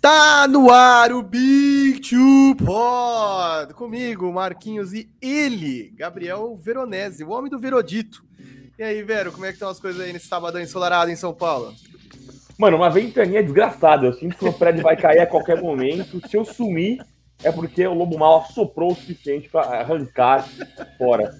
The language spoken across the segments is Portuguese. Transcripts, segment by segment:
Tá no ar o Big Two Pod. Comigo, Marquinhos e ele, Gabriel Veronese, o homem do Verodito. E aí, Vero, como é que estão as coisas aí nesse sábado ensolarado em São Paulo? Mano, uma ventania desgraçada. Eu sinto que o prédio vai cair a qualquer momento. Se eu sumir, é porque o Lobo Mal assoprou o suficiente para arrancar fora.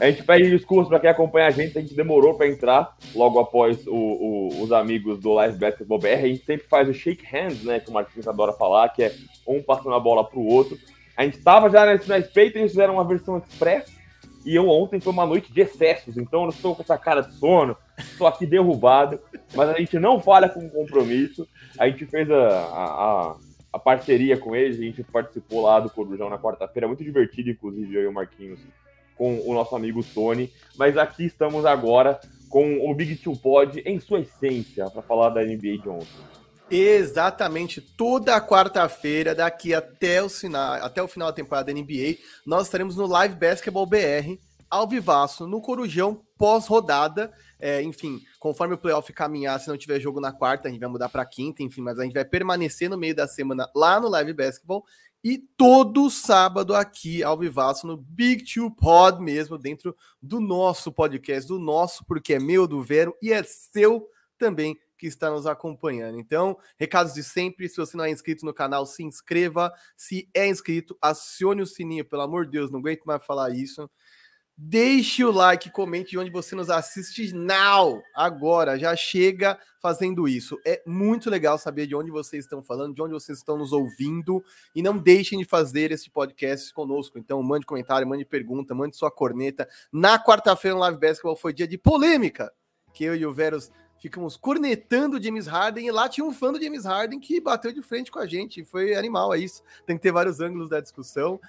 A gente pede desculpas para quem acompanha a gente, a gente demorou para entrar logo após o, o, os amigos do Live Basketball BR. A gente sempre faz o shake hands, né, que o Martins adora falar, que é um passando a bola para o outro. A gente estava já nesse na Space, eles fizeram uma versão express, e eu ontem foi uma noite de excessos, então eu estou com essa cara de sono, estou aqui derrubado, mas a gente não falha com compromisso. A gente fez a, a, a parceria com eles, a gente participou lá do Corujão na quarta-feira, muito divertido, inclusive, eu e o Marquinhos com o nosso amigo Tony, mas aqui estamos agora com o Big Two Pod em sua essência para falar da NBA de ontem. Exatamente, toda quarta-feira, daqui até o, final, até o final da temporada da NBA, nós estaremos no Live Basketball BR, ao vivaço, no Corujão, pós-rodada. É, enfim, conforme o playoff caminhar, se não tiver jogo na quarta, a gente vai mudar para quinta, enfim, mas a gente vai permanecer no meio da semana lá no Live Basketball e todo sábado aqui ao vivaço no Big Two Pod mesmo, dentro do nosso podcast, do nosso, porque é meu, do Vero, e é seu também que está nos acompanhando. Então, recados de sempre, se você não é inscrito no canal, se inscreva. Se é inscrito, acione o sininho, pelo amor de Deus, não aguento mais falar isso. Deixe o like, comente de onde você nos assiste now, agora, já chega fazendo isso. É muito legal saber de onde vocês estão falando, de onde vocês estão nos ouvindo e não deixem de fazer esse podcast conosco. Então, mande comentário, mande pergunta, mande sua corneta. Na quarta-feira no Live Basketball foi dia de polêmica, que eu e o Veros ficamos cornetando James Harden e lá tinha um fã do James Harden que bateu de frente com a gente. Foi animal, é isso. Tem que ter vários ângulos da discussão.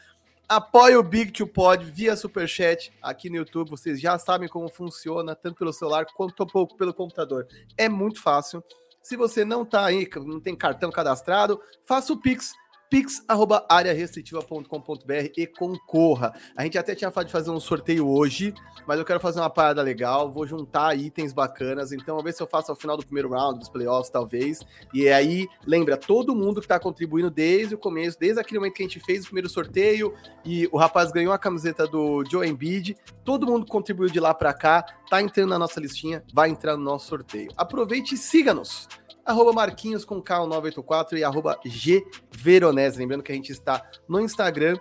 Apoie o Big to Pod via Superchat aqui no YouTube. Vocês já sabem como funciona, tanto pelo celular quanto pouco pelo computador. É muito fácil. Se você não tá aí, não tem cartão cadastrado, faça o Pix pix.arearestritiva.com.br e concorra. A gente até tinha falado de fazer um sorteio hoje, mas eu quero fazer uma parada legal, vou juntar itens bacanas, então vamos ver se eu faço ao final do primeiro round dos playoffs, talvez. E aí, lembra, todo mundo que está contribuindo desde o começo, desde aquele momento que a gente fez o primeiro sorteio e o rapaz ganhou a camiseta do Joe Embiid, todo mundo contribuiu de lá para cá, tá entrando na nossa listinha, vai entrar no nosso sorteio. Aproveite e siga-nos arroba Marquinhos com K984 e arroba Gveronese. Lembrando que a gente está no Instagram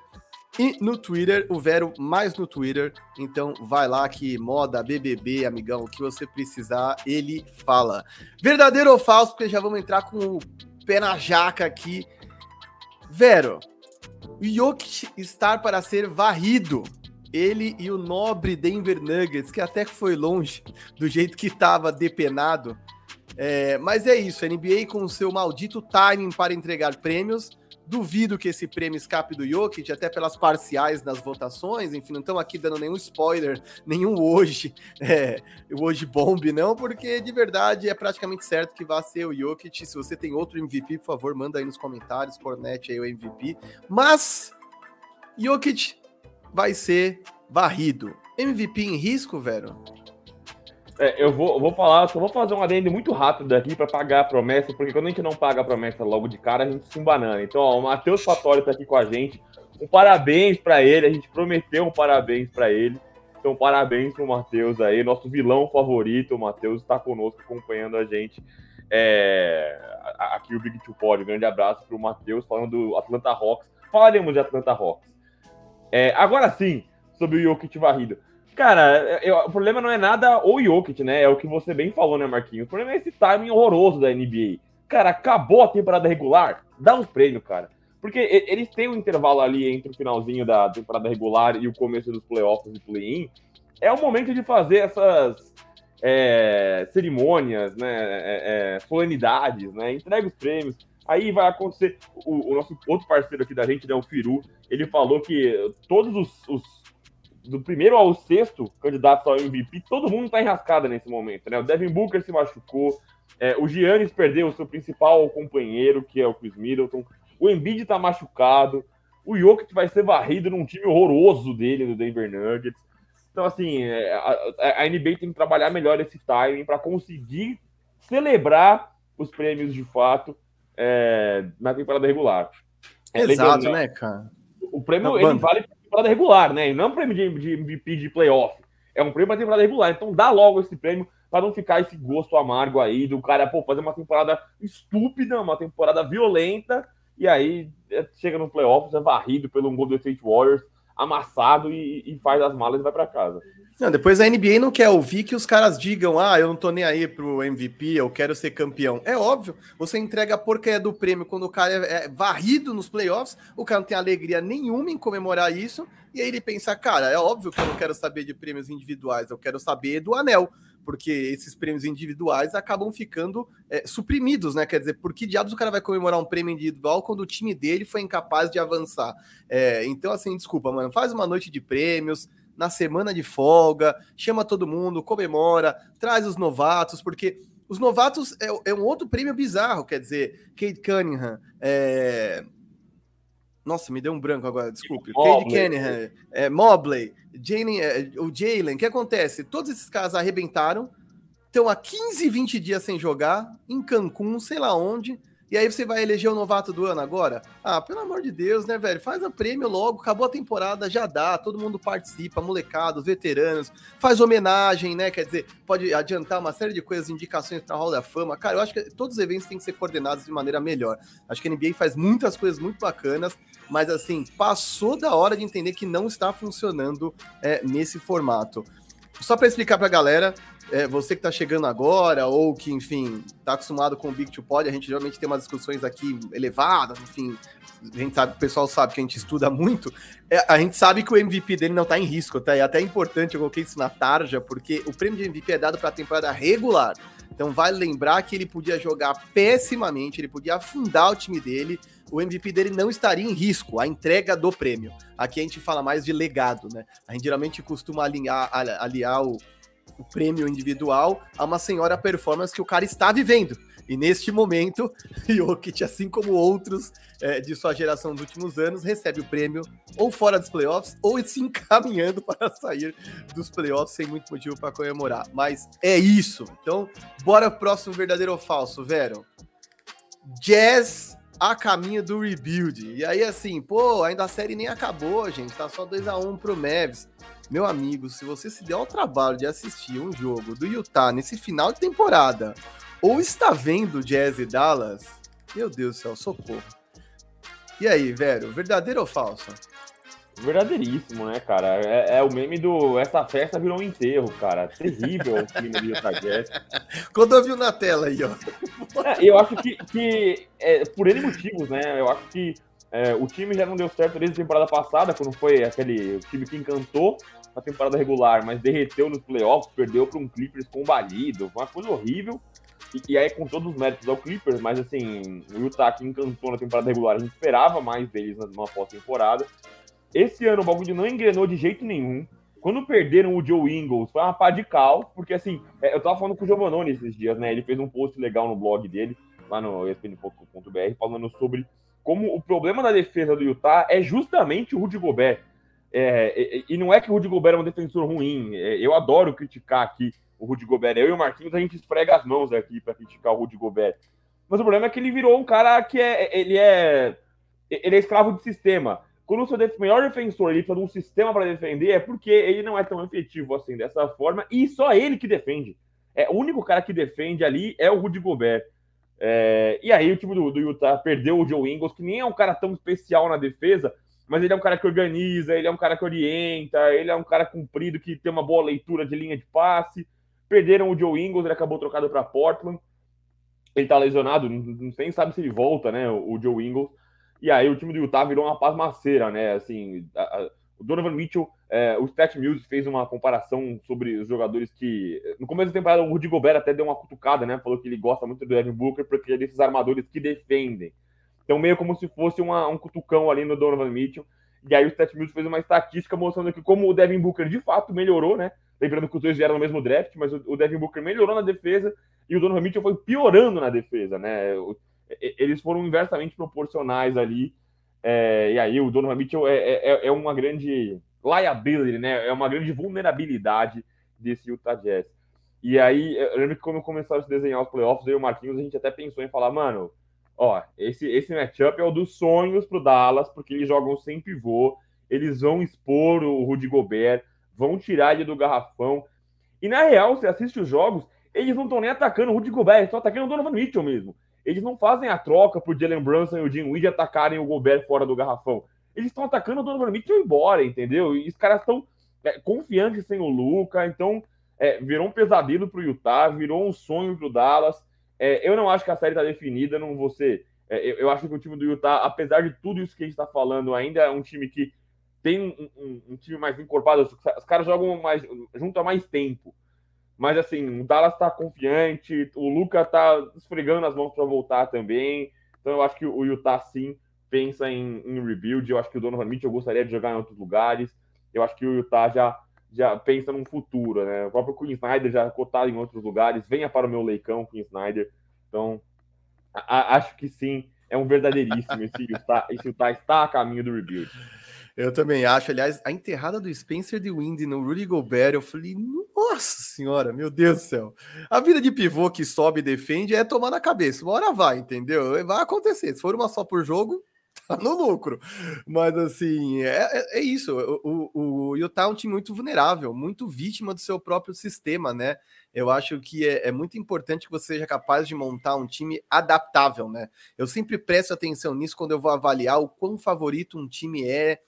e no Twitter, o Vero mais no Twitter. Então vai lá que moda, BBB, amigão, o que você precisar, ele fala. Verdadeiro ou falso? Porque já vamos entrar com o pé na jaca aqui. Vero, Jokic estar para ser varrido. Ele e o nobre Denver Nuggets, que até foi longe do jeito que estava depenado, é, mas é isso, NBA com o seu maldito timing para entregar prêmios. Duvido que esse prêmio escape do Jokic, até pelas parciais nas votações. Enfim, não estamos aqui dando nenhum spoiler, nenhum hoje, é, hoje bomb, não, porque de verdade é praticamente certo que vai ser o Jokic. Se você tem outro MVP, por favor, manda aí nos comentários, cornete aí o MVP. Mas Jokic vai ser varrido. MVP em risco, velho? É, eu vou, vou falar, só vou fazer um adendo muito rápido aqui para pagar a promessa, porque quando a gente não paga a promessa logo de cara, a gente se embanana. Então, ó, o Matheus Fatório está aqui com a gente. Um parabéns para ele, a gente prometeu um parabéns para ele. Então, parabéns pro Matheus aí, nosso vilão favorito. O Matheus está conosco acompanhando a gente é, aqui o Big Two Pod. Um grande abraço pro Matheus falando do Atlanta Hawks. Falaremos de Atlanta Hawks. É, agora sim, sobre o Jokic varrido. Cara, eu, o problema não é nada o Jokic, né? É o que você bem falou, né, Marquinhos? O problema é esse timing horroroso da NBA. Cara, acabou a temporada regular, dá uns prêmios, cara. Porque eles têm um intervalo ali entre o finalzinho da temporada regular e o começo dos playoffs e play-in. É o momento de fazer essas é, cerimônias, né? É, é, solenidades, né? Entrega os prêmios. Aí vai acontecer. O, o, nosso outro parceiro aqui da gente, né, o Firu, ele falou que todos os, os do primeiro ao sexto candidato ao MVP, todo mundo está enrascado nesse momento, né? O Devin Booker se machucou, é, o Giannis perdeu o seu principal companheiro, que é o Chris Middleton, o Embiid está machucado, o Jokic vai ser varrido num time horroroso dele, do Denver Nuggets. Então, assim, é, a, a NBA tem que trabalhar melhor esse timing para conseguir celebrar os prêmios de fato é, na temporada regular. É, Exato, né, cara? O prêmio não, ele vale temporada regular, né? E não é um prêmio de, MVP de playoff. É um prêmio para temporada regular. Então dá logo esse prêmio para não ficar esse gosto amargo aí do cara, pô, fazer uma temporada estúpida, uma temporada violenta, e aí é, chega no playoffs, é varrido pelo Golden State Warriors, amassado e, e faz as malas e vai para casa. Não, depois a NBA não quer ouvir que os caras digam, ah, eu não tô nem aí pro MVP, eu quero ser campeão. É óbvio, você entrega a porcaria do prêmio quando o cara é, é varrido nos playoffs, o cara não tem alegria nenhuma em comemorar isso, e aí ele pensa, cara, é óbvio que eu não quero saber de prêmios individuais, eu quero saber do anel porque esses prêmios individuais acabam ficando é, suprimidos, né? Quer dizer, por que diabos o cara vai comemorar um prêmio individual quando o time dele foi incapaz de avançar? É, então, assim, desculpa, mano, faz uma noite de prêmios, na semana de folga, chama todo mundo, comemora, traz os novatos, porque os novatos é, é um outro prêmio bizarro, quer dizer, Kate Cunningham, é... Nossa, me deu um branco agora, desculpe. Cade Cunningham, é, Mobley, Jalen, é, o Jalen, o que acontece? Todos esses caras arrebentaram, estão há 15, 20 dias sem jogar, em Cancún, sei lá onde, e aí você vai eleger o novato do ano agora? Ah, pelo amor de Deus, né, velho? Faz a prêmio logo, acabou a temporada, já dá, todo mundo participa, molecados, veteranos, faz homenagem, né? Quer dizer, pode adiantar uma série de coisas, indicações para a Hall da Fama. Cara, eu acho que todos os eventos têm que ser coordenados de maneira melhor. Acho que a NBA faz muitas coisas muito bacanas, mas assim, passou da hora de entender que não está funcionando é, nesse formato. Só para explicar para a galera, é, você que está chegando agora, ou que, enfim, está acostumado com o Big to Pod, a gente geralmente tem umas discussões aqui elevadas, enfim, a gente sabe, o pessoal sabe que a gente estuda muito, é, a gente sabe que o MVP dele não está em risco, tá? E até é importante, eu coloquei isso na tarja, porque o prêmio de MVP é dado para a temporada regular. Então vale lembrar que ele podia jogar pessimamente, ele podia afundar o time dele, o MVP dele não estaria em risco, a entrega do prêmio. Aqui a gente fala mais de legado, né? A gente geralmente costuma alinhar, aliar o o prêmio individual a uma senhora performance que o cara está vivendo. E neste momento, Jokic, assim como outros é, de sua geração dos últimos anos, recebe o prêmio ou fora dos playoffs ou se encaminhando para sair dos playoffs sem muito motivo para comemorar. Mas é isso. Então, bora pro próximo verdadeiro ou falso, Vero. Jazz a caminho do rebuild. E aí, assim, pô, ainda a série nem acabou, gente. Tá só 2 a 1 um pro Mavs. Meu amigo, se você se der ao trabalho de assistir um jogo do Utah nesse final de temporada, ou está vendo Jazz e Dallas, meu Deus do céu, socorro. E aí, velho, verdadeiro ou falso? Verdadeiríssimo, né, cara? É, é, o meme do. Essa festa virou um enterro, cara. Terrível o time do Utah Jazz. Quando eu vi na tela aí, ó. É, eu acho que, que é, por N motivos, né? Eu acho que é, o time já não deu certo desde a temporada passada, quando foi aquele time que encantou na temporada regular, mas derreteu nos playoffs, perdeu para um Clippers combalido, uma coisa horrível. E, e, aí, com todos os méritos ao Clippers, mas assim, o Utah que encantou na temporada regular, a gente esperava mais deles numa pós-temporada. Esse ano o bagulho não engrenou de jeito nenhum. Quando perderam o Joe Ingles, foi uma pá de cal, porque assim, é, eu tava falando com o Giovanoni esses dias, né? Ele fez um post legal no blog dele, lá no espn.com.br, falando sobre como o problema da defesa do Utah é justamente o Rudy Gobert. É, e, não é que o Rudy Gobert é um defensor ruim. É, eu adoro criticar aqui o Rudy Gobert. Eu e o Marquinhos, a gente esfrega as mãos aqui para criticar o Rudy Gobert. Mas o problema é que ele virou um cara que é, ele é, ele é escravo de sistema. Quando o seu melhor defensor ele precisa de um sistema para defender, é porque ele não é tão efetivo assim dessa forma e só ele que defende. É o único cara que defende ali é o Rudy Gobert. É, e aí o time do, do Utah perdeu o Joe Ingles, que nem é um cara tão especial na defesa, mas ele é um cara que organiza, ele é um cara que orienta, ele é um cara comprido que tem uma boa leitura de linha de passe. Perderam o Joe Ingles, ele acabou trocado para Portland. Ele tá lesionado, nem sabe se ele volta, né? O, Joe Ingles. E aí o time do Utah virou uma pasmaceira, né? Assim, a, a, o Donovan Mitchell, é, o Stat Music fez uma comparação sobre os jogadores que. No começo da temporada, o Rudy Gobert até deu uma cutucada, né? Falou que ele gosta muito do Devin Booker porque é desses armadores que defendem. Então, meio como se fosse uma, um cutucão ali no Donovan Mitchell. E aí o Stat Mills fez uma estatística mostrando que como o Devin Booker de fato melhorou, né? Lembrando que os dois vieram no mesmo draft, mas o, Devin Booker melhorou na defesa e o Donovan Mitchell foi piorando na defesa, né? Eles foram inversamente proporcionais ali. É, e aí o Donovan Mitchell é, é, é, é uma grande liability, né? É uma grande vulnerabilidade desse Utah Jazz. E aí, eu lembro que quando começaram a se desenhar os playoffs, e o Marquinhos, a gente até pensou em falar, mano, ó, esse, esse matchup é o dos sonhos pro Dallas, porque eles jogam sem pivô, eles vão expor o Rudy Gobert, vão tirar ele do garrafão. E na real, você assiste os jogos, eles não estão nem atacando o Rudy Gobert, estão atacando o Donovan Mitchell mesmo. Eles não fazem a troca por Jalen Brunson e o Jim Weed atacarem o Gobert fora do garrafão. Eles estão atacando o Donovan Mitchell embora, entendeu? E os caras estão é, confiantes sem o Luca, então é, virou um pesadelo para o Utah, virou um sonho para o Dallas. É, eu não acho que a série está definida, não vou ser. É, eu, eu, acho que o time do Utah, apesar de tudo isso que a gente está falando, ainda é um time que tem um, um, um, time mais encorpado. Os caras jogam mais, junto há mais tempo. Mas assim, o Dallas está confiante, o Luca está esfregando as mãos para voltar também. Então eu acho que o Utah sim pensa em, em rebuild. Eu acho que o Donovan Mitchell gostaria de jogar em outros lugares. Eu acho que o Utah já já pensa num futuro, né? O próprio Queen Snyder já cotado em outros lugares, venha para o meu leicão, Queen Snyder. Então, a, acho que sim, é um verdadeiríssimo. Esse Utah, esse Utah está a caminho do rebuild. Eu também acho. Aliás, a enterrada do Spencer de Wind no Rudy Gobert, eu falei, nossa senhora, meu Deus do céu. A vida de pivô que sobe e defende é tomar na cabeça. Uma hora vai, entendeu? Vai acontecer. Se for uma só por jogo, tá no lucro. Mas assim, é, é, é isso. O, o, o, Utah é um time muito vulnerável, muito vítima do seu próprio sistema, né? Eu acho que é, é, muito importante que você seja capaz de montar um time adaptável, né? Eu sempre presto atenção nisso quando eu vou avaliar o quão favorito um time é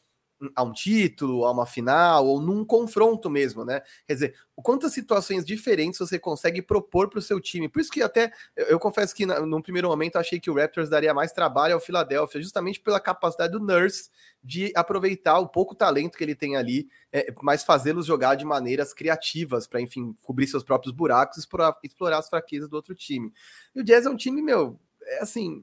a um título, a uma final, ou num confronto mesmo, né? Quer dizer, quantas situações diferentes você consegue propor para o seu time. Por isso que até eu, eu confesso que no num primeiro momento achei que o Raptors daria mais trabalho ao Philadelphia, justamente pela capacidade do Nurse de aproveitar o pouco talento que ele tem ali, é, mas fazê-los jogar de maneiras criativas para, enfim, cobrir seus próprios buracos e explorar, explorar as fraquezas do outro time. E o Jazz é um time, meu, é assim,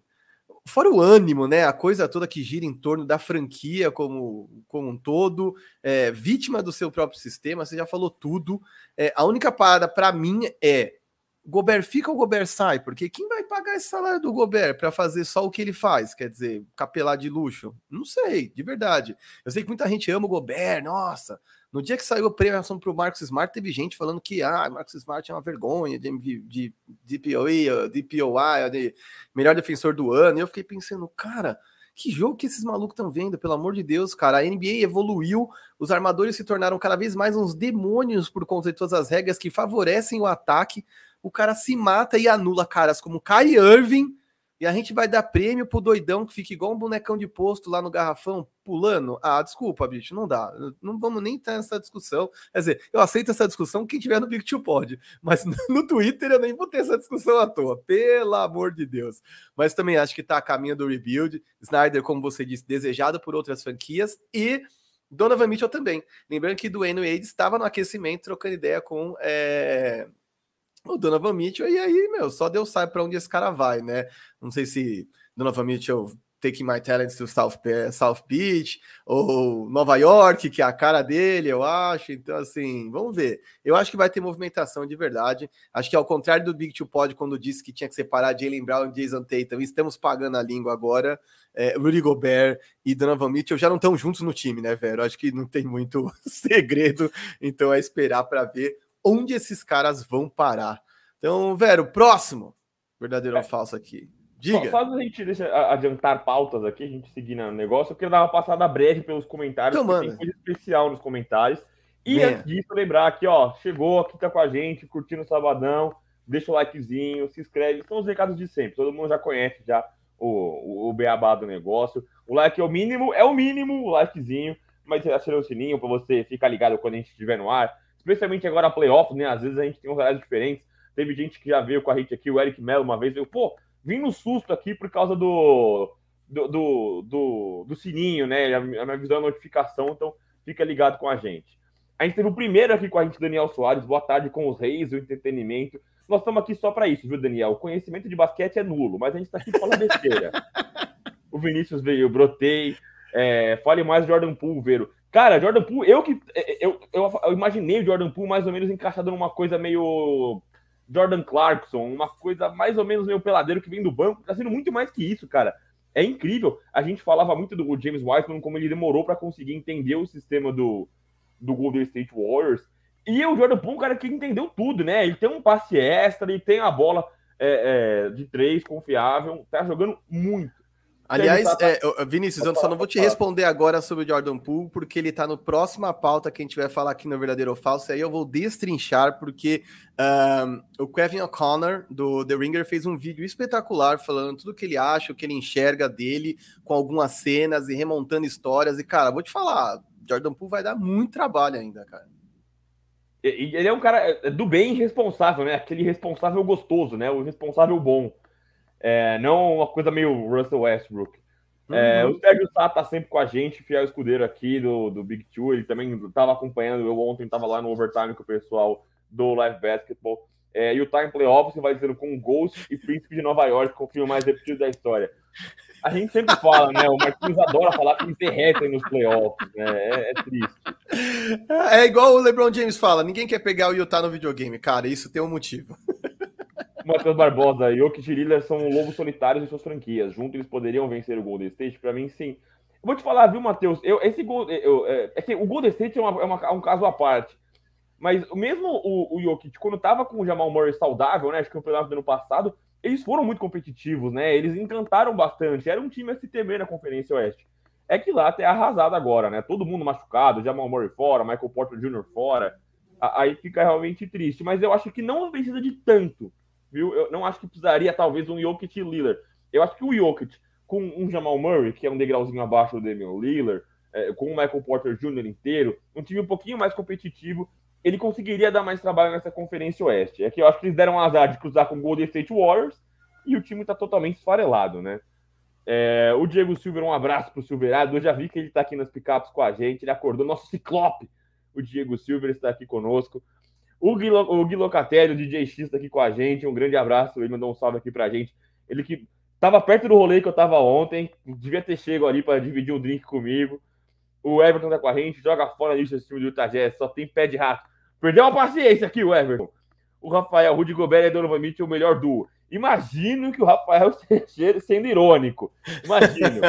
fora o ânimo, né? A coisa toda que gira em torno da franquia como, como um todo, é, vítima do seu próprio sistema, você já falou tudo. É, a única parada para mim é Gobert fica ou Gobert sai? Porque quem vai pagar esse salário do Gobert para fazer só o que ele faz? Quer dizer, capelar de luxo? Não sei, de verdade. Eu sei que muita gente ama o Gobert, nossa, no dia que saiu a premiação para o Marcos Smart, teve gente falando que ah, Marcos Smart é uma vergonha de, de, de DPOI, DPOI, de melhor defensor do ano. E eu fiquei pensando, cara, que jogo que esses malucos estão vendo, pelo amor de Deus, cara. A NBA evoluiu, os armadores se tornaram cada vez mais uns demônios por conta de todas as regras que favorecem o ataque. O cara se mata e anula caras como Kai Irving e a gente vai dar prêmio pro doidão que fica igual um bonecão de posto lá no garrafão, pulando. Ah, desculpa, bicho, não dá. Não vamos nem ter essa discussão. Quer dizer, eu aceito essa discussão quem tiver no Big Two pode, mas no Twitter eu nem vou ter essa discussão à toa, pelo amor de Deus. Mas também acho que tá a caminho do rebuild. Snyder, como você disse, desejado por outras franquias e Donovan Mitchell também. Lembrando que Dwayne Wade estava no aquecimento trocando ideia com é, o Donovan Mitchell, e aí, meu, só Deus sabe para onde esse cara vai, né? Não sei se Donovan Mitchell taking my talents to South, South Beach, ou Nova York, que é a cara dele, eu acho. Então, assim, vamos ver. Eu acho que vai ter movimentação de verdade. Acho que ao contrário do Big Two Pod, quando disse que tinha que separar Jalen Brown e Jason Tatum, estamos pagando a língua agora. É, Rudy Gobert e Donovan Mitchell já não estão juntos no time, né, velho? Acho que não tem muito segredo, então é esperar para ver onde esses caras vão parar. Então, Vero, próximo. Verdadeiro é. ou falso aqui. Diga. Só, só a gente deixa adiantar pautas aqui, a gente seguir no negócio, eu queria dar uma passada breve pelos comentários, então, tem coisa especial nos comentários. E antes disso, lembrar aqui, ó, chegou aqui, tá com a gente, curtindo o Sabadão, deixa o likezinho, se inscreve, são os recados de sempre, todo mundo já conhece já o, o, o beabá do negócio. O like é o mínimo, é o mínimo, o likezinho, mas aciona o sininho para você ficar ligado quando a gente estiver no ar especialmente agora playoff, né? Às vezes a gente tem horários diferentes. Teve gente que já veio com a gente aqui, o Eric Mello, uma vez, eu, pô, vim no susto aqui por causa do, do, do, do, do sininho, né? A minha visão é notificação, então fica ligado com a gente. A gente teve o primeiro aqui com a gente, Daniel Soares. Boa tarde com os reis do entretenimento. Nós estamos aqui só para isso, viu, Daniel? O conhecimento de basquete é nulo, mas a gente está aqui falando besteira. o Vinícius veio, brotei. É, fale mais Jordan Poole, Vero. Cara, Jordan Poole, eu que. Eu, eu, eu, imaginei o Jordan Poole mais ou menos encaixado numa coisa meio. Jordan Clarkson, uma coisa mais ou menos meio peladeiro que vem do banco. Tá sendo muito mais que isso, cara. É incrível. A gente falava muito do James Wiseman, como ele demorou para conseguir entender o sistema do, do Golden State Warriors. E o Jordan Poole, um cara que entendeu tudo, né? Ele tem um passe extra, ele tem a bola é, é, de três, confiável, tá jogando muito. Aliás, é, Vinícius, eu só não vou te responder agora sobre o Jordan Poole, porque ele está no próxima pauta que a gente vai falar aqui no Verdadeiro ou Falso, e aí eu vou destrinchar, porque um, o Kevin O'Connor, do The Ringer, fez um vídeo espetacular falando tudo o que ele acha, o que ele enxerga dele, com algumas cenas e remontando histórias, e cara, vou te falar, Jordan Poole vai dar muito trabalho ainda, cara. Ele é um cara é, do bem responsável, né? Aquele responsável gostoso, né? O responsável bom. É, não uma coisa meio Russell Westbrook. É, uhum. o Sérgio Sá tá sempre com a gente, fiel escudeiro aqui do, do Big Two. Ele também estava acompanhando. Eu ontem estava lá no overtime com o pessoal do Live Basketball. É, e o Time Playoffs vai dizendo com Ghost e Príncipe de Nova York, com o filme mais repetido da história. A gente sempre fala, né? O Marquinhos adora falar que eles derretem nos playoffs, né? É, é, triste. É igual o LeBron James fala: ninguém quer pegar o Utah no videogame, cara. Isso tem um motivo. Matheus Barbosa e Jokic e Lillard são lobos solitários em suas franquias. Juntos eles poderiam vencer o Golden State? Para mim, sim. Vou te falar, viu, Matheus? Eu, esse gol, eu, é, é, que o Golden State é, uma, é, uma, é, um caso à parte. Mas mesmo o, o Jokic, quando tava com o Jamal Murray saudável, né? Acho que o campeonato do ano passado, eles foram muito competitivos, né? Eles encantaram bastante. Era um time a se temer na Conferência Oeste. É que lá é arrasado agora, né? Todo mundo machucado, Jamal Murray fora, Michael Porter Jr. fora. Aí fica realmente triste. Mas eu acho que não precisa de tanto viu? Eu não acho que precisaria, talvez, um Jokic e Lillard. Eu acho que o Jokic, com um Jamal Murray, que é um degrauzinho abaixo do Damian Lillard, é, com o Michael Porter Jr. inteiro, um time um pouquinho mais competitivo, ele conseguiria dar mais trabalho nessa Conferência Oeste. É que eu acho que eles deram um azar de cruzar com o Golden State Warriors e o time está totalmente esfarelado, né? É, o Diego Silver, um abraço para o Silverado. Eu já vi que ele está aqui nas picapes com a gente. Ele acordou, nosso ciclope. O Diego Silver está aqui conosco. O Gui, o Gui Locatelli, o DJ X, tá aqui com a gente. Um grande abraço. Ele mandou um salve aqui pra gente. Ele que tava perto do rolê que eu tava ontem. Devia ter chego ali para dividir um drink comigo. O Everton tá com a gente. Joga fora lixo esse time do Utah Jazz. Só tem pé de rato. Perdeu a paciência aqui, o Everton. O Rafael, Rudy Gobert e Donovan Mitchell, o melhor duo. Imagino que o Rafael esteja sendo irônico. Imagino.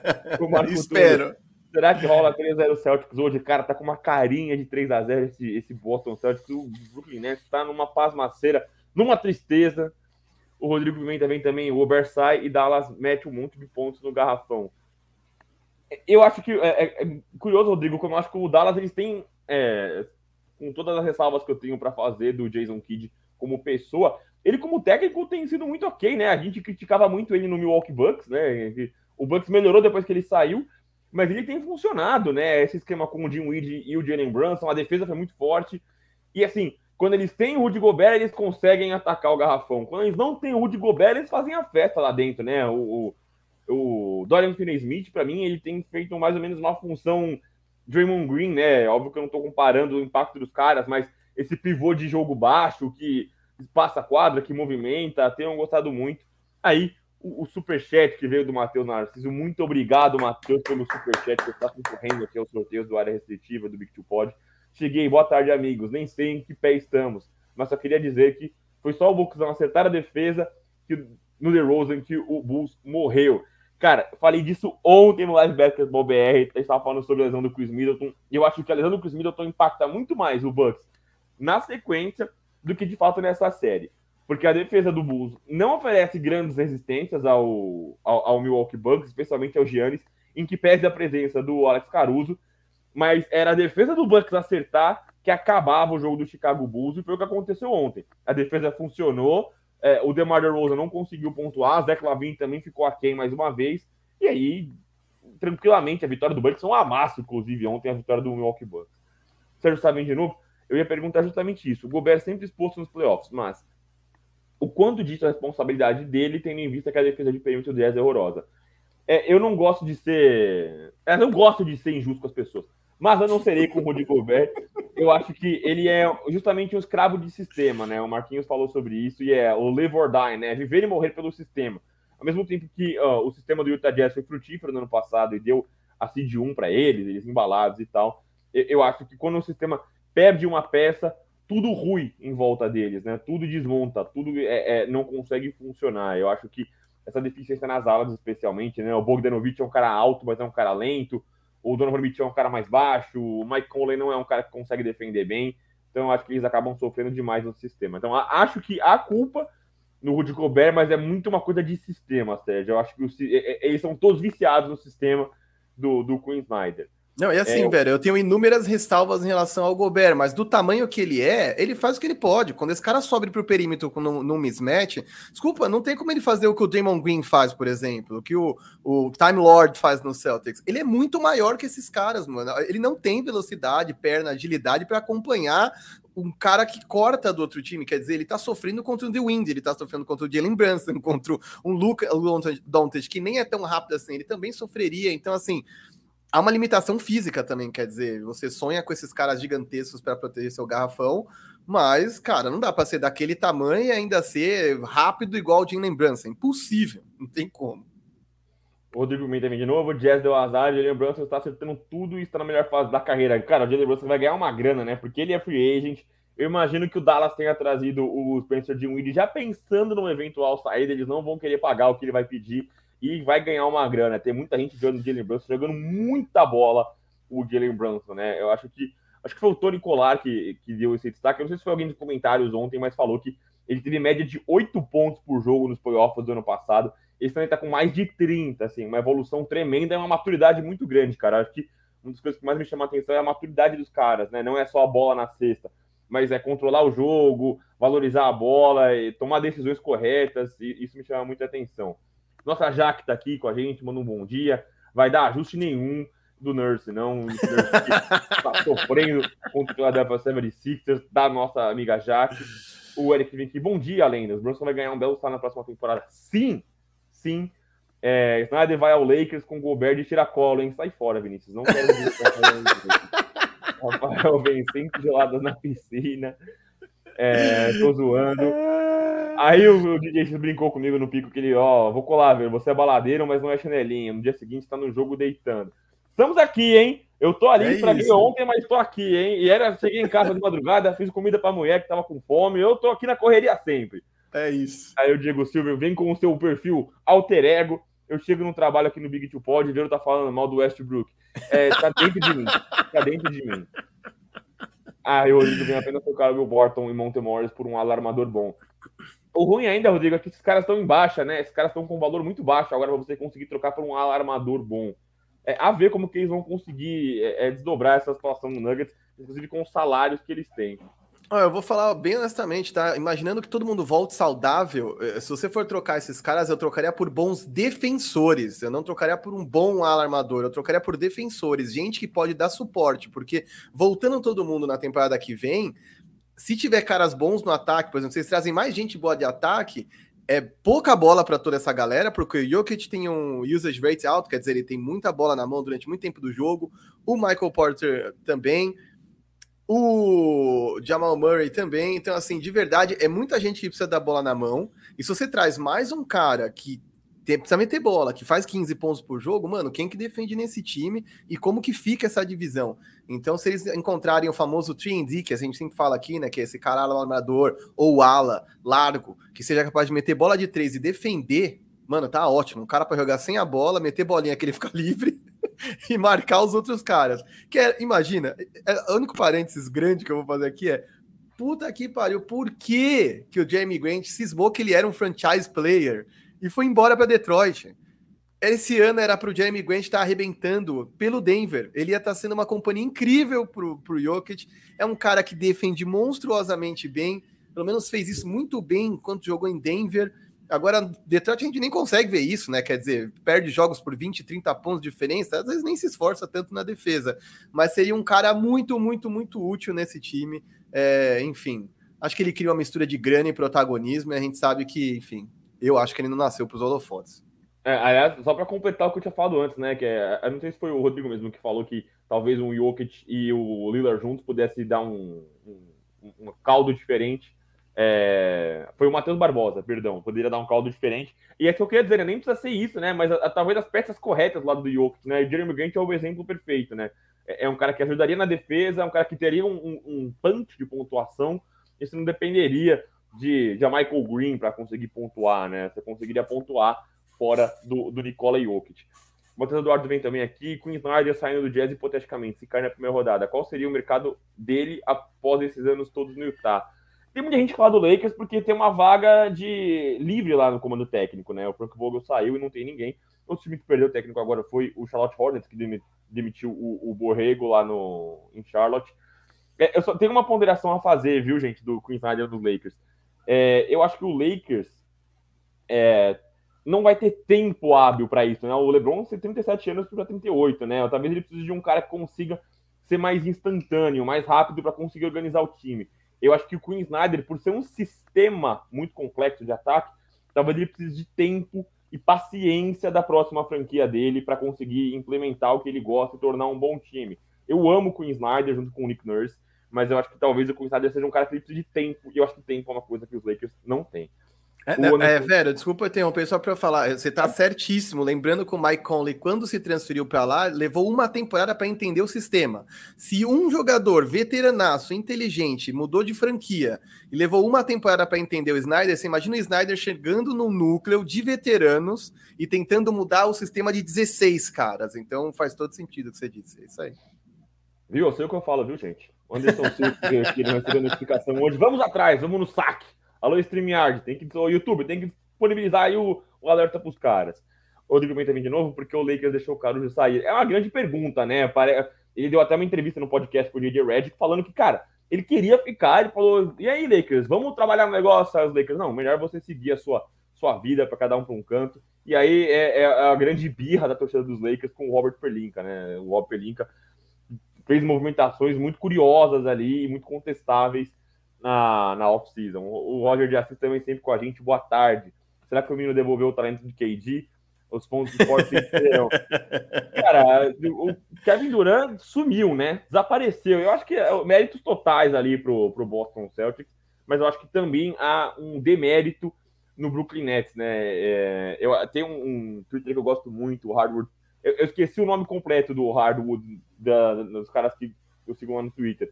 Espero. Será que rola 3x0 Celtics hoje? Cara, tá com uma carinha de 3x0 esse, esse Boston Celtics. O Brooklyn Nets tá numa pasmaceira, numa tristeza. O Rodrigo Pimenta vem também, o Obersai e Dallas mete um monte de pontos no garrafão. Eu acho que é, é, é curioso, Rodrigo, como eu acho que o Dallas eles têm, é, com todas as ressalvas que eu tenho para fazer do Jason Kidd como pessoa, ele como técnico tem sido muito ok, né? A gente criticava muito ele no Milwaukee Bucks, né? O Bucks melhorou depois que ele saiu, mas ele tem funcionado, né? Esse esquema com o Jim Weed e o Jalen Brunson, a defesa foi muito forte. E assim, quando eles têm o Rudy Gobert, eles conseguem atacar o garrafão. Quando eles não têm o Rudy Gobert, eles fazem a festa lá dentro, né? O, o, o Dorian Finney-Smith, para mim, ele tem feito mais ou menos uma função Draymond Green, né? Óbvio que eu não estou comparando o impacto dos caras, mas esse pivô de jogo baixo que passa quadra, que movimenta, tenho gostado muito. Aí, o, superchat que veio do Matheus Narciso. Muito obrigado, Matheus, pelo superchat que está concorrendo aqui aos sorteios do área restritiva do Big Two Pod. Cheguei, boa tarde, amigos. Nem sei em que pé estamos, mas só queria dizer que foi só o Bucksão acertar a defesa que, no The Rosen que o Bulls morreu. Cara, falei disso ontem no Live Basketball BR. Estava falando sobre a lesão do Chris Middleton. E eu acho que a lesão do Chris Middleton impacta muito mais o Bucks na sequência do que de fato nessa série porque a defesa do Bulls não oferece grandes resistências ao, ao, ao Milwaukee Bucks, especialmente ao Giannis, em que pese a presença do Alex Caruso, mas era a defesa do Bucks acertar que acabava o jogo do Chicago Bulls, e foi o que aconteceu ontem. A defesa funcionou, é, o DeMar DeRozan não conseguiu pontuar, Zach Lavine também ficou aquém mais uma vez, e aí, tranquilamente, a vitória do Bucks foi um amasso, inclusive, ontem, a vitória do Milwaukee Bucks. Sérgio Sabin de novo, eu ia perguntar justamente isso. O Gobert sempre exposto nos playoffs, mas o quanto disso é responsabilidade dele, tendo em vista que a defesa de perímetro do Jazz é horrorosa. É, eu não gosto de ser. Eu não gosto de ser injusto com as pessoas. Mas eu não serei com o Rudy Gobert. Eu acho que ele é justamente um escravo de sistema, né? O Marquinhos falou sobre isso e é o live or die, né? Viver e morrer pelo sistema. Ao mesmo tempo que o sistema do Utah Jazz foi frutífero no ano passado e deu a seed 1 para eles, eles embalados e tal. Eu, eu acho que quando o sistema perde uma peça, tudo ruim em volta deles, né? Tudo desmonta, tudo é, é, não consegue funcionar. Eu acho que essa deficiência nas alas, especialmente, né? O Bogdanovich é um cara alto, mas é um cara lento. O Donovan Mitchell é um cara mais baixo. O Mike Conley não é um cara que consegue defender bem. Então, eu acho que eles acabam sofrendo demais no sistema. Então, acho que a culpa no Rudy Gobert, mas é muito uma coisa de sistema, Sérgio. Eu acho que eles são todos viciados no sistema do, do Queen Snyder. Não, e assim, é, velho, eu tenho inúmeras ressalvas em relação ao Gobert, mas do tamanho que ele é, ele faz o que ele pode. Quando esse cara sobe pro perímetro num, num mismatch, desculpa, não tem como ele fazer o que o Damon Green faz, por exemplo, o que o, o Time Lord faz no Celtics. Ele é muito maior que esses caras, mano. Ele não tem velocidade, perna, agilidade para acompanhar um cara que corta do outro time, quer dizer, ele tá sofrendo contra o The Wind, ele tá sofrendo contra o Jalen Brunson, contra um Luca Doncic, que nem é tão rápido assim, ele também sofreria. Então, assim, há uma limitação física também, quer dizer, você sonha com esses caras gigantescos para proteger seu garrafão, mas, cara, não dá para ser daquele tamanho e ainda ser rápido igual o Jim Lembrança. Impossível, não tem como. Rodrigo Mendes também de novo, o Jazz deu azar, o Jalen Brunson está acertando tudo e está na melhor fase da carreira. Cara, o Jalen Brunson vai ganhar uma grana, né? Porque ele é free agent. Eu imagino que o Dallas tenha trazido o Spencer Dinwiddie já pensando numa eventual saída, eles não vão querer pagar o que ele vai pedir e vai ganhar uma grana. Tem muita gente jogando o Jalen Brunson, jogando muita bola o Jalen Brunson, né? Eu acho que acho que foi o Tony Colar que, que deu esse destaque. Eu não sei se foi alguém nos comentários ontem, mas falou que ele teve média de 8 pontos por jogo nos playoffs do ano passado. Esse também tá com mais de 30, assim, uma evolução tremenda, é uma maturidade muito grande, cara. Acho que uma das coisas que mais me chama a atenção é a maturidade dos caras, né? Não é só a bola na cesta, mas é controlar o jogo, valorizar a bola, tomar decisões corretas, e isso me chama muita atenção. Nossa Jaque tá aqui com a gente, manda um bom dia. Vai dar ajuste nenhum do Nurse, não. O Nurse tá sofrendo contra o Philadelphia 76ers, da nossa amiga Jaque. O Eric vem aqui, bom dia, Lendas. O Brunson vai ganhar um belo salto na próxima temporada. Sim, sim. É, Snyder vai ao Lakers com Gobert de tiracolo, hein? Sai fora, Vinícius. Não quero ver Rafael Vencente geladas na piscina. É, tô zoando. Aí o, o DJ X brincou comigo no pico que ele, ó, vou colar, velho. Você é baladeiro, mas não é chanelinha. No dia seguinte tá no jogo deitando. Estamos aqui, hein? Eu tô ali, é estraguei ontem, mas tô aqui, hein? E era, cheguei em casa de madrugada, fiz comida pra mulher que tava com fome. Eu tô aqui na correria sempre. É isso. Aí o Diego Silva vem com o seu perfil alter ego. Eu chego no trabalho aqui no Big Two Pod e o tá falando mal do Westbrook. É, tá dentro de mim. Tá dentro de mim. Ah, eu hoje vem apenas trocar o Will Borton e Montemores por um alarmador bom. O ruim ainda, Rodrigo, é que esses caras estão em baixa, né? Esses caras estão com um valor muito baixo agora para você conseguir trocar por um alarmador bom. É, a ver como que eles vão conseguir é, é, desdobrar essa situação no Nuggets, inclusive com os salários que eles têm. Eu vou falar bem honestamente, tá? Imaginando que todo mundo volte saudável, eh, se você for trocar esses caras, eu trocaria por bons defensores. Eu não trocaria por um bom alarmador, eu trocaria por defensores, gente que pode dar suporte, porque voltando todo mundo na temporada que vem, se tiver caras bons no ataque, por exemplo, vocês trazem mais gente boa de ataque, é pouca bola para toda essa galera, porque o Jokic tem um usage rate alto, quer dizer, ele tem muita bola na mão durante muito tempo do jogo, o Michael Porter também, o Jamal Murray também. Então, assim, de verdade, é muita gente que precisa da bola na mão. E se você traz mais um cara que tem, precisa meter bola, que faz 15 pontos por jogo, mano, quem que defende nesse time e como que fica essa divisão? Então, se eles encontrarem o famoso 3D, que a gente sempre fala aqui, né, que é esse cara alarmador ou ala largo, que seja capaz de meter bola de três e defender, mano, tá ótimo. Um cara para jogar sem a bola, meter bolinha que ele fica livre e marcar os outros caras. Que é, imagina, é, o único parênteses grande que eu vou fazer aqui é puta que pariu, por que, que o Jamie Grant cismou que ele era um franchise player? e foi embora para Detroit. Esse ano era para o Jeremy Grant estar tá arrebentando pelo Denver. Ele ia estar tá sendo uma companhia incrível para o Jokic. É um cara que defende monstruosamente bem. Pelo menos fez isso muito bem enquanto jogou em Denver. Agora, Detroit a gente nem consegue ver isso, né? Quer dizer, perde jogos por 20, 30 pontos de diferença, às vezes nem se esforça tanto na defesa. Mas seria um cara muito, muito, muito útil nesse time. É, enfim, acho que ele cria uma mistura de grana e protagonismo, e a gente sabe que, enfim, eu acho que ele não nasceu para os holofotes. É, aliás, só para completar o que eu tinha falado antes, né? Que é, eu não sei se foi o Rodrigo mesmo que falou que talvez um Jokic e o Lillard juntos pudesse dar um, um, um caldo diferente. É, foi o Matheus Barbosa, perdão, poderia dar um caldo diferente. E é que eu queria dizer, né, nem precisa ser isso, né? Mas a, a, talvez as peças corretas do lado do Jokic, né? O Jeremy Grant é o exemplo perfeito, né? É, é, um cara que ajudaria na defesa, é um cara que teria um, um, um punch de pontuação. Isso não dependeria de, de Michael Green para conseguir pontuar, né? Você conseguiria pontuar fora do, do Nikola Jokic. O Matheus Eduardo vem também aqui. Queen Snyder saindo do Jazz hipoteticamente, se cai na primeira rodada. Qual seria o mercado dele após esses anos todos no Utah? Tem muita gente que fala do Lakers porque tem uma vaga de livre lá no comando técnico, né? O Frank Vogel saiu e não tem ninguém. O time que perdeu o técnico agora foi o Charlotte Hornets, que demitiu o, o Borrego lá no, em Charlotte. É, eu só tenho uma ponderação a fazer, viu, gente, do Queen Snyder do Lakers. É, eu acho que o Lakers é, não vai ter tempo hábil para isso, né? O LeBron tem 37 anos para 38, né? Talvez ele precise de um cara que consiga ser mais instantâneo, mais rápido para conseguir organizar o time. Eu acho que o Queen Snyder, por ser um sistema muito complexo de ataque, talvez ele precise de tempo e paciência da próxima franquia dele para conseguir implementar o que ele gosta e tornar um bom time. Eu amo o Queen Snyder junto com o Nick Nurse, mas eu acho que talvez o Queen Snyder seja um cara que precisa de tempo, e eu acho que tempo é uma coisa que os Lakers não têm. É, né, é, velho, desculpa interromper só para falar. Você tá certíssimo. Lembrando que o Mike Conley, quando se transferiu para lá, levou uma temporada para entender o sistema. Se um jogador veteranaço, inteligente, mudou de franquia e levou uma temporada para entender o Snyder, você imagina o Snyder chegando no núcleo de veteranos e tentando mudar o sistema de 16 caras. Então faz todo sentido o que você disse. É isso aí. Viu? Eu sei o que eu falo, viu, gente? Anderson Silva, que não recebeu notificação hoje. Vamos atrás, vamos no saque. Alô, StreamYard, tem que, o YouTube, tem que disponibilizar aí o, o alerta para os caras. Rodrigo vem também de novo, porque o Lakers deixou o Caruso sair. É uma grande pergunta, né? Ele deu até uma entrevista no podcast com o DJ Redick falando que, cara, ele queria ficar, ele falou, e aí, Lakers, vamos trabalhar no negócio, os Lakers? Não, melhor você seguir a sua, sua vida para cada um para um canto. E aí é, é, a grande birra da torcida dos Lakers com o Robert Pelinka, né? O Robert Pelinka fez movimentações muito curiosas ali, muito contestáveis na, na off-season. O, Roger de Assis também sempre com a gente. Boa tarde. Será que o Mino devolveu o talento de KD? Os pontos fortes serão. Cara, o Kevin Durant sumiu, né? Desapareceu. Eu acho que é méritos totais ali pro, pro Boston Celtics, mas eu acho que também há um demérito no Brooklyn Nets, né? É, eu tenho um, um, Twitter que eu gosto muito, o Hardwood. Eu, eu, esqueci o nome completo do Hardwood, da, dos caras que eu sigo lá no Twitter.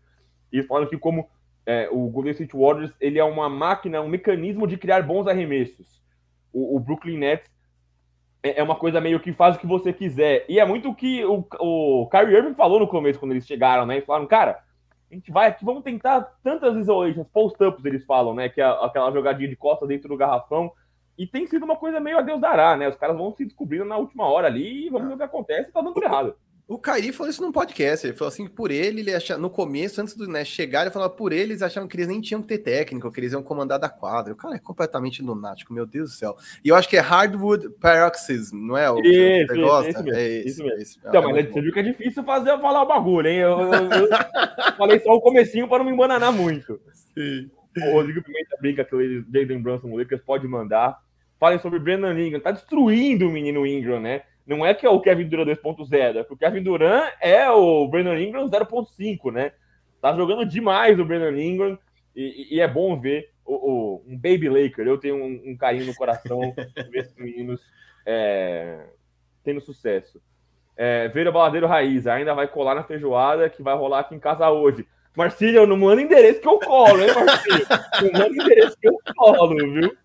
E falam que como é, o Golden State Warriors ele é uma máquina, um mecanismo de criar bons arremessos. O, o Brooklyn Nets é, é, uma coisa meio que faz o que você quiser. E é muito o que o, o Kyrie Irving falou no começo, quando eles chegaram, né? Eles falaram, cara, a gente vai aqui, vamos tentar tantas isolations, post-ups, eles falam, né? Que é aquela jogadinha de costa dentro do garrafão. E tem sido uma coisa meio a Deus dará, né? Os caras vão se descobrindo na última hora ali e vamos ver o que acontece e tá dando errado. O Kairi falou isso num podcast. Ele falou assim que por ele, ele achava, no começo, antes do né, chegar, ele falava por ele, eles achavam que eles nem tinham que ter técnico, que eles iam comandar da quadra. O cara é completamente lunático, meu Deus do céu. E eu acho que é hardwood paroxysm, não é? O que você gosta? Isso, mesmo, é isso, isso mesmo. Isso. Então, é mas você viu que é difícil fazer falar o bagulho, hein? Eu, eu, eu falei só o comecinho para não me embananar muito. Sim. O Rodrigo Pimenta brinca que o Jaden Brunson Lakers pode mandar. Falem sobre Brandon Ingram. Tá destruindo o menino Ingram, né? Não é que é o Kevin Durant 2.0, é que o Kevin Durant é o Brandon Ingram 0.5, né? Tá jogando demais o Brandon Ingram e, e é bom ver o, o, um Baby Laker. Eu tenho um, um carinho no coração ver esses meninos é, tendo sucesso. É, Veira Baladeiro Raiz ainda vai colar na feijoada que vai rolar aqui em casa hoje. Marcílio, não manda endereço que eu colo, hein, Marcílio? Não manda endereço que eu colo, viu?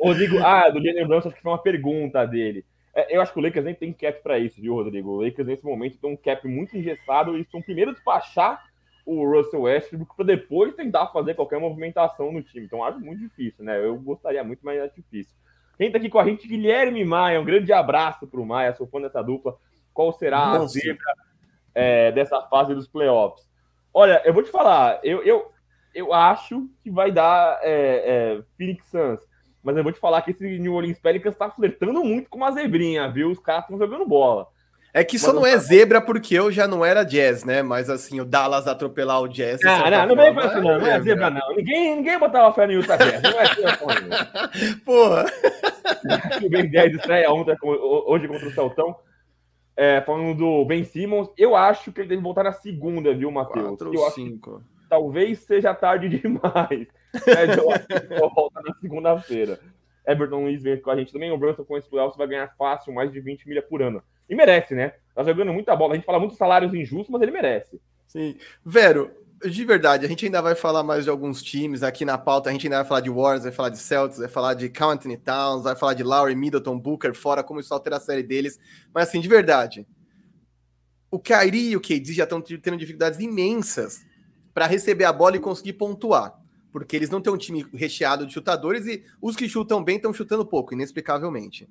Rodrigo, ah, do Jalen Brunson, acho que foi uma pergunta dele. É, eu acho que o Lakers nem tem cap para isso, viu, Rodrigo? O Lakers nesse momento tem um cap muito engessado e estão primeiro despachar o Russell Westbrook para depois tentar fazer qualquer movimentação no time. Então acho muito difícil, né? Eu gostaria muito, mas é difícil. Quem tá aqui com a gente, Guilherme Maia. Um grande abraço para o Maia, sou fã dessa dupla. Qual será Nossa. a zebra é, dessa fase dos playoffs? Olha, eu vou te falar, eu, eu, eu acho que vai dar é, é, Phoenix Suns. Mas eu vou te falar que esse New Orleans Pelicans tá flertando muito com uma zebrinha, viu? Os caras estão jogando bola. É que só não é zebra porque eu já não era jazz, né? Mas assim, o Dallas atropelar o jazz. Ah, não, não, não vem com isso, não. Não é zebra, não. Ninguém, ninguém botava fé no Utah Jazz. Não é assim, Porra. O Ben 10 estreia ontem, hoje contra o Celtão. É, falando do Ben Simmons, eu acho que ele deve voltar na segunda, viu, Matheus? 4 ou 5. Talvez seja tarde demais. Que volta na segunda-feira. Everton Luiz vem com a gente também. O Brunson com esse playoffs vai ganhar fácil mais de 20 milha por ano. E merece, né? Tá jogando muita bola. A gente fala muitos salários injustos, mas ele merece. Sim. Vero, de verdade, a gente ainda vai falar mais de alguns times aqui na pauta. A gente ainda vai falar de Warriors, vai falar de Celtics, vai falar de Anthony Towns, vai falar de Lowry, Middleton, Booker, fora como isso altera a série deles. Mas assim, de verdade, o Kyrie e o KD já estão tendo dificuldades imensas para receber a bola e conseguir pontuar. Porque eles não têm um time recheado de chutadores e os que chutam bem estão chutando pouco, inexplicavelmente.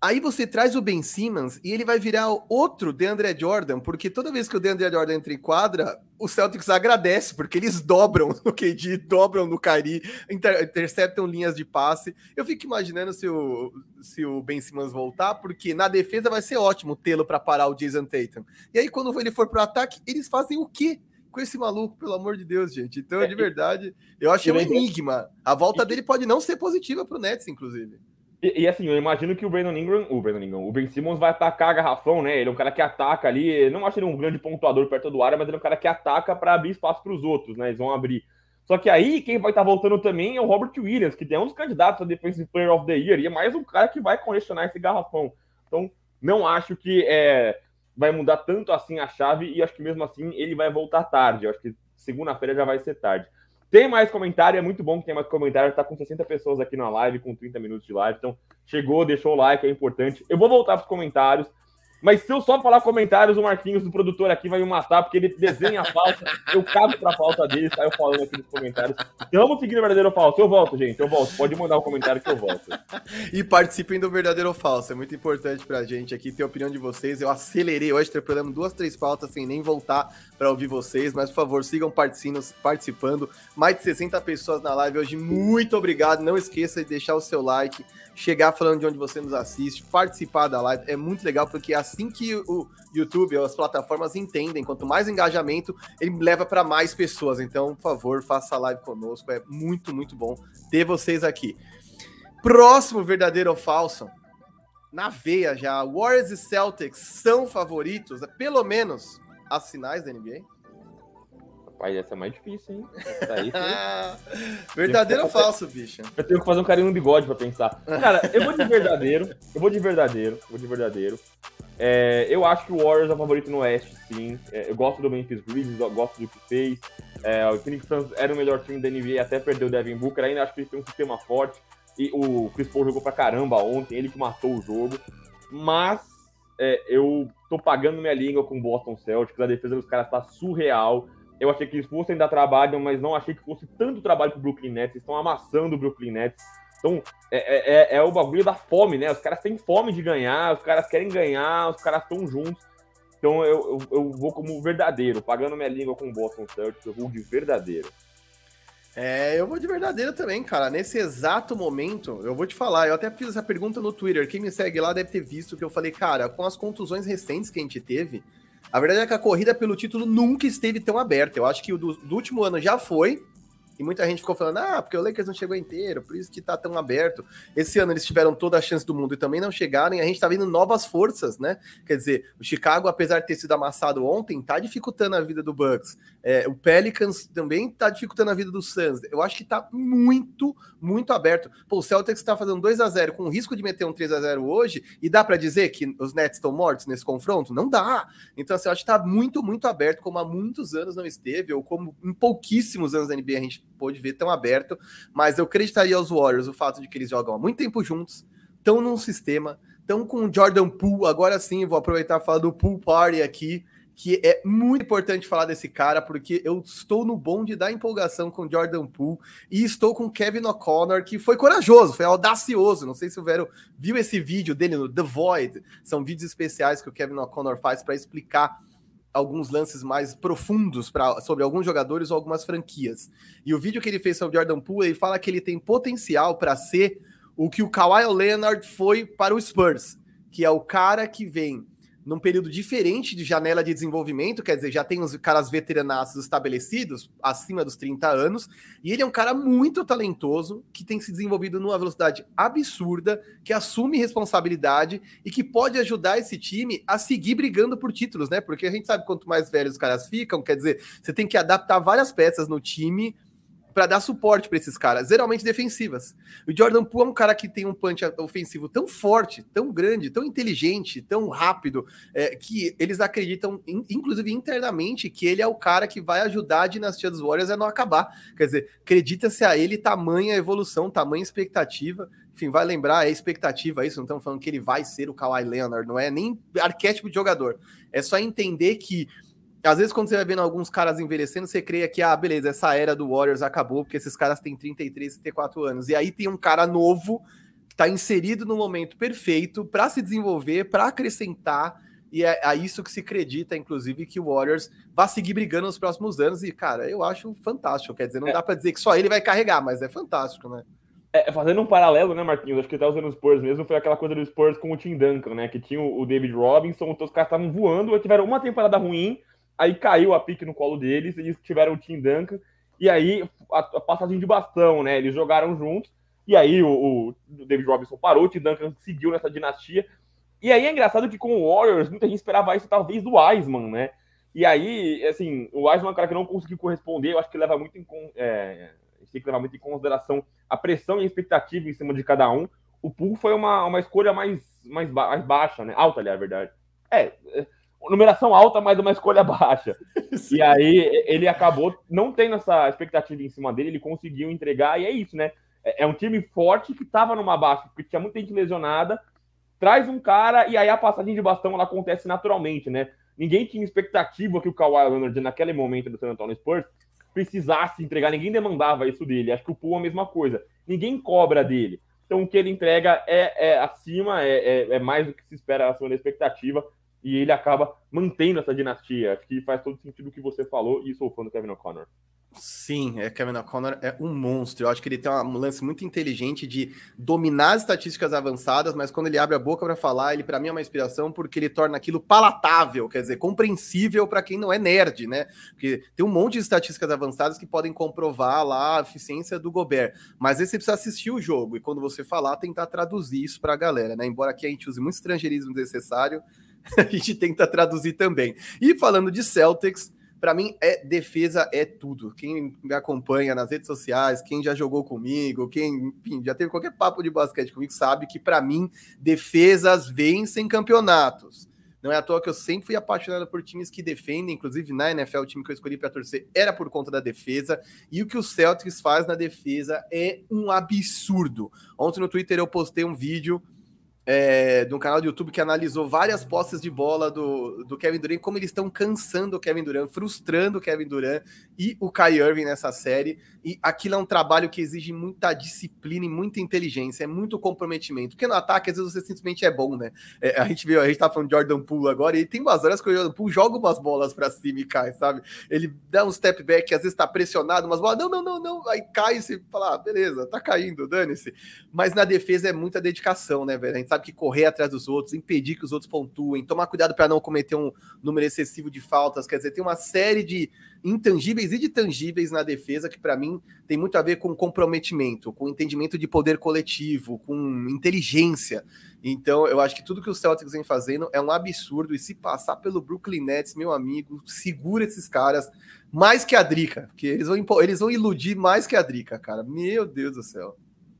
Aí você traz o Ben Simmons e ele vai virar outro DeAndre Jordan, porque toda vez que o DeAndre Jordan entra em quadra, o Celtics agradece, porque eles dobram no KD, dobram no Kyrie, inter interceptam linhas de passe. Eu fico imaginando se o, se o Ben Simmons voltar, porque na defesa vai ser ótimo tê-lo para parar o Jason Tatum. E aí quando ele for para o ataque, eles fazem o quê? Com esse maluco, pelo amor de Deus, gente. Então, é, de verdade, eu achei um enigma. A volta dele pode não ser positiva para o Nets, inclusive. E, e, assim, eu imagino que o Brandon Ingram, o Brandon Ingram, o Ben Simmons vai atacar garrafão, né? Ele é um cara que ataca ali, não acho ele um grande pontuador perto do área, mas ele é um cara que ataca para abrir espaço para os outros, né? Eles vão abrir. Só que aí, quem vai estar tá voltando também é o Robert Williams, que tem um dos candidatos a Defensive Player of the Year, e é mais um cara que vai congestionar esse garrafão. Então, não acho que é, vai mudar tanto assim a chave, e acho que mesmo assim ele vai voltar tarde. Eu acho que segunda-feira já vai ser tarde. Tem mais comentário, é muito bom que tem mais comentário. Tá com 60 pessoas aqui na live, com 30 minutos de live. Então, chegou, deixou o like, é importante. Eu vou voltar para os comentários. Mas se eu só falar comentários, o Marquinhos, do produtor aqui, vai me matar, porque ele desenha a falta, eu cago pra falta dele, saiu falando aqui nos comentários. Vamos seguir o verdadeiro ou falso. Eu volto, gente, eu volto. Pode mandar o um comentário que eu volto. e participem do verdadeiro ou falso. É muito importante pra gente aqui ter a opinião de vocês. Eu acelerei hoje, atropelando duas, três pautas sem nem voltar para ouvir vocês. Mas, por favor, sigam participando. Mais de 60 pessoas na live hoje. Muito obrigado. Não esqueça de deixar o seu like chegar falando de onde você nos assiste, participar da live. É muito legal, porque é assim que o YouTube ou as plataformas entendem, quanto mais engajamento, ele leva para mais pessoas. Então, por favor, faça a live conosco. É muito, muito bom ter vocês aqui. Próximo verdadeiro ou falso? Na veia já, Warriors e Celtics são favoritos, pelo menos as finais da NBA? Rapaz, essa é mais difícil, hein? Aí, verdadeiro ou falso, bicho? Eu tenho que fazer um carinho no bigode pra pensar. Cara, eu vou de verdadeiro. Eu vou de verdadeiro. Vou de verdadeiro. É, eu acho que o Warriors é o favorito no Oeste, sim. É, eu gosto do Memphis Grizzlies, gosto do que fez. É, o Phoenix Suns era o melhor time da NBA, até perdeu o Devin Booker. Ainda acho que ele tem um sistema forte. E o Chris Paul jogou pra caramba ontem, ele que matou o jogo. Mas é, eu tô pagando minha língua com o Boston Celtics. A defesa dos caras tá surreal. Eu achei que eles fossem dar trabalho, mas não achei que fosse tanto trabalho pro Brooklyn Nets. Eles estão amassando o Brooklyn Nets. Então, é, é, é, o bagulho da fome, né? Os caras têm fome de ganhar, os caras querem ganhar, os caras estão juntos. Então, eu, eu, eu, vou como verdadeiro, pagando minha língua com o Boston Celtics, eu vou de verdadeiro. É, eu vou de verdadeiro também, cara. Nesse exato momento, eu vou te falar, eu até fiz essa pergunta no Twitter. Quem me segue lá deve ter visto que eu falei, cara, com as contusões recentes que a gente teve, a verdade é que a corrida pelo título nunca esteve tão aberta. Eu acho que o do, do último ano já foi, e muita gente ficou falando, ah, porque o Lakers não chegou inteiro, por isso que tá tão aberto. Esse ano eles tiveram toda a chance do mundo e também não chegaram, e a gente tá vendo novas forças, né? Quer dizer, o Chicago, apesar de ter sido amassado ontem, tá dificultando a vida do Bucks. É, o Pelicans também tá dificultando a vida do Suns. Eu acho que tá muito, muito aberto. Pô, o Celtics tá fazendo 2 a 0 com o risco de meter um 3 a 0 hoje, e dá para dizer que os Nets estão mortos nesse confronto? Não dá. Então, assim, eu acho que tá muito, muito aberto, como há muitos anos não esteve, ou como em pouquíssimos anos da NBA a gente pôde ver tão aberto, mas eu acreditaria aos Warriors o fato de que eles jogam há muito tempo juntos, estão num sistema, estão com o Jordan Poole, agora sim, vou aproveitar e falar do Pool Party aqui, que é muito importante falar desse cara, porque eu estou no bonde da empolgação com Jordan Poole e estou com Kevin O'Connor, que foi corajoso, foi audacioso. Não sei se o Vero viu esse vídeo dele no The Void. São vídeos especiais que o Kevin O'Connor faz para explicar alguns lances mais profundos pra, sobre alguns jogadores ou algumas franquias. E o vídeo que ele fez sobre o Jordan Poole, ele fala que ele tem potencial para ser o que o Kawhi Leonard foi para o Spurs, que é o cara que vem num período diferente de janela de desenvolvimento, quer dizer, já tem os caras veteranos estabelecidos, acima dos 30 anos, e ele é um cara muito talentoso, que tem se desenvolvido numa velocidade absurda, que assume responsabilidade e que pode ajudar esse time a seguir brigando por títulos, né? Porque a gente sabe quanto mais velhos os caras ficam, quer dizer, você tem que adaptar várias peças no time para dar suporte para esses caras, geralmente defensivas. O Jordan Poole é um cara que tem um punch ofensivo tão forte, tão grande, tão inteligente, tão rápido, é, que eles acreditam, inclusive internamente, que ele é o cara que vai ajudar a dinastia dos Warriors a não acabar. Quer dizer, acredita-se a ele tamanha evolução, tamanha expectativa. Enfim, vai lembrar, é expectativa isso, não estamos falando que ele vai ser o Kawhi Leonard, não é nem arquétipo de jogador. É só entender que às vezes quando você vai vendo alguns caras envelhecendo, você crê que, ah, beleza, essa era do Warriors acabou, porque esses caras têm 33, 34 anos. E aí tem um cara novo que tá inserido no momento perfeito para se desenvolver, para acrescentar, e é a isso que se acredita, inclusive, que o Warriors vai seguir brigando nos próximos anos. E, cara, eu acho fantástico. Quer dizer, não é. dá para dizer que só ele vai carregar, mas é fantástico, né? É, fazendo um paralelo, né, Marquinhos? Acho que tá usando os Spurs mesmo, foi aquela coisa do Spurs com o Tim Duncan, né? Que tinha o David Robinson, os caras estavam voando, tiveram uma temporada ruim, aí caiu a pique no colo deles, eles tiveram o Tim Duncan, e aí a, a passagem de bastão, né? Eles jogaram juntos, e aí o, o David Robinson parou, o Tim Duncan seguiu nessa dinastia, e aí é engraçado que com o Warriors, muita gente esperava isso talvez do Wiseman, né? E aí, assim, o Wiseman é um cara que não conseguiu corresponder, eu acho que leva muito em, é, tem que levar muito em consideração a pressão e a expectativa em cima de cada um. O Pool foi uma, uma escolha mais, mais, ba mais baixa, né? Alta, ali, é verdade. É, é, numeração alta, mas uma escolha baixa. e aí ele acabou não tendo essa expectativa em cima dele, ele conseguiu entregar, e é isso, né? É, é um time forte que estava numa baixa, porque tinha muita gente lesionada, traz um cara e aí a passagem de bastão ela acontece naturalmente, né? Ninguém tinha expectativa que o Kawhi Leonard, naquele momento do San Antonio Spurs, precisasse entregar, ninguém demandava isso dele. Acho que o Poole é a mesma coisa. Ninguém cobra dele. Então o que ele entrega é, é acima, é, é, é, mais do que se espera acima da expectativa, e ele acaba mantendo essa dinastia. Acho que faz todo sentido o que você falou, e sou fã do Kevin O'Connor. Sim, é Kevin O'Connor é um monstro. Eu acho que ele tem um lance muito inteligente de dominar as estatísticas avançadas, mas quando ele abre a boca para falar, ele para mim é uma inspiração porque ele torna aquilo palatável, quer dizer, compreensível para quem não é nerd, né? Porque tem um monte de estatísticas avançadas que podem comprovar lá a eficiência do Gobert, mas aí você precisa assistir o jogo e quando você falar, tentar traduzir isso para a galera, né? Embora aqui a gente use muito estrangeirismo necessário, a gente tenta traduzir também. E falando de Celtics, para mim, é defesa é tudo. Quem me acompanha nas redes sociais, quem já jogou comigo, quem enfim, já teve qualquer papo de basquete comigo, sabe que para mim defesas vencem campeonatos. Não é à toa que eu sempre fui apaixonado por times que defendem, inclusive na NFL, o time que eu escolhi para torcer era por conta da defesa. E o que o Celtics faz na defesa é um absurdo. Ontem no Twitter eu postei um vídeo é, de um canal do YouTube que analisou várias posses de bola do, do Kevin Durant, como eles estão cansando o Kevin Durant, frustrando o Kevin Durant e o Kai Irving nessa série. E aquilo é um trabalho que exige muita disciplina e muita inteligência, é muito comprometimento. Porque no ataque, às vezes, você simplesmente é bom, né? É, a gente viu, a gente tá falando de Jordan Poole agora, e tem umas horas que o Jordan Poole joga umas bolas para cima e cai, sabe? Ele dá um step back, às vezes tá pressionado, umas bolas, não, não, não, não, aí cai e você fala, ah, beleza, tá caindo, dane-se. Mas na defesa é muita dedicação, né, velho? A gente sabe que correr atrás dos outros, impedir que os outros pontuem, tomar cuidado para não cometer um número excessivo de faltas, quer dizer, tem uma série de intangíveis e de tangíveis na defesa que para mim tem muito a ver com comprometimento, com entendimento de poder coletivo, com inteligência. Então, eu acho que tudo que os Celtics vem fazendo é um absurdo e se passar pelo Brooklyn Nets, meu amigo, segura esses caras mais que a Drica, porque eles vão eles vão iludir mais que a Drica, cara. Meu Deus do céu.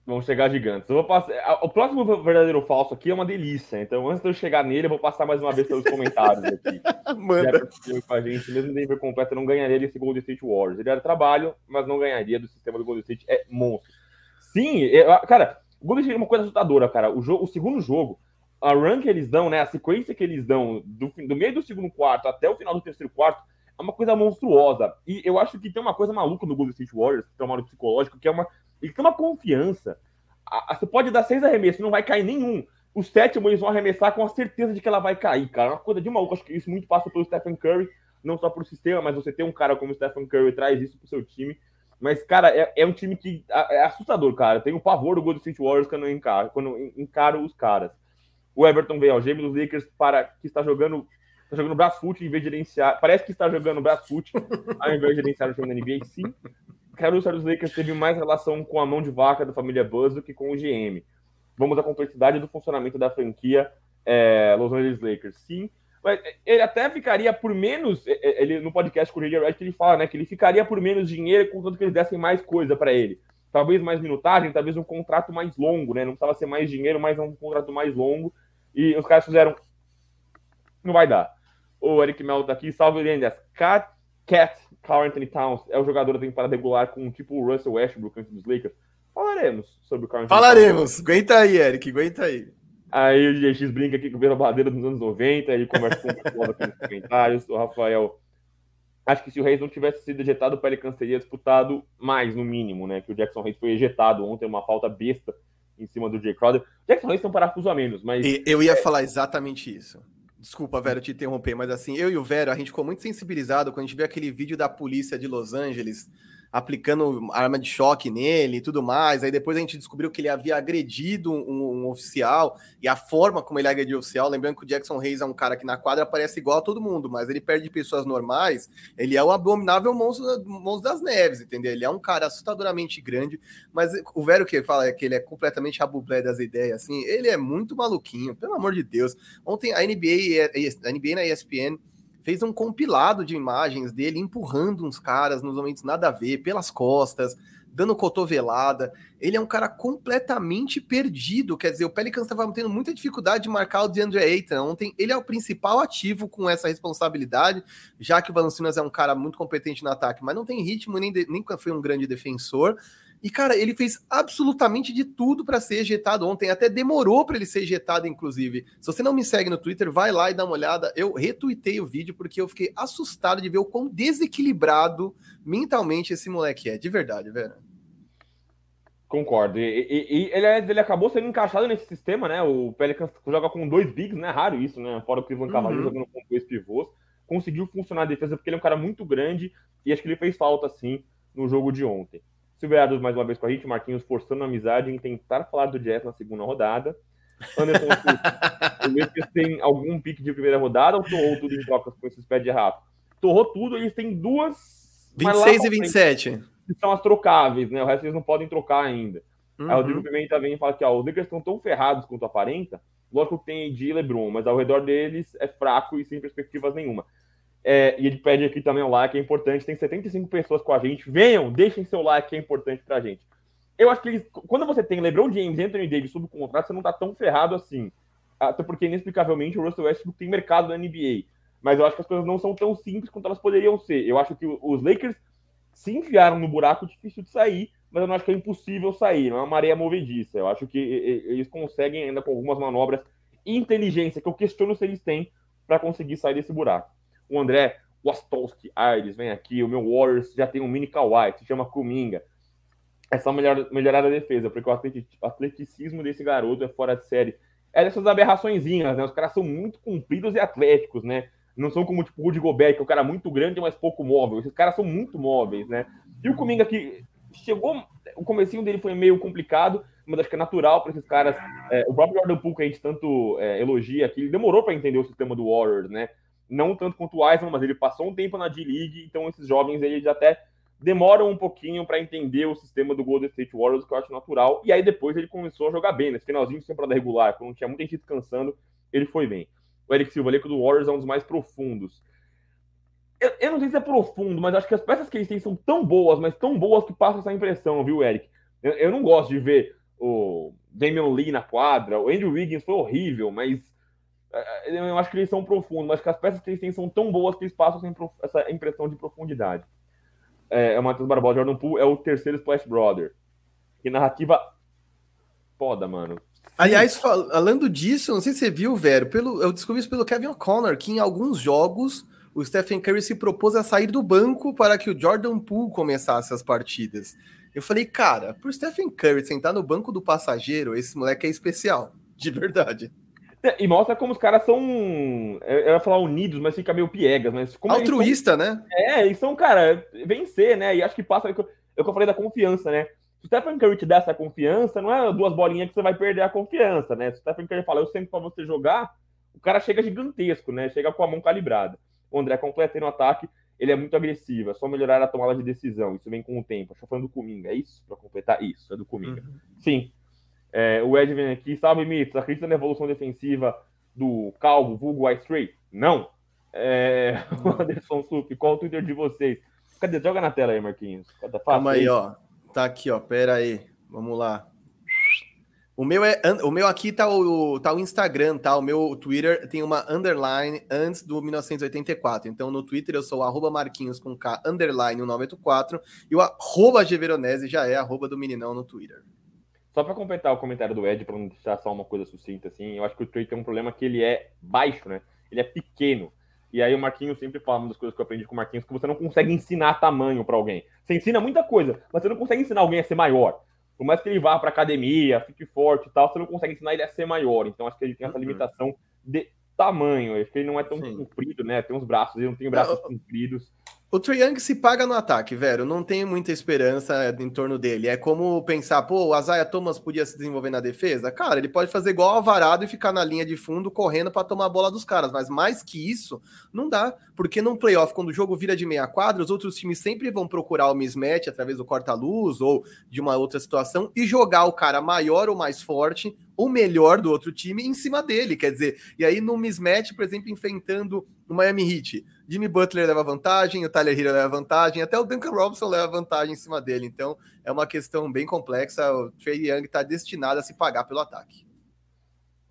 Vão chegar gigantes. Eu vou passar... O próximo verdadeiro ou falso aqui é uma delícia. Então, antes de eu chegar nele, eu vou passar mais uma vez pelos comentários aqui. Manda. Com a gente, mesmo Denver completo, não ganharia desse Golden State Warriors. Ele era trabalho, mas não ganharia do sistema do Golden State. É monstro. Sim, eu... cara, o Golden State é uma coisa assustadora, cara. O, jogo, o segundo jogo, a run que eles dão, né? A sequência que eles dão do, do meio do segundo quarto até o final do terceiro quarto é uma coisa monstruosa. E eu acho que tem uma coisa maluca no Golden State Warriors, que é um psicológico, que é uma ele tem uma confiança. você pode dar seis arremessos, não vai cair nenhum. O sétimo eles vão arremessar com a certeza de que ela vai cair, cara. É uma coisa de maluco. Acho que isso muito passa pelo Stephen Curry, não só pro sistema, mas você ter um cara como o Stephen Curry traz isso pro seu time. Mas, cara, é, é um time que é assustador, cara. Tem o pavor do Golden State Warriors quando encaro, quando encaro os caras. O Everton veio ao gêmeo dos Lakers para que está jogando está jogando Brasfoot em vez de gerenciar. Parece que está jogando Brasfoot ao invés de gerenciar o jogo da NBA. Sim, Caruso dos Lakers teve mais relação com a mão de vaca da família Buzz do que com o GM. Vamos à complexidade do funcionamento da franquia é, Los Angeles Lakers. Sim, mas ele até ficaria por menos. É, é, ele no podcast com o J.J. Redick ele fala, né, que ele ficaria por menos dinheiro contanto que eles dessem mais coisa para ele. Talvez mais minutagem, talvez um contrato mais longo, né? Não precisava ser mais dinheiro, mas um contrato mais longo. E os caras fizeram. Não vai dar. O Eric Melo tá aqui, salve lendas. Cat Cat Carl Anthony Towns é o jogador da temporada regular com tipo o Russell Westbrook antes dos Lakers. Falaremos sobre o Carl Anthony Falaremos. Towns. Aguenta aí, Eric. Aguenta aí. Aí o GX brinca aqui com o Vero Badeira dos anos 90, ele conversa com o pessoal aqui nos comentários. O Rafael acho que se o Reis não tivesse sido ejetado, o Pelicans teria disputado mais, no mínimo, né? Que o Jackson Reis foi ejetado ontem, uma falta besta em cima do Jay Crowder. Jackson Reis tem um parafuso a menos, mas. Eu ia é... falar exatamente isso. Desculpa, Vero, te interromper, mas assim, eu e o Vero, a gente ficou muito sensibilizado quando a gente viu aquele vídeo da polícia de Los Angeles aplicando arma de choque nele e tudo mais. Aí depois a gente descobriu que ele havia agredido um, um, oficial e a forma como ele agrediu o oficial. Lembrando que o Jackson Reis é um cara que na quadra parece igual a todo mundo, mas ele perde pessoas normais. Ele é o abominável monstro, monstro das neves, entendeu? Ele é um cara assustadoramente grande, mas o velho que fala é que ele é completamente rabublé das ideias, assim, ele é muito maluquinho, pelo amor de Deus. Ontem a NBA, a NBA na ESPN fez um compilado de imagens dele empurrando uns caras nos momentos nada a ver, pelas costas, dando cotovelada. Ele é um cara completamente perdido. Quer dizer, o Pelicans estava tendo muita dificuldade de marcar o DeAndre Ayton ontem. Ele é o principal ativo com essa responsabilidade, já que o Valanciunas é um cara muito competente no ataque, mas não tem ritmo, nem, de, nem foi um grande defensor. E, cara, ele fez absolutamente de tudo para ser ejetado ontem. Até demorou para ele ser ejetado, inclusive. Se você não me segue no Twitter, vai lá e dá uma olhada. Eu retuitei o vídeo porque eu fiquei assustado de ver o quão desequilibrado mentalmente esse moleque é. De verdade, velho. Concordo. E, e, e ele, é, ele, acabou sendo encaixado nesse sistema, né? O Pelicans joga com dois bigs, né? Raro isso, né? Fora o Cleveland Cavaliers uhum. jogando com dois pivôs. Conseguiu funcionar a defesa porque ele é um cara muito grande e acho que ele fez falta, sim, no jogo de ontem. Silverados mais uma vez com a gente, Marquinhos forçando a amizade em tentar falar do Jazz na segunda rodada. Anderson, o Lakers tem algum pique de primeira rodada ou torrou tudo em trocas com esses pés de rato? Torrou tudo, eles têm duas. 26 e 27. Que são as trocáveis, né? O resto eles não podem trocar ainda. Uhum. Aí o Rodrigo Pimenta vem e fala que ó, os Lakers estão tão ferrados quanto aparenta. Lógico que tem de LeBron, mas ao redor deles é fraco e sem perspectivas nenhuma. É, e ele pede aqui também o like, é importante. Tem 75 pessoas com a gente. Venham, deixem seu like, é importante pra gente. Eu acho que eles, quando você tem LeBron James e Anthony Davis sob contrato, você não tá tão ferrado assim. Até porque, inexplicavelmente, o Russell Westbrook tem mercado na NBA. Mas eu acho que as coisas não são tão simples quanto elas poderiam ser. Eu acho que os Lakers se enfiaram no buraco difícil de sair, mas eu não acho que é impossível sair. Não é uma maré movediça. Eu acho que eles conseguem, ainda com algumas manobras, inteligência, que eu questiono se eles têm para conseguir sair desse buraco o André Wastowski Aires vem aqui, o meu Warriors já tem um mini Kawhi, se chama Kuminga. É só melhor, melhorar a defesa, porque o atleticismo desse garoto é fora de série. É dessas aberraçõezinhas, né? Os caras são muito compridos e atléticos, né? Não são como tipo o Rudy Gobert, que é um cara muito grande, mas pouco móvel. Esses caras são muito móveis, né? E o Kuminga que chegou, o comecinho dele foi meio complicado, mas acho que é natural para esses caras. É, o próprio Jordan Poole, que a gente tanto é, elogia aqui, ele demorou para entender o sistema do Warriors, né? Não tanto quanto o Eisman, mas ele passou um tempo na D-League, então esses jovens eles até demoram um pouquinho para entender o sistema do Golden State Warriors, que eu acho natural, e aí depois ele começou a jogar bem, nesse finalzinho de temporada regular, quando tinha muita gente descansando, ele foi bem. O Eric Silva ali, que do Warriors é um dos mais profundos. Eu, eu, não sei se é profundo, mas acho que as peças que eles têm são tão boas, mas tão boas que passam essa impressão, viu, Eric? Eu, eu não gosto de ver o Damian Lee na quadra, o Andrew Wiggins foi horrível, mas é, eu acho que eles são profundos, mas que as peças que eles têm são tão boas que eles passam essa impressão de profundidade. É, é o Matheus Barbosa, Jordan Poole é o terceiro Splash Brother. Que narrativa foda, mano. Aliás, falando disso, não sei se você viu, Vero, pelo, eu descobri isso pelo Kevin O'Connor, que em alguns jogos o Stephen Curry se propôs a sair do banco para que o Jordan Poole começasse as partidas. Eu falei, cara, por Stephen Curry sentar no banco do passageiro, esse moleque é especial, de verdade. E mostra como os caras são. Eu ia falar unidos, mas fica meio piegas. Mas como Altruísta, são, né? É, eles são, cara, vencer, né? E acho que passa. É o que eu falei da confiança, né? Se o Stephen Curry te dá essa confiança, não é duas bolinhas que você vai perder a confiança, né? Se o Stephen Curry fala, eu sempre pra você jogar, o cara chega gigantesco, né? Chega com a mão calibrada. O André completa no ataque, ele é muito agressivo, é só melhorar a tomada de decisão. Isso vem com o tempo. Estou falando do Cominga, é isso? Pra completar? Isso, é do Cominga. Uhum. Sim. É, o Ed vem aqui, salve Mitos, acredita na evolução defensiva do Calvo, vulgo Ice Stray? Não. É, o Anderson Sup, qual o Twitter de vocês? Cadê? Joga na tela aí, Marquinhos. Tá Calma aí, ó. Tá aqui, ó. Pera aí. Vamos lá. O meu é o meu aqui tá o, tá o Instagram, tá? O meu Twitter tem uma underline antes do 1984. Então no Twitter eu sou arroba Marquinhos com K underline 1984 e o arroba Geveronese já é arroba do meninão no Twitter. Só para completar o comentário do Ed, para não deixar só uma coisa sucinta, assim, eu acho que o Trey tem um problema que ele é baixo, né? Ele é pequeno. E aí o Marquinhos sempre fala uma das coisas que eu aprendi com o Marquinhos, que você não consegue ensinar tamanho para alguém. Você ensina muita coisa, mas você não consegue ensinar alguém a ser maior. Por mais que ele vá para academia, fique forte e tal, você não consegue ensinar ele a ser maior. Então acho que ele tem essa uhum. limitação de tamanho. Acho que ele não é tão Sim. comprido, né? Tem uns braços, ele não tem braços não, compridos. O Trae Young se paga no ataque, velho. Não tenho muita esperança em torno dele. É como pensar, pô, o Isaiah Thomas podia se desenvolver na defesa? Cara, ele pode fazer igual Alvarado e ficar na linha de fundo correndo para tomar a bola dos caras. Mas mais que isso, não dá. Porque num playoff, quando o jogo vira de meia quadra, os outros times sempre vão procurar o mismatch através do corta-luz ou de uma outra situação e jogar o cara maior ou mais forte o melhor do outro time em cima dele, quer dizer, e aí no mismatch, por exemplo, enfrentando o Miami Heat, Jimmy Butler leva vantagem, o Tyler Hero leva vantagem, até o Duncan Robinson leva vantagem em cima dele, então é uma questão bem complexa, o Trey Young está destinado a se pagar pelo ataque.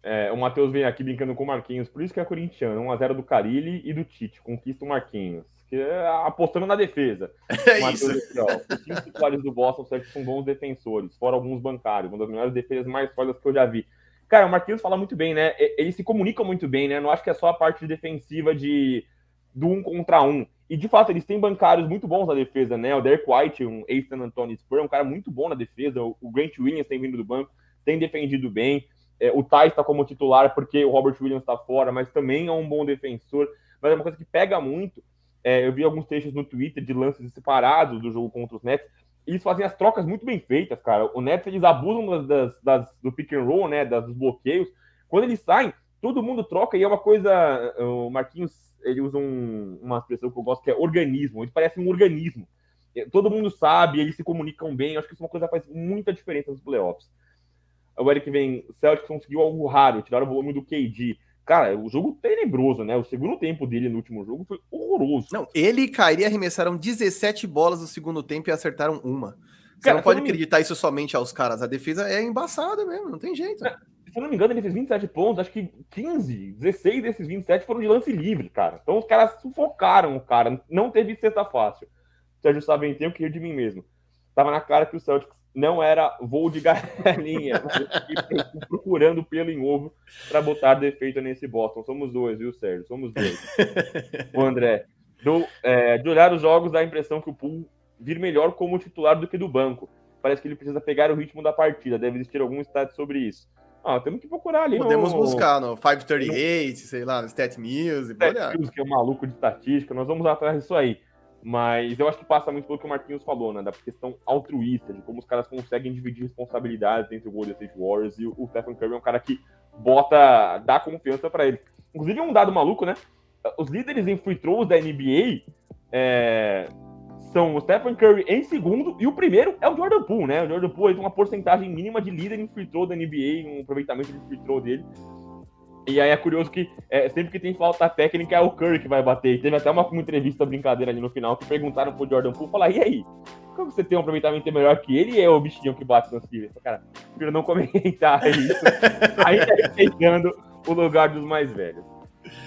É, o Matheus vem aqui brincando com o Marquinhos, por isso que é corintiano, 1x0 do Carilli e do Tite, conquista o Marquinhos. É apostando na defesa. É isso. Ó, os cinco titulares do Boston são bons defensores, fora alguns bancários, uma das melhores defesas mais sólidas que eu já vi. Cara, o Marquinhos fala muito bem, né? Eles se comunicam muito bem, né? Não acho que é só a parte defensiva de do um contra um. E de fato, eles têm bancários muito bons na defesa, né? O Derek White, um ex-San Antonio Spurs, é um cara muito bom na defesa. O Grant Williams tem vindo do banco, tem defendido bem. É, o Thais está como titular porque o Robert Williams está fora, mas também é um bom defensor. Mas é uma coisa que pega muito é, eu vi alguns textos no Twitter de lances separados do jogo contra os Nets. Eles fazem as trocas muito bem feitas, cara. O Nets, eles abusam das, das, do pick and roll, né? Das, dos bloqueios. Quando eles saem, todo mundo troca e é uma coisa. O Marquinhos, ele usa um, uma expressão que eu gosto que é organismo. Eles parecem um organismo. Todo mundo sabe, eles se comunicam bem. Eu acho que isso é uma coisa que faz muita diferença nos playoffs. O Eric vem, o Celtics conseguiu algo raro, tiraram o volume do KD. Cara, o jogo tenebroso, né? O segundo tempo dele no último jogo foi horroroso. Não, ele e Kairi arremessaram 17 bolas no segundo tempo e acertaram uma. Você cara, não pode não acreditar isso somente aos caras. A defesa é embaçada mesmo, não tem jeito. Se eu não me engano, ele fez 27 pontos. Acho que 15, 16 desses 27 foram de lance livre, cara. Então os caras sufocaram o cara. Não teve cesta fácil. Sérgio Sabentinho, eu queria de mim mesmo. Tava na cara que o Celtics não era voo de galinha, procurando pelo em ovo para botar defeito nesse Boston. Somos dois, viu, Sérgio? Somos dois. o André, do, é, de olhar os jogos, dá a impressão que o Pool vir melhor como titular do que do banco. Parece que ele precisa pegar o ritmo da partida. Deve existir algum stat sobre isso. Ah, temos que procurar ali. Podemos buscar no 538, no... sei lá, no Stat Music. Stat Music, que é um maluco de estatística. Nós vamos atrás disso aí. Mas eu acho que passa muito pelo que o Marquinhos falou, né? Da questão altruísta, de como os caras conseguem dividir responsabilidades entre o Golden State Warriors e o Stephen Curry é um cara que bota, dá confiança para ele. Inclusive, um dado maluco, né? Os líderes em free throws da NBA é, são o Stephen Curry em segundo e o primeiro é o Jordan Poole, né? O Jordan Poole tem uma porcentagem mínima de líder em free throw da NBA, um aproveitamento de free throw dele. E aí é curioso que é, sempre que tem falta técnica é o Curry que vai bater. E teve até uma, uma, entrevista brincadeira ali no final que perguntaram pro Jordan Poole, falar, e aí? Como você tem um aproveitamento melhor que ele e é o bichinho que bate no Steven? Cara, prefiro não comentar isso. aí tá respeitando o lugar dos mais velhos.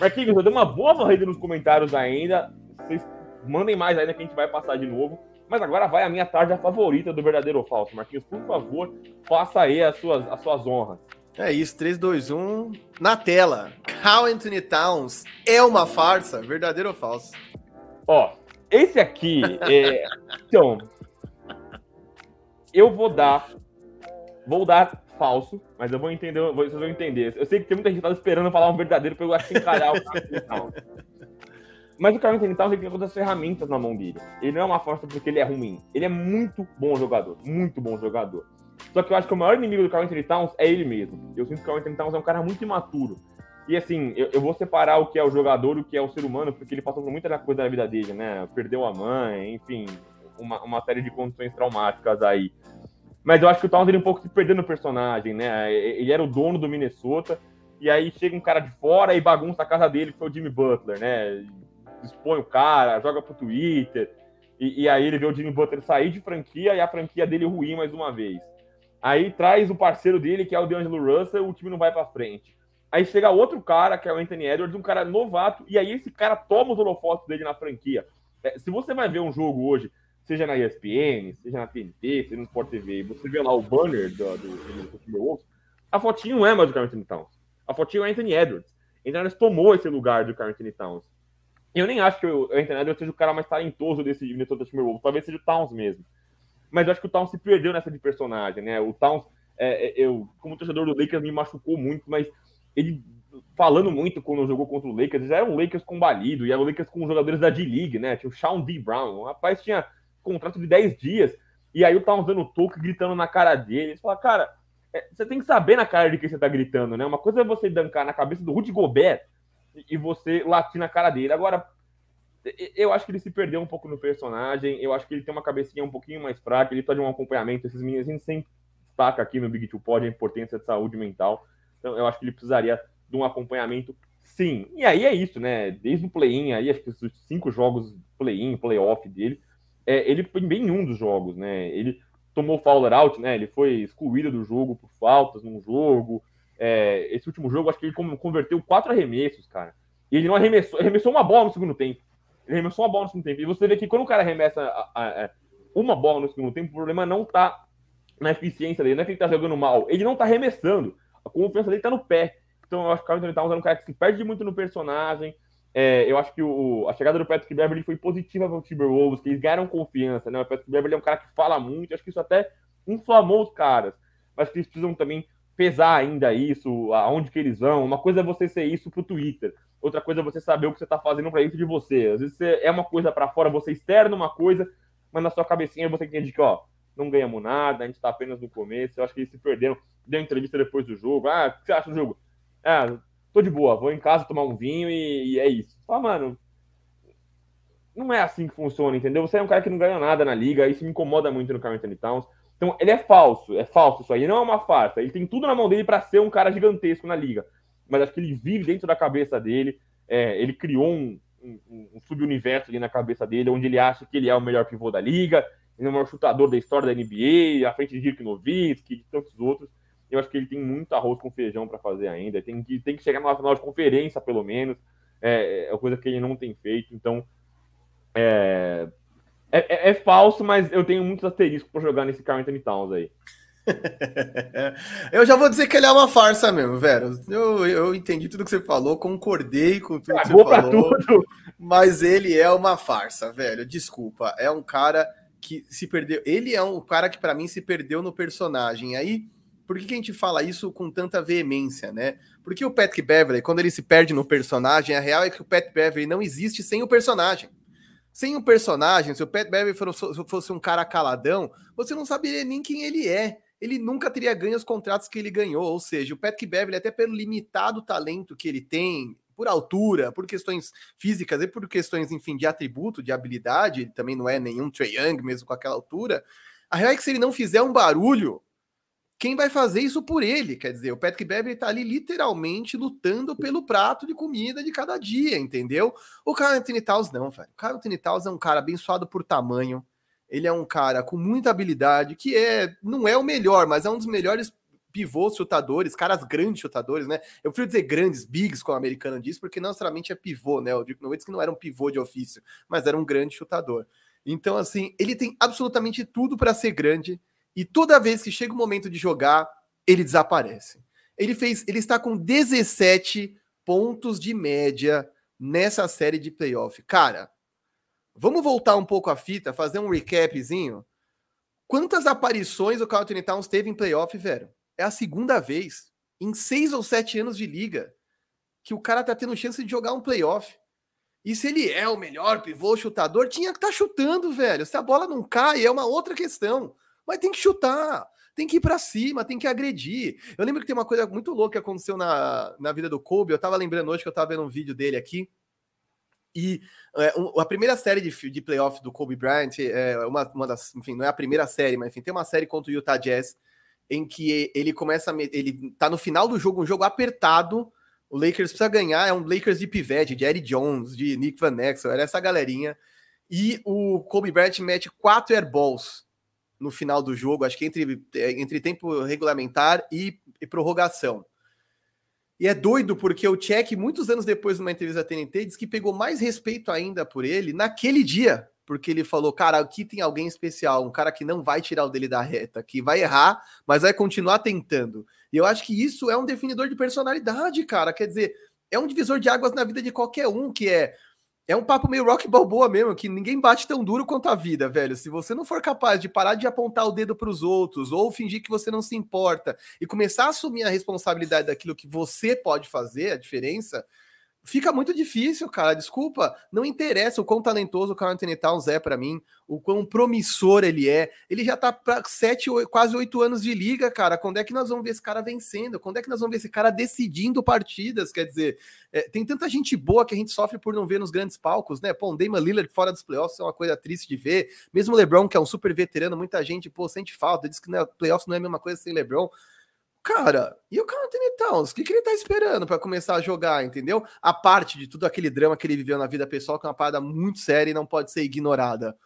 Marquinhos, eu dei uma boa varrida nos comentários ainda. Vocês mandem mais ainda que a gente vai passar de novo. Mas agora vai a minha tarde favorita do verdadeiro ou falso. Marquinhos, por favor, faça aí as suas, as suas honras. É isso, 3, 2, 1. Na tela, Cal Anthony Towns é uma farsa, verdadeiro ou falso? Ó, esse aqui é. Então. Eu vou dar. Vou dar falso, mas eu vou entender, vocês vão entender. Eu sei que tem muita gente que tá esperando falar um verdadeiro pra eu encarar o Anthony Towns. Mas o Carl Anthony Towns tem todas as ferramentas na mão dele. Ele não é uma força porque ele é ruim. Ele é muito bom jogador, muito bom jogador. Só que eu acho que o maior inimigo do Carl Anthony Towns é ele mesmo. Eu sinto que o Carl Anthony Towns é um cara muito imaturo. E assim, eu, eu, vou separar o que é o jogador e o que é o ser humano, porque ele passou por muita coisa na vida dele, né? Perdeu a mãe, enfim, uma, uma série de condições traumáticas aí. Mas eu acho que o Towns ele um pouco se perdeu no personagem, né? Ele era o dono do Minnesota, e aí chega um cara de fora e bagunça a casa dele, que foi o Jimmy Butler, né? Expõe o cara, joga pro Twitter, e, e aí ele vê o Jimmy Butler sair de franquia e a franquia dele ruim mais uma vez. Aí traz o parceiro dele, que é o DeAngelo Russell, o time não vai para frente. Aí chega outro cara, que é o Anthony Edwards, um cara novato, e aí esse cara toma os holofotes dele na franquia. É, se você vai ver um jogo hoje, seja na ESPN, seja na TNT, seja no Sport TV, você vê lá o banner do, do, do Timberwolves, a fotinho não é mais do Anthony Towns. A fotinho é Anthony Edwards. Então Edwards tomou esse lugar do Anthony Towns. Eu nem acho que o Anthony Edwards seja o cara mais talentoso desse Minnesota Timberwolves. Talvez seja o Towns mesmo. Mas eu acho que o Towns se perdeu nessa de personagem, né? O Towns, é, é eu, como torcedor do Lakers, me machucou muito, mas ele falando muito quando jogou contra o Lakers, já era um Lakers combalido, e era o Lakers com jogadores da D-League, né? Tinha o Sean D. Brown, o rapaz tinha contrato de 10 dias, e aí o Towns dando toque, gritando na cara dele. Você fala, cara, é, você tem que saber na cara de quem você tá gritando, né? Uma coisa é você dancar na cabeça do Rudy Gobert e você latir na cara dele. Agora, eu acho que ele se perdeu um pouco no personagem, eu acho que ele tem uma cabecinha um pouquinho mais fraca, ele precisa de um acompanhamento. Esses meninos, a gente sempre destaca aqui no Big Two Pod a importância de saúde mental. Então, eu acho que ele precisaria de um acompanhamento, sim. E aí é isso, né? Desde o play-in, aí acho que os cinco jogos play-in, play-off dele, é, ele foi bem em um dos jogos, né? Ele tomou foul out, né? Ele foi excluído do jogo por faltas num jogo. É, esse último jogo, acho que ele converteu quatro arremessos, cara. E ele não arremessou, arremessou uma bola no segundo tempo. Ele arremessou uma bola no segundo tempo. E você vê que quando o cara arremessa a, a, a, uma bola no segundo tempo, o problema não tá na eficiência dele, não é que ele tá jogando mal. Ele não tá arremessando. A confiança dele tá no pé. Então eu acho que o Carlton Towns é um cara que se perde muito no personagem. É, eu acho que o, a chegada do Patrick Beverly foi positiva para o Timberwolves, que eles ganharam confiança, né? O Patrick Beverly é um cara que fala muito, acho que isso até inflamou os caras. Mas que eles precisam também pesar ainda isso, aonde que eles vão. Uma coisa é você ser isso pro Twitter, outra coisa é você saber o que você tá fazendo para isso de você. Às vezes você é uma coisa para fora, você externa uma coisa, mas na sua cabecinha você entende que, ó, não ganhamos nada, a gente tá apenas no começo. Eu acho que eles se perderam. Deu entrevista depois do jogo. Ah, o que você acha do jogo? Ah, tô de boa, vou em casa tomar um vinho e, e é isso. Fala, mano, não é assim que funciona, entendeu? Você é um cara que não ganha nada na liga, isso me incomoda muito no Carl Anthony Towns. Então, ele é falso, é falso isso aí, não é uma farsa. Ele tem tudo na mão dele para ser um cara gigantesco na liga. Mas acho que ele vive dentro da cabeça dele. É, ele criou um, um, um subuniverso ali na cabeça dele, onde ele acha que ele é o melhor pivô da liga, ele é o maior chutador da história da NBA, à frente de Dirk Nowitzki, de tantos outros. Eu acho que ele tem muito arroz com feijão para fazer ainda. Tem que, tem que chegar numa final de conferência, pelo menos. É, é coisa que ele não tem feito. Então, é, é, é, falso, mas eu tenho muitos asteriscos para jogar nesse Carl Towns aí. eu já vou dizer que ele é uma farsa mesmo, velho. Eu, eu entendi tudo que você falou, concordei com tudo que você falou. Tudo. Mas ele é uma farsa, velho. Desculpa. É um cara que se perdeu. Ele é um cara que, para mim, se perdeu no personagem. Aí, por que, que a gente fala isso com tanta veemência, né? Porque o Patrick Beverly, quando ele se perde no personagem, a real é que o Patrick Beverly não existe sem o personagem. Sem o personagem, se o Pat Beverly fosse um cara caladão, você não saberia nem quem ele é. Ele nunca teria ganho os contratos que ele ganhou. Ou seja, o Patrick Beverly, até pelo limitado talento que ele tem, por altura, por questões físicas e por questões, enfim, de atributo, de habilidade, ele também não é nenhum Trae Young, mesmo com aquela altura. A real é que se ele não fizer um barulho, quem vai fazer isso por ele? Quer dizer, o Patrick Beverly está ali literalmente lutando pelo prato de comida de cada dia, entendeu? O Carl Anthony Towns não, velho. O Carl Anthony Towns é um cara abençoado por tamanho. Ele é um cara com muita habilidade, que é não é o melhor, mas é um dos melhores pivôs chutadores, caras grandes chutadores, né? Eu prefiro dizer grandes, bigs, como o americano diz, porque não necessariamente é pivô, né? O Dirk Nowitzki não era um pivô de ofício, mas era um grande chutador. Então, assim, ele tem absolutamente tudo para ser grande e toda vez que chega o momento de jogar, ele desaparece. Ele fez, ele está com 17 pontos de média nessa série de playoff. Cara, vamos voltar um pouco a fita, fazer um recapzinho. Quantas aparições o Carlton Towns teve em playoff, velho? É a segunda vez em seis ou sete anos de liga que o cara tá tendo chance de jogar um playoff. E se ele é o melhor pivô chutador, tinha que estar tá chutando, velho. Se a bola não cai, é uma outra questão. Mas tem que chutar, tem que ir para cima, tem que agredir. Eu lembro que tem uma coisa muito louca que aconteceu na, na vida do Kobe. Eu tava lembrando hoje que eu tava vendo um vídeo dele aqui. E é, a primeira série de, de playoff do Kobe Bryant é uma, uma das, enfim, não é a primeira série, mas enfim, tem uma série contra o Utah Jazz em que ele começa, ele tá no final do jogo, um jogo apertado. O Lakers precisa ganhar, é um Lakers de pivete, de Eddie Jones, de Nick Van Exel, era essa galerinha. E o Kobe Bryant mete quatro airballs no final do jogo, acho que entre, é, entre tempo regulamentar e, e prorrogação. E é doido porque o Check, muitos anos depois, numa entrevista da TNT, diz que pegou mais respeito ainda por ele naquele dia, porque ele falou: cara, aqui tem alguém especial, um cara que não vai tirar o dele da reta, que vai errar, mas vai continuar tentando. E eu acho que isso é um definidor de personalidade, cara. Quer dizer, é um divisor de águas na vida de qualquer um, que é é um papo meio rock balboa mesmo, que ninguém bate tão duro quanto a vida, velho. Se você não for capaz de parar de apontar o dedo para os outros, ou fingir que você não se importa, e começar a assumir a responsabilidade daquilo que você pode fazer, a diferença, fica muito difícil, cara. Desculpa, não interessa o quão talentoso o Carl Anthony Towns é para mim, o quão promissor ele é. Ele já tá para sete, quase oito anos de liga, cara. Quando é que nós vamos ver esse cara vencendo? Quando é que nós vamos ver esse cara decidindo partidas? Quer dizer, é, tem tanta gente boa que a gente sofre por não ver nos grandes palcos, né? Pô, um Damon Lillard fora dos playoffs é uma coisa triste de ver. Mesmo o LeBron, que é um super veterano, muita gente, pô, sente falta. Diz que né, playoffs não é a mesma coisa sem LeBron. Cara, e o Carl Anthony Towns? O que, que ele tá esperando para começar a jogar, entendeu? A parte de tudo aquele drama que ele viveu na vida pessoal, que é uma parada muito séria e não pode ser ignorada.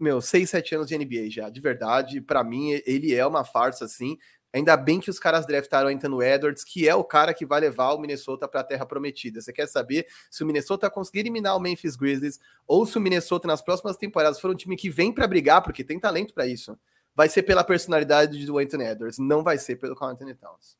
Meu, 6, 7 anos de NBA já, de verdade. para mim, ele é uma farsa, assim. Ainda bem que os caras draftaram Anthony Edwards, que é o cara que vai levar o Minnesota para a Terra Prometida. Você quer saber se o Minnesota conseguir eliminar o Memphis Grizzlies ou se o Minnesota nas próximas temporadas for um time que vem para brigar, porque tem talento para isso vai ser pela personalidade do Anthony Edwards, não vai ser pelo Carl Anthony Towns.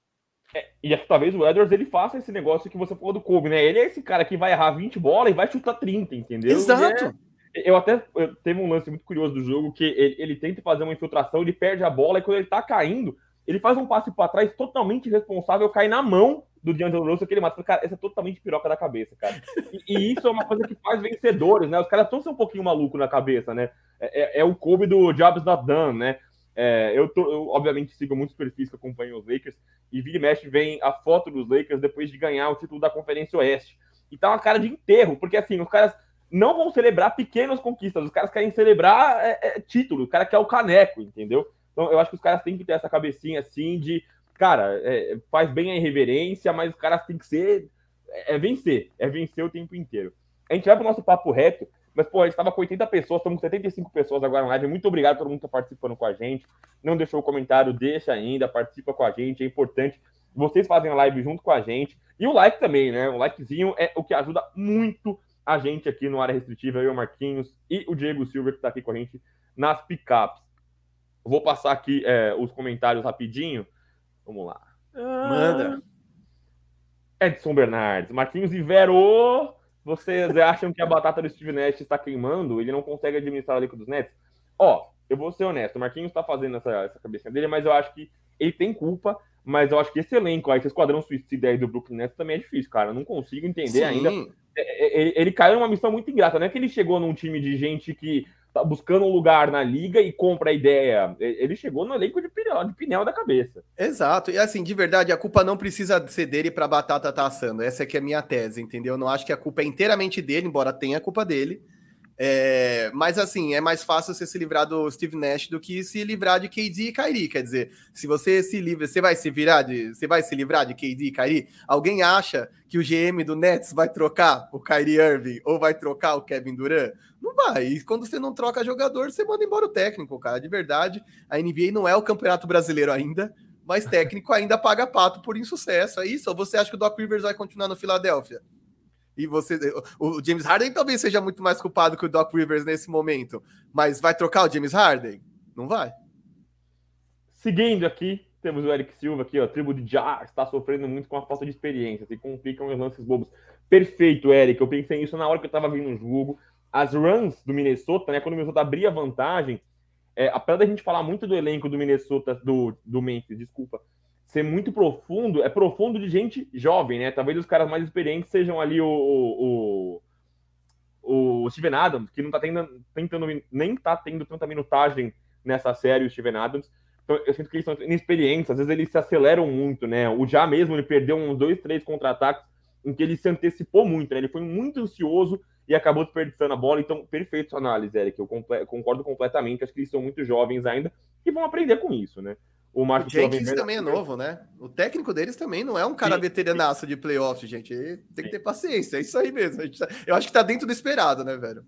É, e talvez o Edwards ele faça esse negócio que você falou do Kobe, né? Ele é esse cara que vai errar 20 bolas e vai chutar 30, entendeu? Exato. É, eu até eu, teve um lance muito curioso do jogo que ele, ele, tenta fazer uma infiltração, ele perde a bola e quando ele tá caindo, ele faz um passe para trás totalmente responsável, cai na mão do D'Angelo Russell que ele mata. Cara, essa é totalmente piroca da cabeça, cara. E, e, isso é uma coisa que faz vencedores, né? Os caras estão um pouquinho maluco na cabeça, né? É, é, é o Kobe do Jobs Not Done, né? É, eu, tô, eu, obviamente, sigo muitos perfis que acompanham os Lakers, e vira e mexe vem a foto dos Lakers depois de ganhar o título da Conferência Oeste. E tá uma cara de enterro, porque assim, os caras não vão celebrar pequenas conquistas, os caras querem celebrar é, é, título, o cara quer o caneco, entendeu? Então eu acho que os caras têm que ter essa cabecinha assim de, cara, é, faz bem a irreverência, mas os caras têm que ser. É, é vencer, é vencer o tempo inteiro. A gente vai pro nosso papo reto. Mas, pô, a gente estava com 80 pessoas, estamos com 75 pessoas agora na live. Muito obrigado a todo mundo que está participando com a gente. Não deixou o comentário, deixa ainda, participa com a gente, é importante. Vocês fazem a live junto com a gente. E o like também, né? O likezinho é o que ajuda muito a gente aqui no Área Restritiva, eu, Marquinhos e o Diego Silva, que está aqui com a gente nas picapes. Vou passar aqui é, os comentários rapidinho. Vamos lá. Manda. Edson Bernardes, Marquinhos Ivero. Vocês acham que a batata do Steve Nash está queimando? Ele não consegue administrar o elenco dos Nets? Ó, eu vou ser honesto, o Marquinhos está fazendo essa, essa cabecinha dele, mas eu acho que ele tem culpa, mas eu acho que esse elenco aí, esse esquadrão suicida aí do Brooklyn Nets também é difícil, cara. Eu não consigo entender Sim. ainda. Ele, é, é, ele caiu numa missão muito ingrata, não é que ele chegou num time de gente que tá buscando um lugar na liga e compra a ideia. Ele chegou no elenco de pneu, de pneu da cabeça. Exato. E assim, de verdade, a culpa não precisa ser dele para batata tá assando. Essa aqui é a minha tese, entendeu? Eu não acho que a culpa é inteiramente dele, embora tenha a culpa dele. É, mas assim, é mais fácil você se livrar do Steve Nash do que se livrar de KD e Kyrie. Quer dizer, se você se livra, você vai se virar de, você vai se livrar de KD e Kyrie? Alguém acha que o GM do Nets vai trocar o Kyrie Irving ou vai trocar o Kevin Durant? Não vai. E quando você não troca jogador, você manda embora o técnico, cara. De verdade, a NBA não é o Campeonato Brasileiro ainda, mas técnico ainda paga pato por insucesso. É isso? Ou você acha que o Doc Rivers vai continuar no Filadélfia? E você, o James Harden talvez seja muito mais culpado que o Doc Rivers nesse momento, mas vai trocar o James Harden? Não vai. Seguindo aqui, temos o Eric Silva aqui, ó, tribo de Jar, está sofrendo muito com a falta de experiência, se complicam os lances bobos. Perfeito, Eric, eu pensei nisso na hora que eu estava vindo no jogo. As runs do Minnesota, né, quando o Minnesota abria vantagem, é, apesar da gente falar muito do elenco do Minnesota, do, do Memphis, desculpa, ser muito profundo, é profundo de gente jovem, né? Talvez os caras mais experientes sejam ali o, o, o, Steven Adams, que não tá tendo, tentando, nem tá tendo tanta minutagem nessa série, o Steven Adams. Então, eu sinto que eles são inexperientes, às vezes eles se aceleram muito, né? O já mesmo ele perdeu uns dois, três contra-ataques em que ele se antecipou muito, né? Ele foi muito ansioso e acabou desperdiçando a bola. Então, perfeito sua análise, Eric. Eu concordo completamente. Acho que eles são muito jovens ainda e vão aprender com isso, né? O, Marcos o Jenkins também é novo, né? O técnico deles também não é um cara sim, veteranaço de playoff, gente. Tem que ter paciência, é isso aí mesmo. Tá, eu acho que tá dentro do esperado, né, velho?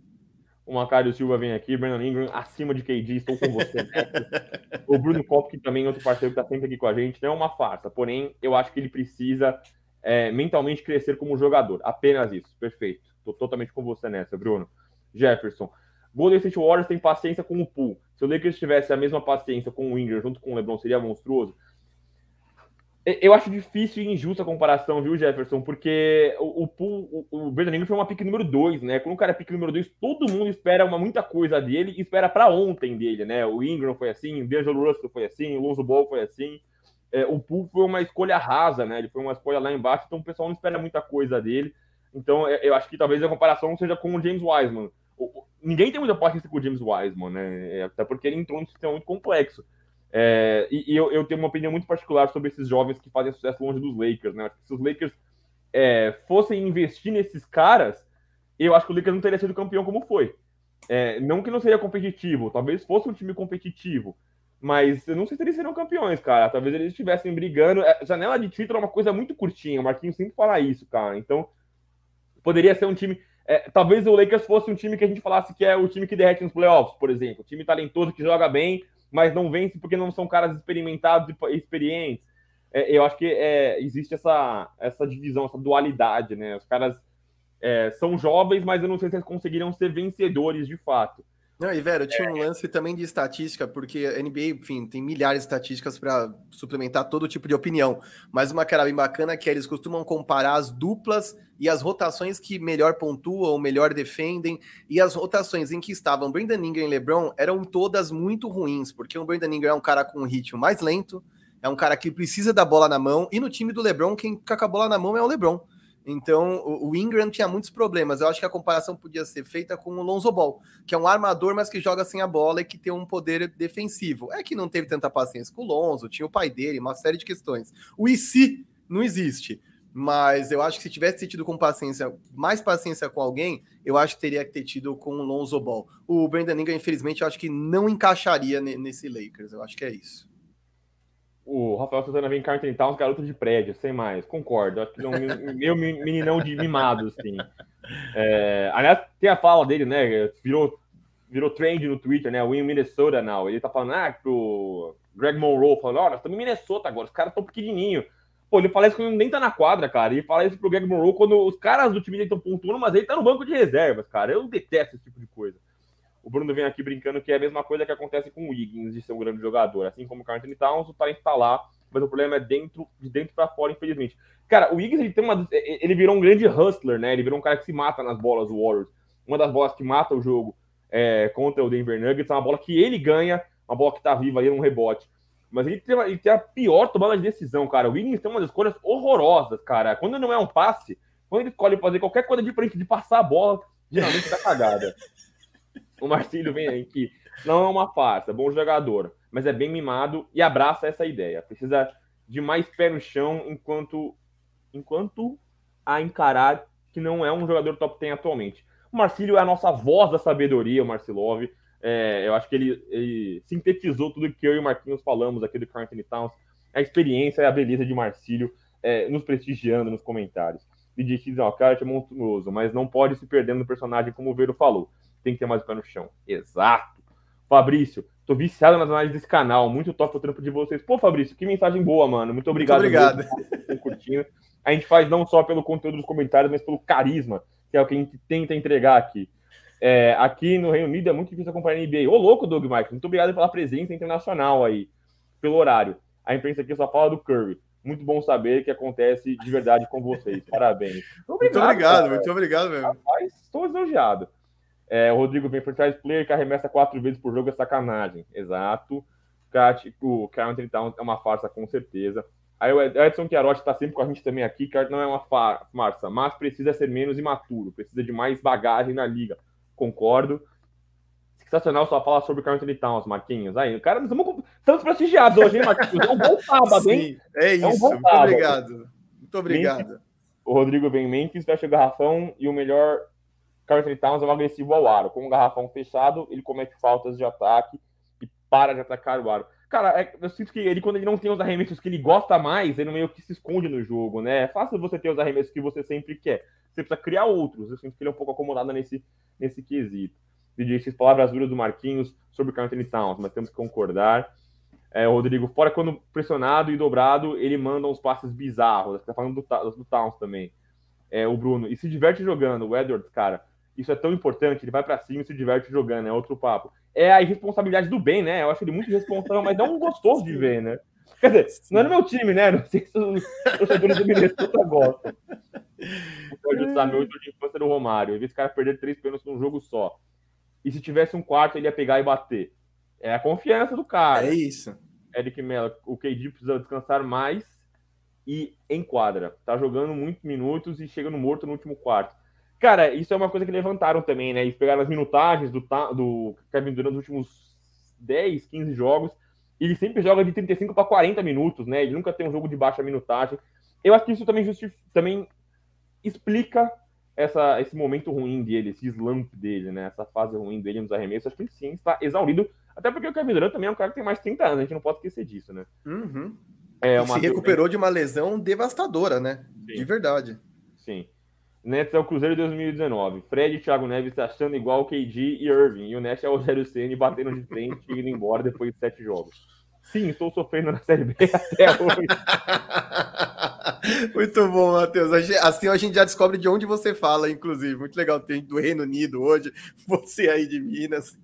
O Macário Silva vem aqui, Brandon Ingram acima de KD, estou com você. Né? o Bruno Kopp, que também é outro parceiro que está sempre aqui com a gente, não é uma farsa, porém, eu acho que ele precisa é, mentalmente crescer como jogador. Apenas isso. Perfeito. Estou totalmente com você nessa, Bruno. Jefferson. Golden State Warriors tem paciência com o pool. Se o Lakers tivesse a mesma paciência com o Ingram junto com o LeBron, seria monstruoso. Eu acho difícil e injusta a comparação, viu, Jefferson? Porque o, o, o, o Brandon foi uma pick número 2, né? Quando o cara é pick número 2, todo mundo espera uma, muita coisa dele e espera para ontem dele, né? O Ingram foi assim, o D'Angelo Russell foi assim, o Lonzo Ball foi assim. É, o Poole foi uma escolha rasa, né? Ele foi uma escolha lá embaixo, então o pessoal não espera muita coisa dele. Então é, eu acho que talvez a comparação seja com o James Wiseman. O, ninguém tem muita paciência com o James Wiseman, né? É, até porque ele entrou num sistema muito complexo. É, e, e eu, eu, tenho uma opinião muito particular sobre esses jovens que fazem sucesso longe dos Lakers, né? Se os Lakers é, fossem investir nesses caras, eu acho que o Lakers não teria sido campeão como foi. É, não que não seria competitivo, talvez fosse um time competitivo, mas eu não sei se eles seriam campeões, cara. Talvez eles estivessem brigando. É, janela de título é uma coisa muito curtinha, o Marquinhos sempre fala isso, cara. Então, poderia ser um time. É, talvez o Lakers fosse um time que a gente falasse que é o time que derrete nos playoffs, por exemplo. O time talentoso que joga bem, mas não vence porque não são caras experimentados e experientes. É, eu acho que é, existe essa, essa divisão, essa dualidade, né? Os caras é, são jovens, mas eu não sei se eles conseguiram ser vencedores de fato. Não, e Vera, tinha um lance também de estatística, porque a NBA, enfim, tem milhares de estatísticas para suplementar todo tipo de opinião. Mas uma cara bem bacana é que eles costumam comparar as duplas e as rotações que melhor pontuam, melhor defendem, e as rotações em que estavam Brandon Ingram e LeBron eram todas muito ruins, porque o Brandon Ingram é um cara com um ritmo mais lento, é um cara que precisa da bola na mão, e no time do LeBron, quem fica com a bola na mão é o LeBron. Então, o Ingram tinha muitos problemas. Eu acho que a comparação podia ser feita com o Lonzo Ball, que é um armador, mas que joga sem a bola e que tem um poder defensivo. É que não teve tanta paciência com o Lonzo, tinha o pai dele, uma série de questões. O IC não existe, mas eu acho que se tivesse tido com paciência, mais paciência com alguém, eu acho que teria que ter tido com o Lonzo Ball. O Brandon Ingram, infelizmente, eu acho que não encaixaria nesse Lakers. Eu acho que é isso. O Rafael Santana vem cá tentar uns garotos de prédio, sem mais. Concordo. Acho que é um meu meninão de mimado, assim. É, aliás, tem a fala dele, né? Virou, virou trend no Twitter, né? Win Minnesota now. Ele tá falando, ah, pro Greg Monroe, falando, olha, nós estamos em Minnesota agora, os caras estão pequenininhos. Pô, ele fala isso quando nem tá na quadra, cara. Ele fala isso pro Greg Monroe quando os caras do time dele estão pontuando, mas ele tá no banco de reservas, cara. Eu detesto esse tipo de coisa. O Bruno vem aqui brincando que é a mesma coisa que acontece com o Wiggins de ser um grande jogador. Assim como o Carl Anthony Towns, o talento tá lá, mas o problema é dentro, de dentro para fora, infelizmente. Cara, o Wiggins ele tem uma, ele virou um grande hustler, né? Ele virou um cara que se mata nas bolas do Warriors. Uma das bolas que mata o jogo é, contra o Denver Nuggets é uma bola que ele ganha, uma bola que tá viva aí num rebote. Mas ele tem, ele tem a pior tomada de decisão, cara. O Wiggins tem umas escolhas horrorosas, cara. Quando não é um passe, quando ele escolhe fazer qualquer coisa diferente de passar a bola, geralmente dá cagada. o Marcílio vem aí que não é uma farsa, bom jogador, mas é bem mimado e abraça essa ideia. Precisa de mais pé no chão enquanto enquanto a encarar que não é um jogador top 10 atualmente. O Marcílio é a nossa voz da sabedoria, o Marcilov. É, eu acho que ele, ele, sintetizou tudo que eu e o Marquinhos falamos aqui do Carlton Towns. A experiência e a beleza de Marcílio é, nos prestigiando nos comentários. E disse, ó, o é monstruoso, mas não pode se perder no personagem, como o Vero falou tem que ter mais o pé no chão. Exato. Fabrício, tô viciado nas análises desse canal. Muito top o trampo de vocês. Pô, Fabrício, que mensagem boa, mano. Muito obrigado. Muito obrigado. Curtindo. A gente faz não só pelo conteúdo dos comentários, mas pelo carisma, que é o que a gente tenta entregar aqui. É, aqui no Reino Unido é muito difícil acompanhar a NBA. Ô, louco, Doug Mike, muito obrigado pela presença internacional aí, pelo horário. A imprensa aqui só fala do Curry. Muito bom saber que acontece de verdade com vocês. Parabéns. Obrigado, muito obrigado, cara. muito obrigado mesmo. Rapaz, estou elogiado. É, o Rodrigo vem franchise player que arremessa quatro vezes por jogo é sacanagem. Exato. O Carl Anthony Towns é uma farsa, com certeza. Aí o Edson Chiarotti está sempre com a gente também aqui. Carl não é uma farsa, mas precisa ser menos imaturo. Precisa de mais bagagem na liga. Concordo. Sensacional só falar sobre o Carl Anthony Towns, Marquinhos. Aí, cara, nós estamos, estamos prestigiados hoje, hein, Marquinhos? É um bom sábado, hein? é isso. É um Muito obrigado. Muito obrigado. Memphis, o Rodrigo vem Memphis, fecha o garrafão e o melhor Carlton Towns é um agressivo ao aro. Com o garrafão fechado, ele comete faltas de ataque e para de atacar o aro. Cara, é, eu sinto que ele, quando ele não tem os arremessos que ele gosta mais, ele meio que se esconde no jogo, né? É fácil você ter os arremessos que você sempre quer. Você precisa criar outros. Eu sinto que ele é um pouco acomodado nesse, nesse quesito. E disse palavras duras do Marquinhos sobre o Carlton Towns, mas temos que concordar. É, Rodrigo, fora quando pressionado e dobrado, ele manda uns passes bizarros. Tá falando do, do Towns também. É, o Bruno, e se diverte jogando. O Edwards, cara, isso é tão importante, ele vai para cima e se diverte jogando, é outro papo. É a irresponsabilidade do bem, né? Eu acho ele muito responsável, mas não gostoso de ver, né? Quer dizer, não é no meu time, né? Não sei se os torcedores do Minnesota gostam. Pode usar meu de infância do Romário. Eu vi esse cara perder três pênaltis num jogo só. E se tivesse um quarto, ele ia pegar e bater. É a confiança do cara. É isso. Eric Mello, o KD precisa descansar mais e enquadra. Tá jogando muitos minutos e chega no morto no último quarto. Cara, isso é uma coisa que levantaram também, né? Eles pegaram as minutagens do, do Kevin Durant nos últimos 10, 15 jogos. Ele sempre joga de 35 para 40 minutos, né? Ele nunca tem um jogo de baixa minutagem. Eu acho que isso também, justifica, também explica essa, esse momento ruim dele, esse slump dele, né? Essa fase ruim dele nos arremessos. Acho que ele sim está exaurido. Até porque o Kevin Durant também é um cara que tem mais de 30 anos, a gente não pode esquecer disso, né? Uhum. É, se recuperou de uma lesão devastadora, né? Sim. De verdade. Sim. Nets é o Cruzeiro de 2019. Fred e Thiago Neves achando igual o KD e Irving. E o Nets é o Rogério Ceni batendo de frente e indo embora depois de sete jogos. Sim, estou sofrendo na Série B até hoje. Muito bom, Matheus. Assim a gente já descobre de onde você fala, inclusive. Muito legal ter do Reino Unido hoje, você aí de Minas.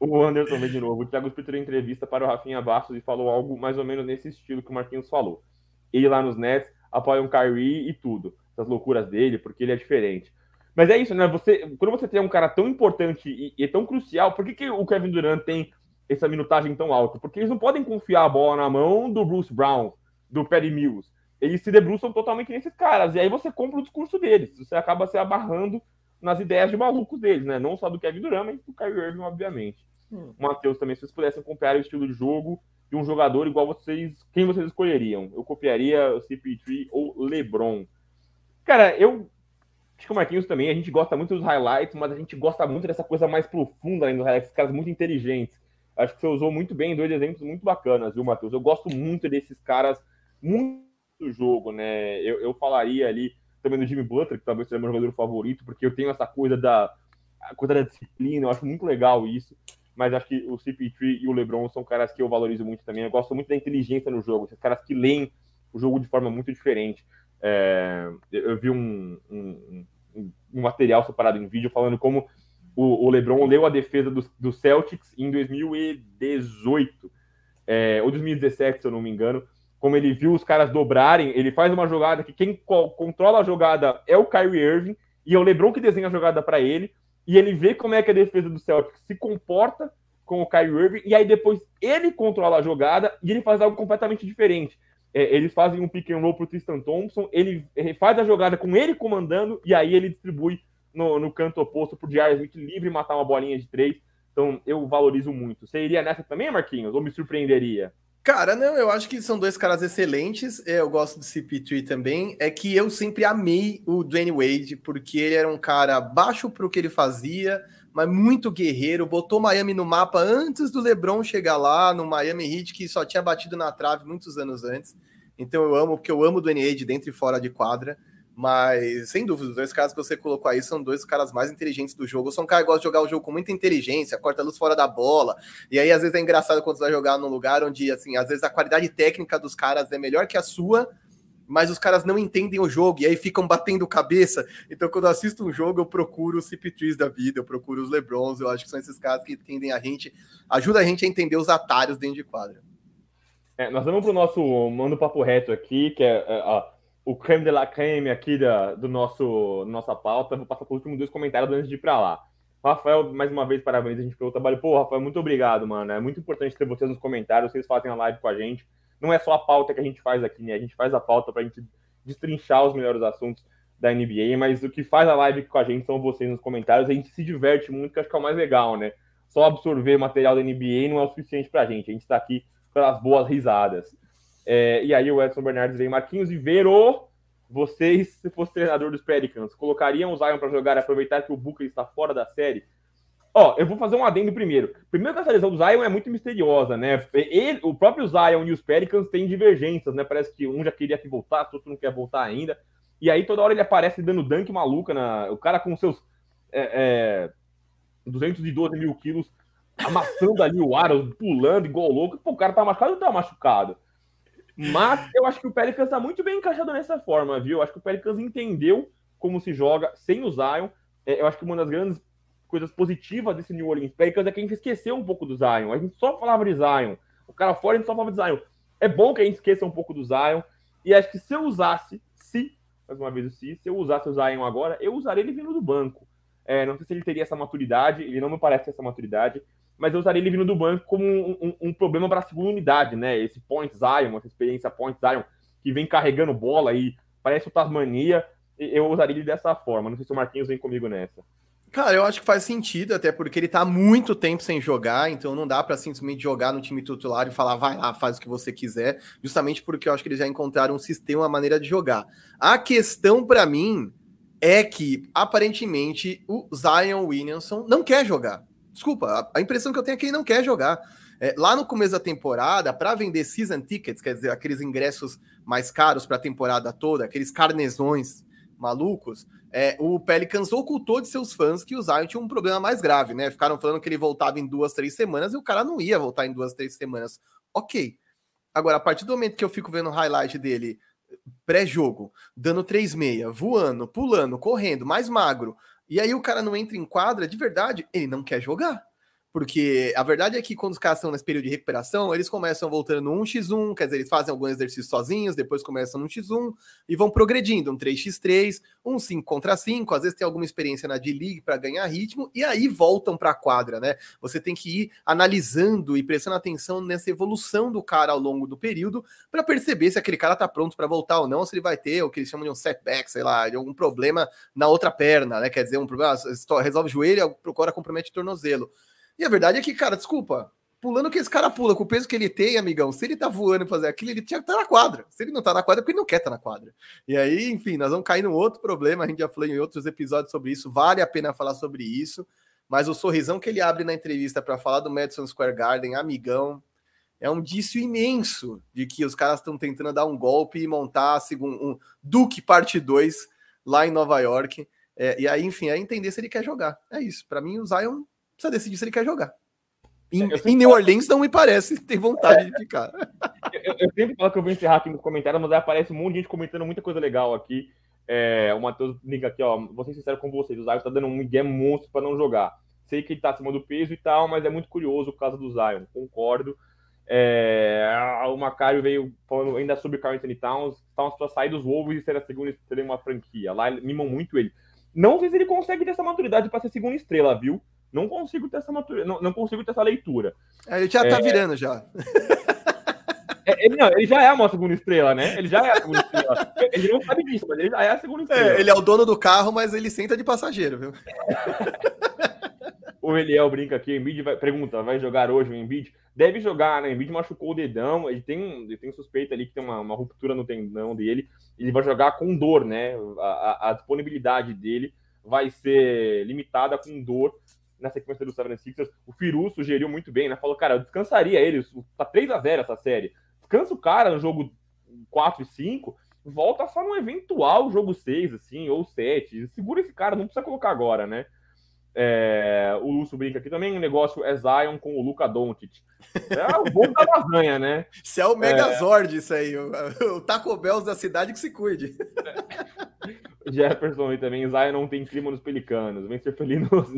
O Anderson também de novo. O Thiago Spitzer entrevista para o Rafinha Bastos e falou algo mais ou menos nesse estilo que o Marquinhos falou. Ele lá nos Nets apoia um Kyrie e tudo das loucuras dele, porque ele é diferente. Mas é isso, né? Você, quando você tem um cara tão importante e, e tão crucial, por que, que o Kevin Durant tem essa minutagem tão alta? Porque eles não podem confiar a bola na mão do Bruce Brown, do Perry Mills. Eles se debruçam totalmente nesses caras. E aí você compra o discurso deles. Você acaba se abarrando nas ideias de malucos deles, né? Não só do Kevin Durant, mas do Kyrie Irving, obviamente. Hum. Matheus também, se vocês pudessem acompanhar o estilo de jogo de um jogador igual vocês, quem vocês escolheriam? Eu copiaria o CP3 ou LeBron. Cara, eu acho que o Marquinhos também, a gente gosta muito dos highlights, mas a gente gosta muito dessa coisa mais profunda além dos highlights, caras muito inteligentes. Acho que você usou muito bem dois exemplos muito bacanas, viu, Matheus? Eu gosto muito desses caras, muito do jogo, né? Eu, eu falaria ali também do Jimmy Butler, que talvez seja meu jogador favorito, porque eu tenho essa coisa da, coisa da disciplina, eu acho muito legal isso. Mas acho que o CP3 e o LeBron são caras que eu valorizo muito também. Eu gosto muito da inteligência no jogo, esses caras que leem o jogo de forma muito diferente. É, eu vi um, um, um, material separado em vídeo falando como o, o LeBron leu a defesa do, do Celtics em 2018, é, ou 2017, se eu não me engano. Como ele viu os caras dobrarem, ele faz uma jogada que quem co controla a jogada é o Kyrie Irving, e é o LeBron que desenha a jogada para ele, e ele vê como é que a defesa do Celtics se comporta com o Kyrie Irving, e aí depois ele controla a jogada e ele faz algo completamente diferente é, eles fazem um pick and roll pro Tristan Thompson, ele, faz a jogada com ele comandando, e aí ele distribui no, no canto oposto pro J.R. Smith livre matar uma bolinha de três. Então eu valorizo muito. Você iria nessa também, Marquinhos? Ou me surpreenderia? Cara, não, eu acho que são dois caras excelentes. É, eu gosto do CP3 também. É que eu sempre amei o Dwayne Wade, porque ele era um cara baixo para o que ele fazia, mas muito guerreiro. Botou Miami no mapa antes do LeBron chegar lá, no Miami Heat, que só tinha batido na trave muitos anos antes. Então eu amo, porque eu amo o DNA de dentro e fora de quadra. Mas, sem dúvida, os dois caras que você colocou aí são dois caras mais inteligentes do jogo. Sou um cara que gosta de jogar o jogo com muita inteligência, corta a luz fora da bola. E aí, às vezes, é engraçado quando você vai jogar num lugar onde, assim, às vezes a qualidade técnica dos caras é melhor que a sua, mas os caras não entendem o jogo e aí ficam batendo cabeça. Então, quando eu assisto um jogo, eu procuro os CP3 da vida, eu procuro os LeBrons. Eu acho que são esses caras que entendem a gente, ajuda a gente a entender os atalhos dentro de quadra. É, nós vamos para o nosso Mando Papo Reto aqui, que é, é o creme de la creme aqui da, do nosso nossa pauta. Vou passar por último dois comentários antes de ir para lá. Rafael, mais uma vez, parabéns a gente pelo trabalho. Pô, Rafael, muito obrigado, mano. É muito importante ter vocês nos comentários, vocês fazem a live com a gente. Não é só a pauta que a gente faz aqui, né? A gente faz a pauta para a gente destrinchar os melhores assuntos da NBA, mas o que faz a live com a gente são vocês nos comentários. A gente se diverte muito, que acho que é o mais legal, né? Só absorver material da NBA não é o suficiente para a gente. A gente está aqui pelas boas risadas. É, e aí o Edson Bernardes vem, Marquinhos e Vero, vocês, se fosse treinador dos Pelicans, colocariam o Zion para jogar e aproveitar que o Booker está fora da série? Ó, eu vou fazer um adendo primeiro. Primeiro que essa lesão do Zion é muito misteriosa, né? Ele, o próprio Zion e os Pelicans têm divergências, né? Parece que um já queria que voltasse, outro não quer voltar ainda. E aí toda hora ele aparece dando dunk maluca, na, o cara com seus é, é, 212 mil quilos amassando ali o ar, pulando igual louco. Pô, o cara tá machucado ou tá machucado? Mas eu acho que o Pelicans tá muito bem encaixado nessa forma, viu? Eu acho que o Pelicans entendeu como se joga sem o Zion. É, eu acho que uma das grandes coisas positivas desse New Orleans Pelicans é que a gente esqueceu um pouco do Zion. A gente só falava de Zion. O cara fora, a gente só fala de Zion. É bom que a gente esqueça um pouco do Zion. E acho que se eu usasse, se, mais uma vez o se, se eu usasse o Zion agora, eu usaria ele vindo do banco. É, não sei se ele teria essa maturidade, ele não me parece essa maturidade, mas eu usaria ele vindo do banco como um, um, um problema para a segunda unidade, né? Esse point Zion, essa experiência point Zion, que vem carregando bola e parece o Tasmania, eu usaria ele dessa forma. Não sei se o Marquinhos vem comigo nessa. Cara, eu acho que faz sentido, até porque ele tá muito tempo sem jogar, então não dá para simplesmente jogar no time titular e falar, vai lá, faz o que você quiser, justamente porque eu acho que eles já encontraram um sistema, uma maneira de jogar. A questão para mim é que, aparentemente, o Zion Williamson não quer jogar. Desculpa, a impressão que eu tenho é que ele não quer jogar. É, lá no começo da temporada, para vender season tickets, quer dizer, aqueles ingressos mais caros para a temporada toda, aqueles carnesões malucos, é, o Pelicans ocultou de seus fãs que o Zion tinha um problema mais grave, né? Ficaram falando que ele voltava em duas, três semanas e o cara não ia voltar em duas, três semanas. Ok. Agora, a partir do momento que eu fico vendo o highlight dele pré-jogo, dando 3,6, voando, pulando, correndo, mais magro, e aí o cara não entra em quadra, de verdade, ele não quer jogar. Porque a verdade é que quando os caras estão nesse período de recuperação, eles começam voltando no 1x1, quer dizer, eles fazem algum exercício sozinhos, depois começam no 1x1 e vão progredindo, um 3x3, um 5 contra 5, às vezes tem alguma experiência na D-League para ganhar ritmo, e aí voltam para a quadra, né? Você tem que ir analisando e prestando atenção nessa evolução do cara ao longo do período para perceber se aquele cara tá pronto para voltar ou não, se ele vai ter o que eles chamam de um setback, sei lá, de algum problema na outra perna, né? Quer dizer, um problema, resolve o joelho, procura compromete o tornozelo. E a verdade é que, cara, desculpa, pulando que esse cara pula, com o peso que ele tem, amigão, se ele tá voando e fazer aquilo, ele tinha que estar tá na quadra. Se ele não tá na quadra, é porque ele não quer estar tá na quadra. E aí, enfim, nós vamos cair num outro problema, a gente já falou em outros episódios sobre isso, vale a pena falar sobre isso, mas o sorrisão que ele abre na entrevista para falar do Madison Square Garden, amigão, é um dício imenso de que os caras estão tentando dar um golpe e montar segundo, um Duke parte 2 lá em Nova York. É, e aí, enfim, é entender se ele quer jogar. É isso. Para mim, o Zion precisa decidir se ele quer jogar. Em, em New Orleans não me parece ter vontade de ficar. Eu, eu, sempre falo que eu vou encerrar aqui nos comentários, mas aparece um monte de gente comentando muita coisa legal aqui. É, o Matheus liga aqui, ó. Vou ser sincero com vocês, o Zion tá dando um migué monstro para não jogar. Sei que ele tá acima do peso e tal, mas é muito curioso o caso do Zion, concordo. É, o Macário veio falando ainda sobre o Carl Anthony Towns, Towns para sair dos Wolves e ser a segunda estrela em uma franquia. Lá mimam muito ele. Não sei se ele consegue ter essa maturidade para ser segunda estrela, viu? Não consigo ter essa maturidade, não, não consigo ter essa leitura. É, ele já tá é... virando já. É, ele, não, ele já é uma segunda estrela, né? Ele já é a segunda estrela. Ele não sabe disso, mas ele já é a segunda estrela. É, ele é o dono do carro, mas ele senta de passageiro, viu? o Eliel brinca aqui, Embiid vai, pergunta, vai jogar hoje o Embiid? Deve jogar, né? Embiid machucou o dedão, ele tem, ele tem suspeita ali que tem uma, uma ruptura no tendão dele, ele vai jogar com dor, né? A, a, a disponibilidade dele vai ser limitada com dor na sequência do 76ers. O Firu sugeriu muito bem, né? Falou, cara, eu descansaria ele. Tá 3 a 0 essa série. Descansa o cara no jogo 4 e 5, volta só no eventual jogo 6, assim, ou 7. Segura esse cara, não precisa colocar agora, né? É, o Lúcio brinca aqui também, o negócio é Zion com o Luca Doncic. É o bom da lasanha, né? Isso é o Megazord, é... isso aí. O, o Taco Bell da cidade que se cuide. Jefferson e também, Zion não tem clima nos pelicanos, vem ser feliz nos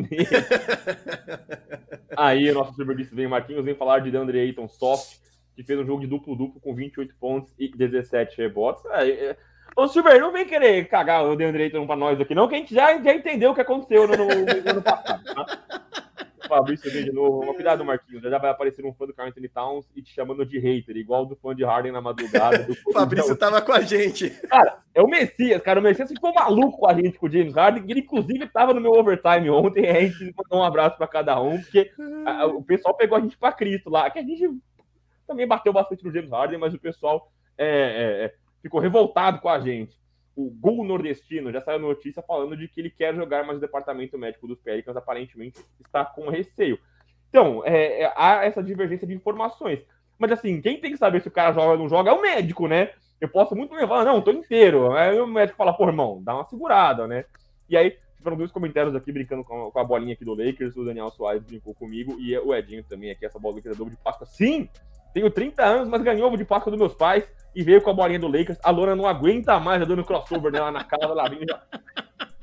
Aí, o nosso supervista vem, Marquinhos, vem falar de DeAndre Ayton soft, que fez um jogo de duplo-duplo com 28 pontos e 17 rebotes. É, é... Ô, Silver, não vem querer cagar o DeAndre Ayton pra nós aqui, não, que a gente já, já entendeu o que aconteceu no, no, no ano passado, tá? Fabrício vem de novo. Uma cuidado, Marquinhos. Já vai aparecer um fã do Carl Anthony Towns e te chamando de hater, igual do fã de Harden na madrugada. O Fabrício tava com a gente. Cara, é o Messias, cara. O Messias ficou maluco com a gente, com o James Harden. Ele, inclusive, tava no meu overtime ontem. A gente mandou um abraço para cada um, porque a, o pessoal pegou a gente para Cristo lá. Que a gente também bateu bastante no James Harden, mas o pessoal é, é, é ficou revoltado com a gente o Gol Nordestino já saiu notícia falando de que ele quer jogar, mas o departamento médico dos Pelicans aparentemente está com receio. Então, é, é, há essa divergência de informações. Mas assim, quem tem que saber se o cara joga ou não joga é o médico, né? Eu posso muito levar, não, tô inteiro. Aí o médico fala, pô, irmão, dá uma segurada, né? E aí, foram dois comentários aqui brincando com a, bolinha aqui do Lakers, o Daniel Soares brincou comigo, e o Edinho também aqui, essa bola que é dobro de Páscoa. Sim, tenho 30 anos, mas ganhou ovo de Páscoa dos meus pais e veio com a bolinha do Lakers. A Lona não aguenta mais, já dando crossover dela na casa, ela vinha já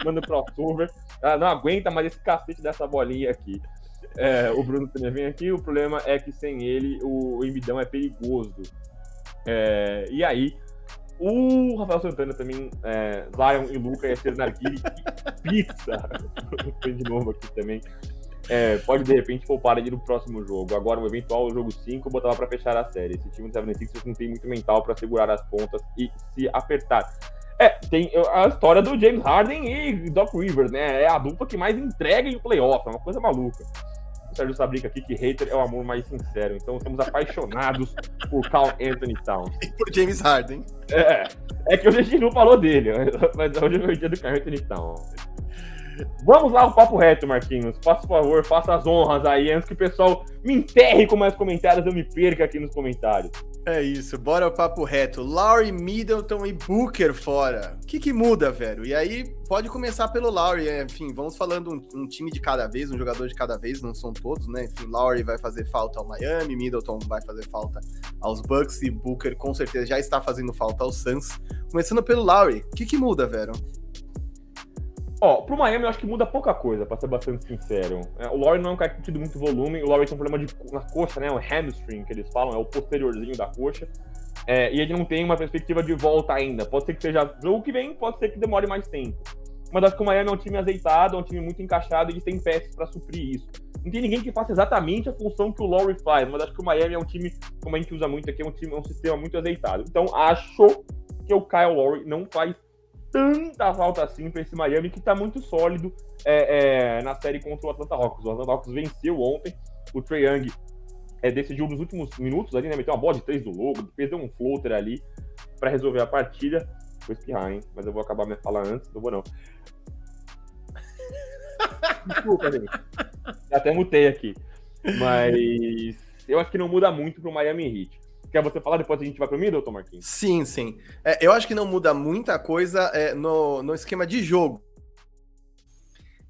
dando crossover. Ela não aguenta mais esse cacete dessa bolinha aqui. É, o Bruno também vem aqui. O problema é que sem ele o Embidão é perigoso. É, e aí, o Rafael Santana também, é, Zion e Luca ia ser Narguile. pizza! de novo aqui também. É, pode de repente poupar ele no próximo jogo. Agora, no eventual jogo 5, botava para fechar a série. Esse time do 76 não tem muito mental para segurar as pontas e se apertar. É, tem a história do James Harden e Doc Rivers, né? É a dupla que mais entrega em playoff, é uma coisa maluca. O Sérgio Sabrica aqui que hater é o amor mais sincero. Então estamos apaixonados por Carl Anthony Towns. E por James Harden. É, é que hoje a gente não falou dele, mas hoje é o dia do Carl Anthony Towns. Vamos lá, o papo reto, Marquinhos. Faça favor, faça as honras aí, antes que o pessoal me enterre com mais comentários, eu me perca aqui nos comentários. É isso, bora o papo reto. Lowry, Middleton e Booker fora. O que, que muda, velho? E aí, pode começar pelo Lowry. É, enfim, vamos falando um, um, time de cada vez, um jogador de cada vez, não são todos, né? Enfim, Lowry vai fazer falta ao Miami, Middleton vai fazer falta aos Bucks e Booker com certeza já está fazendo falta aos Suns. Começando pelo Lowry, o que, que muda, velho? Ó, pro Miami eu acho que muda pouca coisa, pra ser bastante sincero. É, o Laurie não é um cara que tem muito volume, o Laurie tem um problema de, na coxa, né? O hamstring que eles falam, é o posteriorzinho da coxa. É, e ele não tem uma perspectiva de volta ainda. Pode ser que seja jogo que vem, pode ser que demore mais tempo. Mas acho que o Miami é um time azeitado, é um time muito encaixado e eles têm peças para suprir isso. Não tem ninguém que faça exatamente a função que o Laurie faz, mas acho que o Miami é um time, como a gente usa muito aqui, é um time, é um sistema muito azeitado. Então acho que o Kyle Lowry não faz tanta falta assim para esse Miami que está muito sólido é, é, na série contra o Atlanta Hawks. O Atlanta Hawks venceu ontem, o Trae Young é, decidiu nos últimos minutos ali, né? Meteu uma bola de três do logo, perdeu um floater ali para resolver a partida. Vou espirrar, hein? Mas eu vou acabar minha fala antes, não vou não. Desculpa, gente. Até mutei aqui. Mas eu acho que não muda muito pro Miami Heat. Quer você falar depois a gente vai pro Middleton, Marquinhos? Sim, sim. É, eu acho que não muda muita coisa é, no, no esquema de jogo.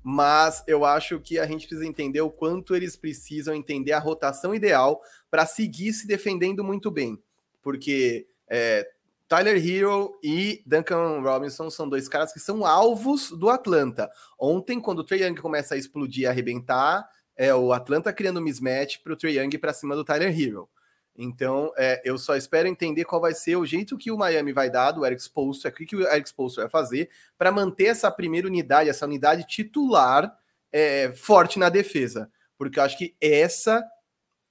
Mas eu acho que a gente precisa entender o quanto eles precisam entender a rotação ideal para seguir se defendendo muito bem. Porque é, Tyler Hero e Duncan Robinson são dois caras que são alvos do Atlanta. Ontem, quando o Trae Young começa a explodir e arrebentar, é o Atlanta criando mismatch para o Trae Young para cima do Tyler Hero. Então, é, eu só espero entender qual vai ser o jeito que o Miami vai dar do Eric Spoelstra, o que o Eric Spoelstra vai fazer para manter essa primeira unidade, essa unidade titular é, forte na defesa. Porque eu acho que essa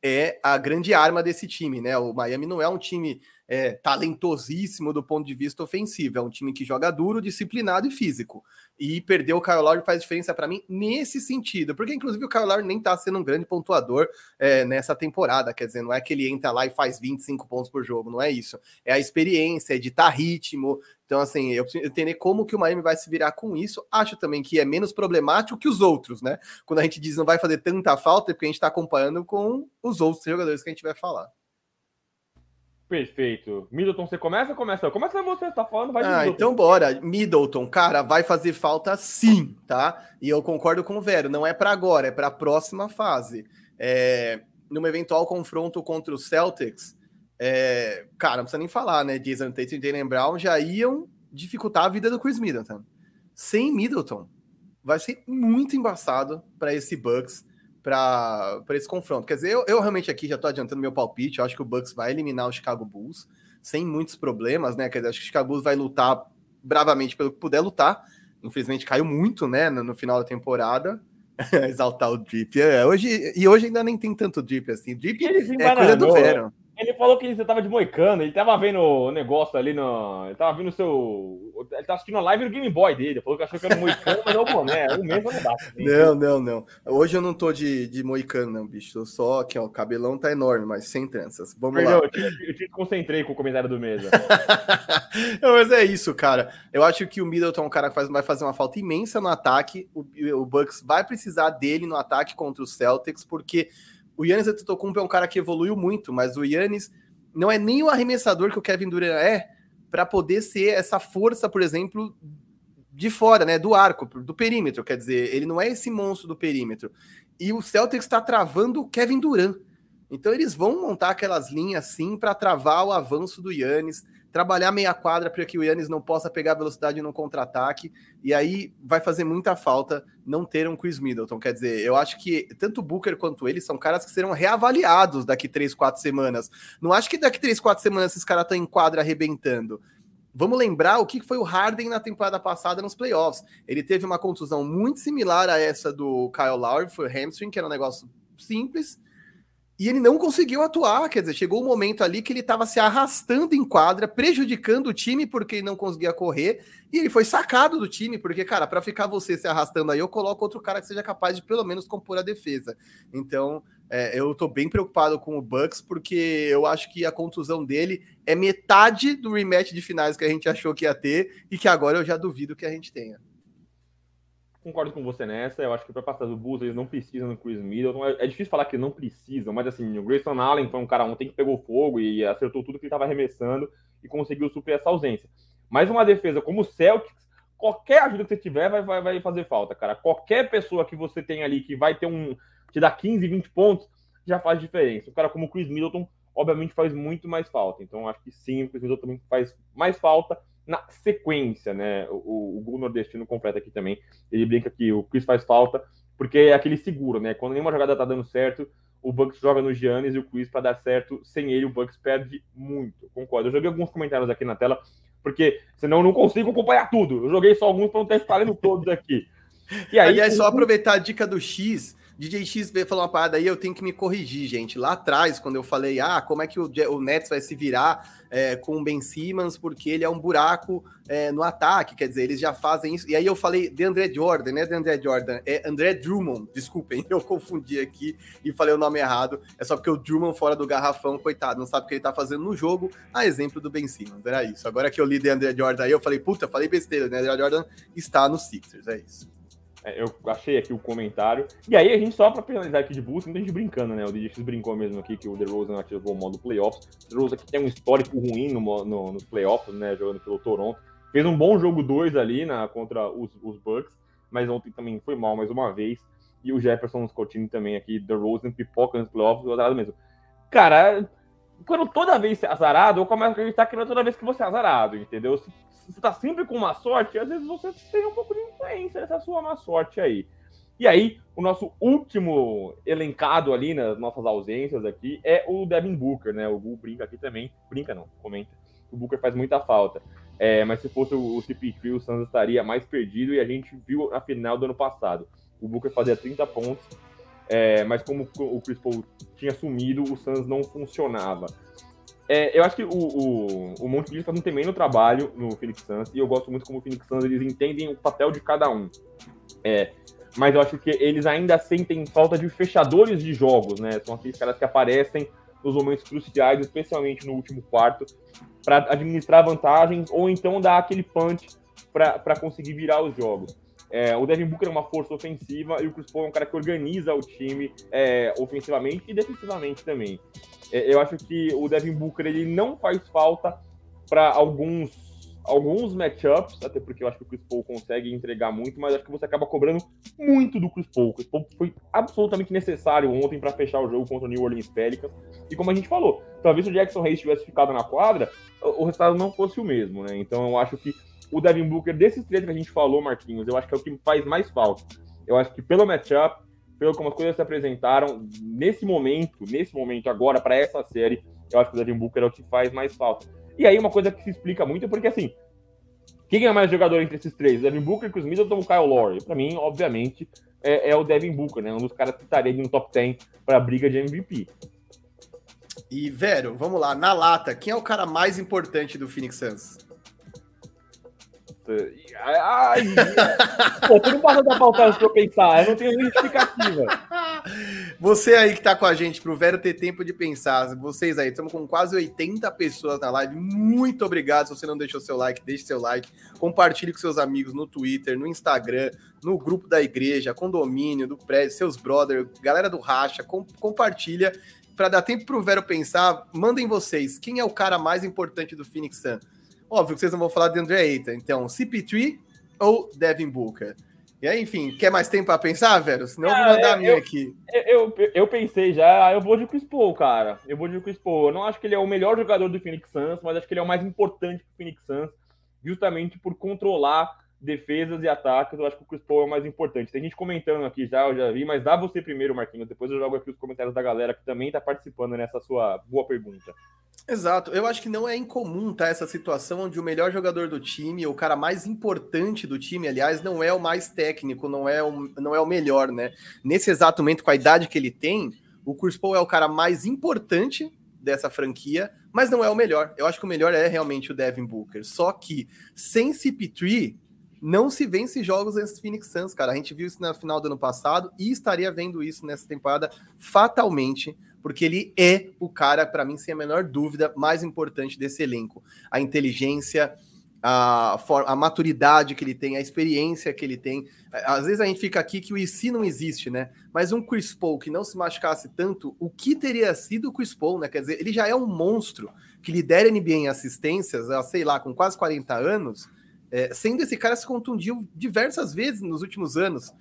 é a grande arma desse time, né? O Miami não é um time é, talentosíssimo do ponto de vista ofensivo, é um time que joga duro, disciplinado e físico. E perder o Kyle Lowry faz diferença para mim nesse sentido, porque inclusive o Kyle Lowry nem tá sendo um grande pontuador é, nessa temporada, quer dizer, não é que ele entra lá e faz 25 pontos por jogo, não é isso. É a experiência, é editar ritmo. Então, assim, eu preciso entender como que o Miami vai se virar com isso. Acho também que é menos problemático que os outros, né? Quando a gente diz não vai fazer tanta falta, é porque a gente está acompanhando com os outros jogadores que a gente vai falar. Perfeito. Middleton, você começa ou começa? Começa você, tá falando, vai Ah, então bora. Middleton, cara, vai fazer falta sim, tá? E eu concordo com o Vero, não é para agora, é para a próxima fase. É, numa eventual confronto contra o Celtics, é, cara, não precisa nem falar, né? Jason Tate e Jalen Brown já iam dificultar a vida do Chris Middleton. Sem Middleton, vai ser muito embaçado para esse Bucks para esse confronto. Quer dizer, eu, eu realmente aqui já estou adiantando meu palpite. Eu acho que o Bucks vai eliminar o Chicago Bulls sem muitos problemas, né? Quer dizer, acho que o Chicago Bulls vai lutar bravamente pelo que puder lutar. Infelizmente caiu muito, né, no, no final da temporada. Exaltar o drip. É, hoje, e hoje ainda nem tem tanto drip assim. Drip é coisa do Vero. Ele falou que você tava de moicano, ele tava vendo o negócio ali no. Ele tava vendo o seu. Ele tava assistindo a live do Game Boy dele. Ele falou que achou que era moicano, mas não, pô, né? O mesmo não dá. Assim. Não, não, não. Hoje eu não tô de, de moicano, não, bicho. Eu só aqui, ó, o cabelão tá enorme, mas sem tranças. Vamos Perdeu, lá. Eu te, eu te concentrei com o comentário do mesa. não, mas é isso, cara. Eu acho que o Middleton é um cara que faz, vai fazer uma falta imensa no ataque. O, o Bucks vai precisar dele no ataque contra os Celtics, porque o Yannis Antetokounmpo é um cara que evoluiu muito, mas o Yannis não é nem o arremessador que o Kevin Durant é para poder ser essa força, por exemplo, de fora, né, do arco, do perímetro, quer dizer, ele não é esse monstro do perímetro. E o Celtics está travando o Kevin Durant. Então eles vão montar aquelas linhas assim para travar o avanço do Yannis, trabalhar meia quadra para que o Yannis não possa pegar velocidade no contra-ataque, e aí vai fazer muita falta não ter um Chris Middleton. Quer dizer, eu acho que tanto o Booker quanto ele são caras que serão reavaliados daqui três, quatro semanas. Não acho que daqui três, quatro semanas esses caras estão em quadra arrebentando. Vamos lembrar o que foi o Harden na temporada passada nos playoffs. Ele teve uma contusão muito similar a essa do Kyle Lowry, foi o hamstring, que era um negócio simples, e ele não conseguiu atuar, quer dizer, chegou um momento ali que ele estava se arrastando em quadra, prejudicando o time porque ele não conseguia correr, e ele foi sacado do time, porque, cara, para ficar você se arrastando aí, eu coloco outro cara que seja capaz de pelo menos compor a defesa. Então, é, eu tô bem preocupado com o Bucks, porque eu acho que a contusão dele é metade do rematch de finais que a gente achou que ia ter, e que agora eu já duvido que a gente tenha concordo com você nessa. Eu acho que para passar do Bulls eles não precisam do Chris Middleton. É, é, difícil falar que não precisam, mas assim, o Grayson Allen foi um cara ontem que pegou fogo e acertou tudo que ele estava arremessando e conseguiu suprir essa ausência. Mas uma defesa como o Celtics, qualquer ajuda que você tiver vai, vai, vai fazer falta, cara. Qualquer pessoa que você tem ali que vai ter um. te dar 15, 20 pontos, já faz diferença. Um cara como o Chris Middleton, obviamente, faz muito mais falta. Então, acho que sim, o Chris Middleton também faz mais falta na sequência, né? O, o gol nordestino completa aqui também. Ele brinca que o Chris faz falta, porque é aquele seguro, né? Quando nenhuma jogada tá dando certo, o Bucks joga no Giannis e o Chris para dar certo. Sem ele, o Bucks perde muito. Concordo. Eu joguei alguns comentários aqui na tela, porque senão eu não consigo acompanhar tudo. Eu joguei só alguns para não ter falando todos aqui. E aí, Aliás, só aproveitar a dica do X DJ X falar uma parada aí, eu tenho que me corrigir, gente. Lá atrás, quando eu falei, ah, como é que o, o Nets vai se virar é, com o Ben Simmons, porque ele é um buraco é, no ataque, quer dizer, eles já fazem isso. E aí eu falei de André Jordan, né? De André Jordan, é André Drummond, desculpem, eu confundi aqui e falei o nome errado. É só porque o Drummond fora do garrafão, coitado, não sabe o que ele tá fazendo no jogo, a exemplo do Ben Simmons, era isso. Agora que eu li de André Jordan aí, eu falei, puta, falei besteira, né? André Jordan está no Sixers, é isso. É, eu achei aqui o comentário. E aí, a gente, só pra finalizar aqui de Bulls, muita gente brincando, né? O DJX brincou mesmo aqui que o DeRozan ativou o modo playoffs. O DeRozan aqui tem um histórico ruim no, no, nos playoffs, né? Jogando pelo Toronto. Fez um bom jogo 2 ali na, contra os, os Bucks, mas ontem também foi mal mais uma vez. E o Jefferson Scottini também aqui, DeRozan, pipoca nos playoffs, azarado mesmo. Cara, quando toda vez você é azarado, eu começo a acreditar que não é toda vez que você é azarado, entendeu? Se você tá sempre com uma sorte, às vezes você tem um pouco de influência nessa sua má sorte aí. E aí, o nosso último elencado ali nas nossas ausências aqui é o Devin Booker, né? O Gu brinca aqui também. Brinca não, comenta. O Booker faz muita falta. É, mas se fosse o, CP3, o Suns estaria mais perdido e a gente viu na final do ano passado. O Booker fazia 30 pontos, é, mas como o Chris Paul tinha sumido, o Suns não funcionava. É, eu acho que o, o, o Monte faz um tremendo trabalho no Phoenix Suns, e eu gosto muito como o Phoenix Suns eles entendem o papel de cada um. É, mas eu acho que eles ainda sentem falta de fechadores de jogos, né? São aqueles caras que aparecem nos momentos cruciais, especialmente no último quarto, para administrar vantagens ou então dar aquele punch para conseguir virar os jogos. É, o Devin Booker é uma força ofensiva e o Chris Paul é um cara que organiza o time é, ofensivamente e defensivamente também. É, eu acho que o Devin Booker ele não faz falta para alguns alguns matchups, até porque eu acho que o Chris Paul consegue entregar muito, mas acho que você acaba cobrando muito do Chris Paul. O Chris Paul foi absolutamente necessário ontem para fechar o jogo contra o New Orleans Pelicans. E como a gente falou, talvez se o Jackson Hayes tivesse ficado na quadra, o resultado não fosse o mesmo, né? Então eu acho que o Devin Booker, desses três que a gente falou, Marquinhos, eu acho que é o que faz mais falta. Eu acho que pelo matchup, pelo como as coisas se apresentaram, nesse momento, nesse momento agora, para essa série, eu acho que o Devin Booker é o que faz mais falta. E aí, uma coisa que se explica muito é porque, assim, quem é mais jogador entre esses três? Devin Booker, Chris Middleton ou Kyle Lowry? Para mim, obviamente, é, é, o Devin Booker, né? Um dos caras que estaria no top 10 para a briga de MVP. E, Vero, vamos lá, na lata, quem é o cara mais importante do Phoenix Suns? Ai, pô, tu não passa da pra eu pensar, eu não tenho justificativa. Você aí que tá com a gente, pro Vero ter tempo de pensar, vocês aí, estamos com quase 80 pessoas na live, muito obrigado, se você não deixou seu like, deixe seu like, compartilhe com seus amigos no Twitter, no Instagram, no grupo da igreja, condomínio, do prédio, seus brothers, galera do Racha, com, compartilha, para dar tempo pro Vero pensar, mandem vocês, quem é o cara mais importante do Phoenix Sun? Óbvio que vocês não vão falar de André Ayton. Então, CP3 ou Devin Booker? E aí, enfim, quer mais tempo para pensar, velho? Senão eu vou mandar a minha eu, aqui. Eu, eu, eu, pensei já, eu vou de Chris Paul, cara. Eu vou de Chris Paul. Eu não acho que ele é o melhor jogador do Phoenix Suns, mas acho que ele é o mais importante do Phoenix Suns, justamente por controlar defesas e ataques. Eu acho que o Chris Paul é o mais importante. Tem gente comentando aqui já, eu já vi, mas dá você primeiro, Marquinhos. Depois eu jogo aqui os comentários da galera que também está participando nessa sua boa pergunta. Exato. Eu acho que não é incomum tá, essa situação onde o melhor jogador do time, o cara mais importante do time, aliás, não é o mais técnico, não é o, não é o melhor, né? Nesse exato momento, com a idade que ele tem, o Chris Paul é o cara mais importante dessa franquia, mas não é o melhor. Eu acho que o melhor é realmente o Devin Booker. Só que sem CP3, não se vence jogos antes Phoenix Suns, cara. A gente viu isso na final do ano passado e estaria vendo isso nessa temporada fatalmente, porque ele é o cara, para mim, sem a menor dúvida, mais importante desse elenco. A inteligência, a, a maturidade que ele tem, a experiência que ele tem. Às vezes a gente fica aqui que o IC não existe, né? Mas um Chris Paul que não se machucasse tanto, o que teria sido o Chris Paul, né? Quer dizer, ele já é um monstro que lidera NBA em assistências, sei lá, com quase 40 anos, é, sendo esse cara se contundiu diversas vezes nos últimos anos.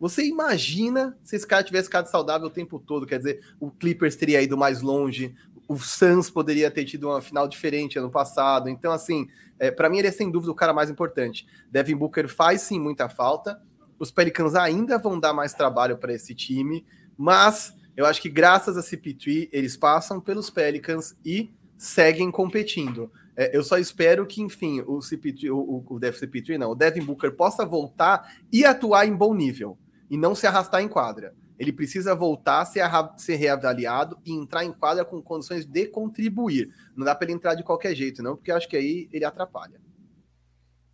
Você imagina se esse cara tivesse ficado saudável o tempo todo? Quer dizer, o Clippers teria ido mais longe, o Suns poderia ter tido uma final diferente ano passado. Então, assim, é, para mim ele é sem dúvida o cara mais importante. Devin Booker faz sim muita falta. Os Pelicans ainda vão dar mais trabalho para esse time, mas eu acho que graças a CP3 eles passam pelos Pelicans e seguem competindo. É, eu só espero que, enfim, o CP3, o, o, o CP3, não, o Devin Booker possa voltar e atuar em bom nível e não se arrastar em quadra. Ele precisa voltar, ser, ser reavaliado e entrar em quadra com condições de contribuir. Não dá para ele entrar de qualquer jeito, não, porque acho que aí ele atrapalha.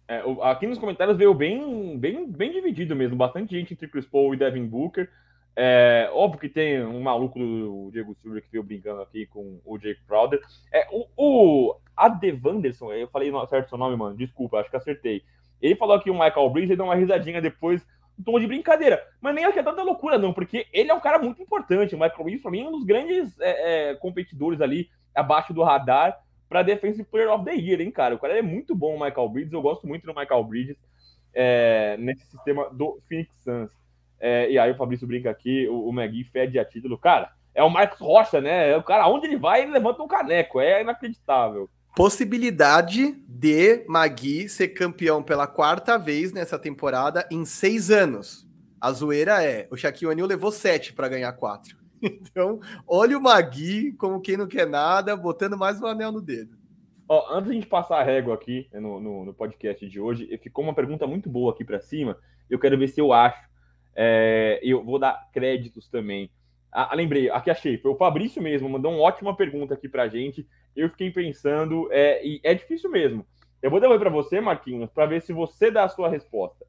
É, aqui nos comentários veio bem, bem, bem dividido mesmo. Bastante gente entre Chris Paul e Devin Booker. É, óbvio que tem um maluco do Diego Silva que veio brincando aqui com o Jake Crowder. É, o, o Adevanderson, eu falei certo seu nome, mano, desculpa, acho que acertei. Ele falou que o Michael Bridges deu uma risadinha depois um tom de brincadeira. Mas nem é que é tanta loucura, não, porque ele é um cara muito importante. O Michael Bridges, pra mim, é um dos grandes é, é, competidores ali abaixo do radar para Defensive Player of the Year, hein, cara? O cara é muito bom, o Michael Bridges. Eu gosto muito do Michael Bridges é, nesse sistema do Phoenix Suns. É, e aí o Fabrício brinca aqui, o, o Magui fede a título. Cara, é o Marcos Rocha, né? O cara, onde ele vai, ele levanta um caneco. É inacreditável possibilidade de Magui ser campeão pela quarta vez nessa temporada em seis anos. A zoeira é, o Shaquille O'Neal levou sete para ganhar quatro. Então, olha o Magui como quem não quer nada, botando mais um anel no dedo. Ó, antes de a gente passar a régua aqui né, no, no, no podcast de hoje, ficou uma pergunta muito boa aqui para cima. Eu quero ver se eu acho. É, eu vou dar créditos também. Ah, lembrei, aqui achei, foi o Fabrício mesmo, mandou uma ótima pergunta aqui pra gente. Eu fiquei pensando, é, e é difícil mesmo. Eu vou devolver para você, Marquinhos, para ver se você dá a sua resposta.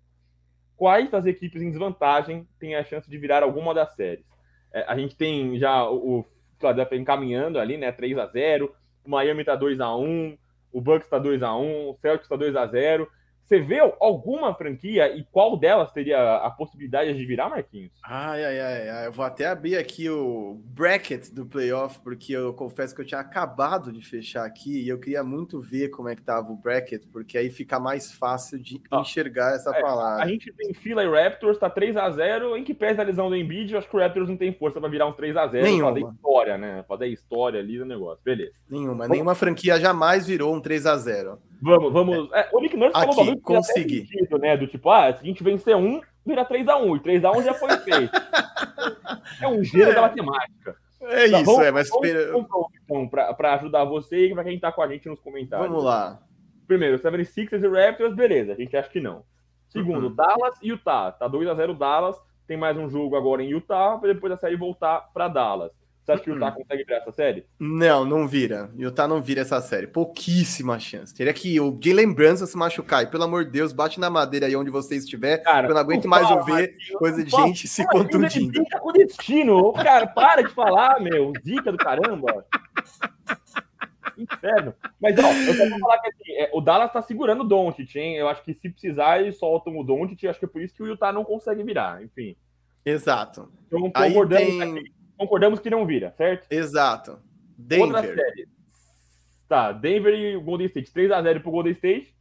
Quais das equipes em desvantagem têm a chance de virar alguma das séries? É, a gente tem já o, o Philadelphia encaminhando ali, né? 3 a 0 o Miami tá 2 a 1 o Bucks tá 2 a 1 o Celtics tá 2 a 0 você vê alguma franquia e qual delas teria a possibilidade de virar, Marquinhos? Ai, ai, ai, ai. Eu vou até abrir aqui o bracket do playoff, porque eu confesso que eu tinha acabado de fechar aqui e eu queria muito ver como é que tava o bracket, porque aí fica mais fácil de enxergar essa é, palavra. A gente tem fila e Raptors, tá 3 a 0 em que pese a lesão do Embiid, eu acho que o Raptors não tem força para virar uns 3 a 0 Nenhuma. fazer história, né? Fazer história ali do negócio. Beleza. Nenhuma. Vamos... Nenhuma franquia jamais virou um 3 a 0 Vamos, vamos. É, o Nick Nurse falou um consegui. Sentido, né? Do tipo, ah, se a gente vencer um, vira 3x1. E 3x1 já foi feito. é um gênero é. da matemática. É tá, isso, vamos, é, mas. Vamos, então, para ajudar você e para quem tá com a gente nos comentários. Vamos lá. Primeiro, 76ers e Raptors, beleza, a gente acha que não. Segundo, uhum. Dallas e Utah. Tá 2x0 Dallas, tem mais um jogo agora em Utah, para depois da série voltar para Dallas. Você acha que o Utah consegue virar essa série? Não, não vira. O Utah não vira essa série. Pouquíssima chance. Teria que o Jalen Brunson se machucar. E, pelo amor de Deus, bate na madeira aí onde você estiver. Cara, eu não aguento mais ouvir coisa de gente se contundindo. Zica com destino. Cara, para de falar, meu. Zica do caramba. Inferno. Mas, ó, eu quero falar que assim, é, o Dallas tá segurando o Doncic, hein? Eu acho que se precisar, eles soltam o Doncic. Acho que é por isso que o Utah não consegue virar. Enfim. Exato. Então, concordando tem concordamos que não vira, certo? Exato. Denver. Outra série. Tá, Denver e Golden State. 3x0 pro Golden State.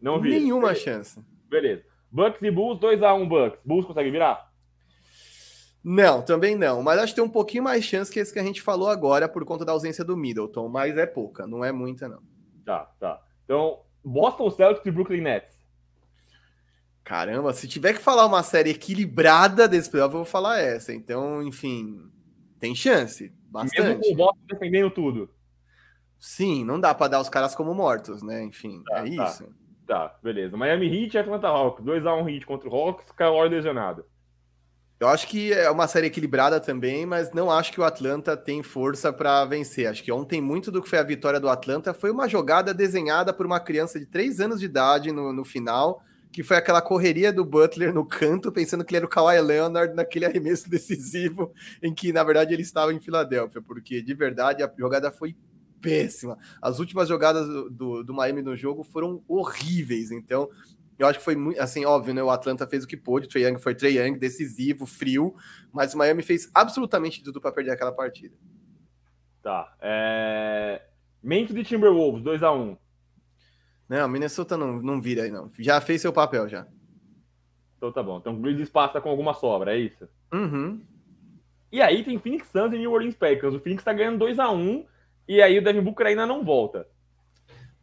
Não vira. Nenhuma Beleza. chance. Beleza. Bucks e Bulls, 2x1 Bucks. Bulls consegue virar? Não, também não. Mas acho que tem um pouquinho mais chance que esse que a gente falou agora por conta da ausência do Middleton. Mas é pouca, não é muita, não. Tá, tá. Então, Boston Celtics e Brooklyn Nets. Caramba, se tiver que falar uma série equilibrada desse playoff, eu vou falar essa. Então, enfim, tem chance. Bastante. Mesmo com o Boston defendendo tudo. Sim, não dá para dar os caras como mortos, né? Enfim, tá, é tá. isso. Tá, beleza. Miami Heat e Atlanta Hawks. 2x1 Heat contra o Hawks, Kawhi lesionado. Eu acho que é uma série equilibrada também, mas não acho que o Atlanta tem força para vencer. Acho que ontem muito do que foi a vitória do Atlanta foi uma jogada desenhada por uma criança de 3 anos de idade no, no final, que foi aquela correria do Butler no canto, pensando que ele era o Kawhi Leonard naquele arremesso decisivo, em que na verdade ele estava em Filadélfia, porque de verdade a jogada foi péssima. As últimas jogadas do, do, Miami no jogo foram horríveis, então eu acho que foi muito, assim, óbvio, né? O Atlanta fez o que pôde, o Trae Young foi Trae Young, decisivo, frio, mas o Miami fez absolutamente tudo para perder aquela partida. Tá. É... De Timberwolves, 2x1. Não, Minnesota não, não vira aí, não. Já fez seu papel, já. Então tá bom. Então Grizzlies passa com alguma sobra, é isso? Uhum. E aí tem Phoenix Suns e New Orleans Pelicans. O Phoenix tá ganhando 2x1 e aí o Devin Booker ainda não volta.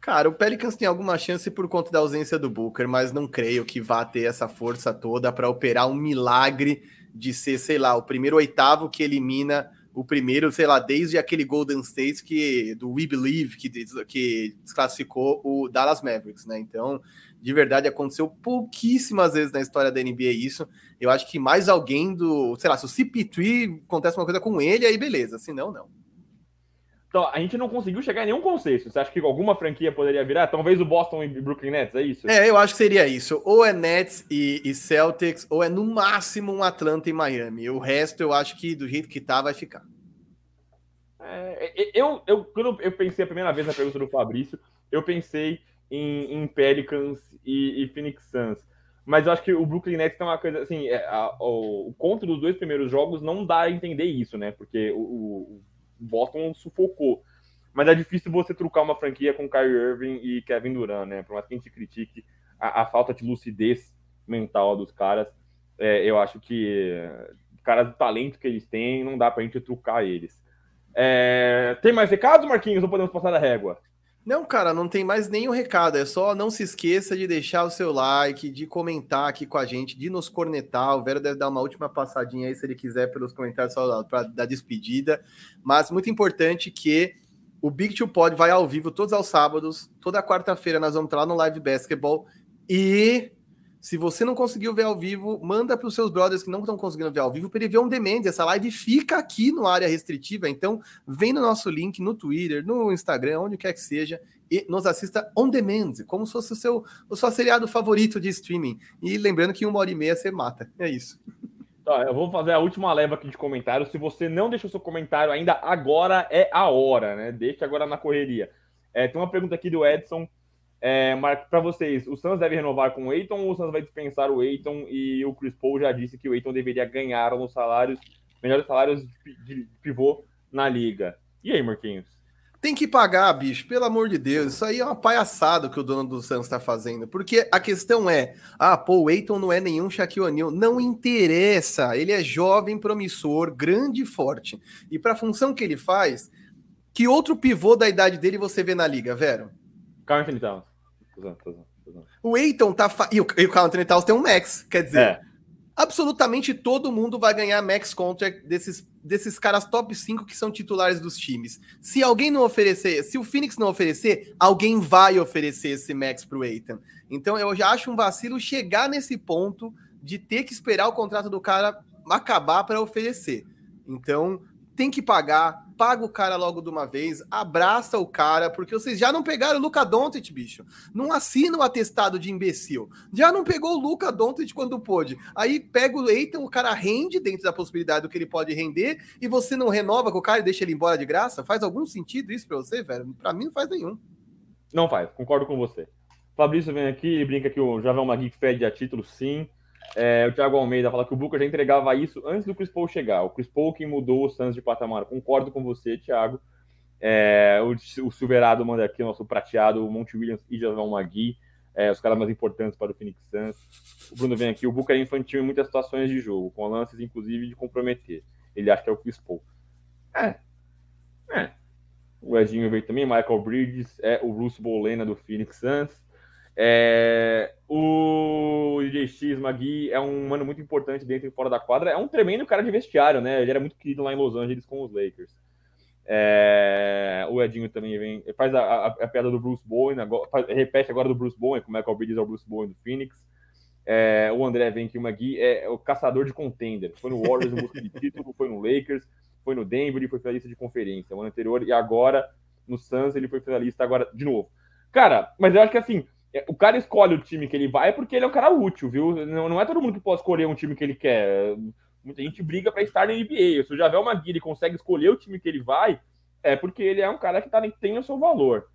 Cara, o Pelicans tem alguma chance por conta da ausência do Booker, mas não creio que vá ter essa força toda para operar um milagre de ser, sei lá, o primeiro oitavo que elimina o primeiro, sei lá, desde aquele Golden State que do We Believe que, que desclassificou o Dallas Mavericks, né? Então, de verdade, aconteceu pouquíssimas vezes na história da NBA isso. Eu acho que mais alguém do, sei lá, se o CP3 acontece uma coisa com ele, aí beleza, se não, não. Então, a gente não conseguiu chegar em nenhum consenso. Você acha que alguma franquia poderia virar? Talvez o Boston e Brooklyn Nets, é isso? É, eu acho que seria isso. Ou é Nets e, e, Celtics, ou é no máximo um Atlanta e Miami. O resto eu acho que do jeito que tá, vai ficar. É, eu, eu, quando eu pensei a primeira vez na pergunta do Fabrício, eu pensei em, em Pelicans e, e, Phoenix Suns. Mas eu acho que o Brooklyn Nets tem uma coisa assim, é, a, o, o conto dos dois primeiros jogos não dá a entender isso, né? Porque o, o Boston sufocou. Mas é difícil você trucar uma franquia com Kyrie Irving e Kevin Durant, né? Por mais que a gente critique a, a falta de lucidez mental dos caras, é, eu acho que caras do talento que eles têm, não dá pra gente trucar eles. É, tem mais recados, Marquinhos, ou podemos passar da régua? Não, cara, não tem mais nenhum recado. É só não se esqueça de deixar o seu like, de comentar aqui com a gente, de nos cornetar. O Vero deve dar uma última passadinha aí, se ele quiser, pelos comentários para dar despedida. Mas muito importante que o Big Two Pod vai ao vivo todos aos sábados. Toda quarta-feira nós vamos estar lá no Live Basketball. E se você não conseguiu ver ao vivo, manda para os seus brothers que não estão conseguindo ver ao vivo para ele ver um demand. Essa live fica aqui no área restritiva, então vem no nosso link no Twitter, no Instagram, onde quer que seja, e nos assista on demand, como se fosse o seu, o seu seriado favorito de streaming. E lembrando que uma hora e meia você mata. É isso. Tá, eu vou fazer a última leva aqui de comentários. Se você não deixou seu comentário ainda, agora é a hora, né? Deixa agora na correria. É, tem uma pergunta aqui do Edson. É, para vocês, o Suns deve renovar com o Eiton ou o Suns vai dispensar o Eiton e o Chris Paul já disse que o Eiton deveria ganhar nos salários, melhores salários de pivô na liga. E aí, Marquinhos? Tem que pagar, bicho, pelo amor de Deus. Isso aí é uma palhaçada que o dono do Suns está fazendo. Porque a questão é: ah, pô, o Eiton não é nenhum Shaquille O'Neal. Não interessa. Ele é jovem, promissor, grande e forte. E para a função que ele faz, que outro pivô da idade dele você vê na liga, Vero? Carl Anthony Towns. O Eiton tá. Fa... E o, e o Carl Anthony Towns tem um max. Quer dizer, é. absolutamente todo mundo vai ganhar max contract desses, desses caras top 5 que são titulares dos times. Se alguém não oferecer, se o Phoenix não oferecer, alguém vai oferecer esse max pro Eiton. Então eu já acho um vacilo chegar nesse ponto de ter que esperar o contrato do cara acabar para oferecer. Então, tem que pagar, paga o cara logo de uma vez, abraça o cara, porque vocês já não pegaram o Luca Doncic, bicho. Não assina o atestado de imbecil. Já não pegou o Luca Doncic quando pôde. Aí pega o Eitan, o cara rende dentro da possibilidade do que ele pode render, e você não renova com o cara e deixa ele embora de graça? Faz algum sentido isso pra você, velho? Pra mim não faz nenhum. Não faz, concordo com você. Fabrício vem aqui e brinca que o Javel Magui fede a título, sim. É, o Thiago Almeida fala que o Booker já entregava isso antes do Chris Paul chegar. O Chris Paul que mudou o Suns de patamar. Concordo com você, Thiago. É, o, o Silverado manda aqui, nosso prateado, o Monte Williams e Jason Magui. é, os caras mais importantes para o Phoenix Suns. O Bruno vem aqui, o Booker é infantil em muitas situações de jogo, com lances inclusive de comprometer. Ele acha que é o Chris Paul. É. É. O Edinho veio também, Michael Bridges, é o Bruce Bolena do Phoenix Suns. É, o DJX Magui é um mano muito importante dentro e fora da quadra. É um tremendo cara de vestiário, né? Ele era muito querido lá em Los Angeles com os Lakers. É, o Edinho também vem, faz a, a, a piada do Bruce Bowen, agora, faz, repete agora do Bruce Bowen, como é que o Bridges é o Bruce Bowen do Phoenix. É, o André vem aqui, o Magui é, o caçador de contender. Foi no Warriors no busca de título, foi no Lakers, foi no Denver e foi finalista de conferência o ano anterior. E agora no Suns ele foi finalista agora de novo. Cara, mas eu acho que assim, o cara escolhe o time que ele vai porque ele é um cara útil, viu? Não, não é todo mundo que pode escolher um time que ele quer. Muita gente briga para estar na NBA. Se o Javel Magui consegue escolher o time que ele vai, é porque ele é um cara que tá, tem o seu valor.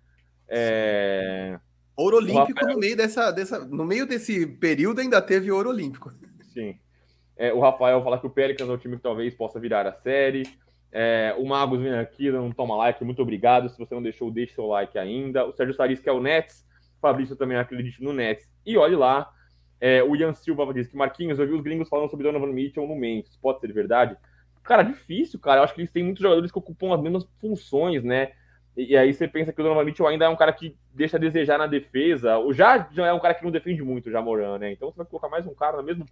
É... Ouro Olímpico Rafael... no meio dessa, dessa. No meio desse período ainda teve ouro olímpico. Sim. É, o Rafael fala que o Pelicans é um time que talvez possa virar a série. É, o Magos vem aqui, não toma like, muito obrigado. Se você não deixou, deixe seu like ainda. O Sérgio Saris, que é o Nets, Fabrício também acredita no Nets. E olhe lá, é, o Ian Silva diz que Marquinhos, eu vi os gringos falando sobre Donovan Mitchell no Memphis. Pode ser verdade? Cara, difícil, cara. Eu acho que eles têm muitos jogadores que ocupam as mesmas funções, né? E, e aí você pensa que o Donovan Mitchell ainda é um cara que deixa a desejar na defesa. O já, já é um cara que não defende muito, já Moran, né? Então você vai colocar mais um cara no mesmo,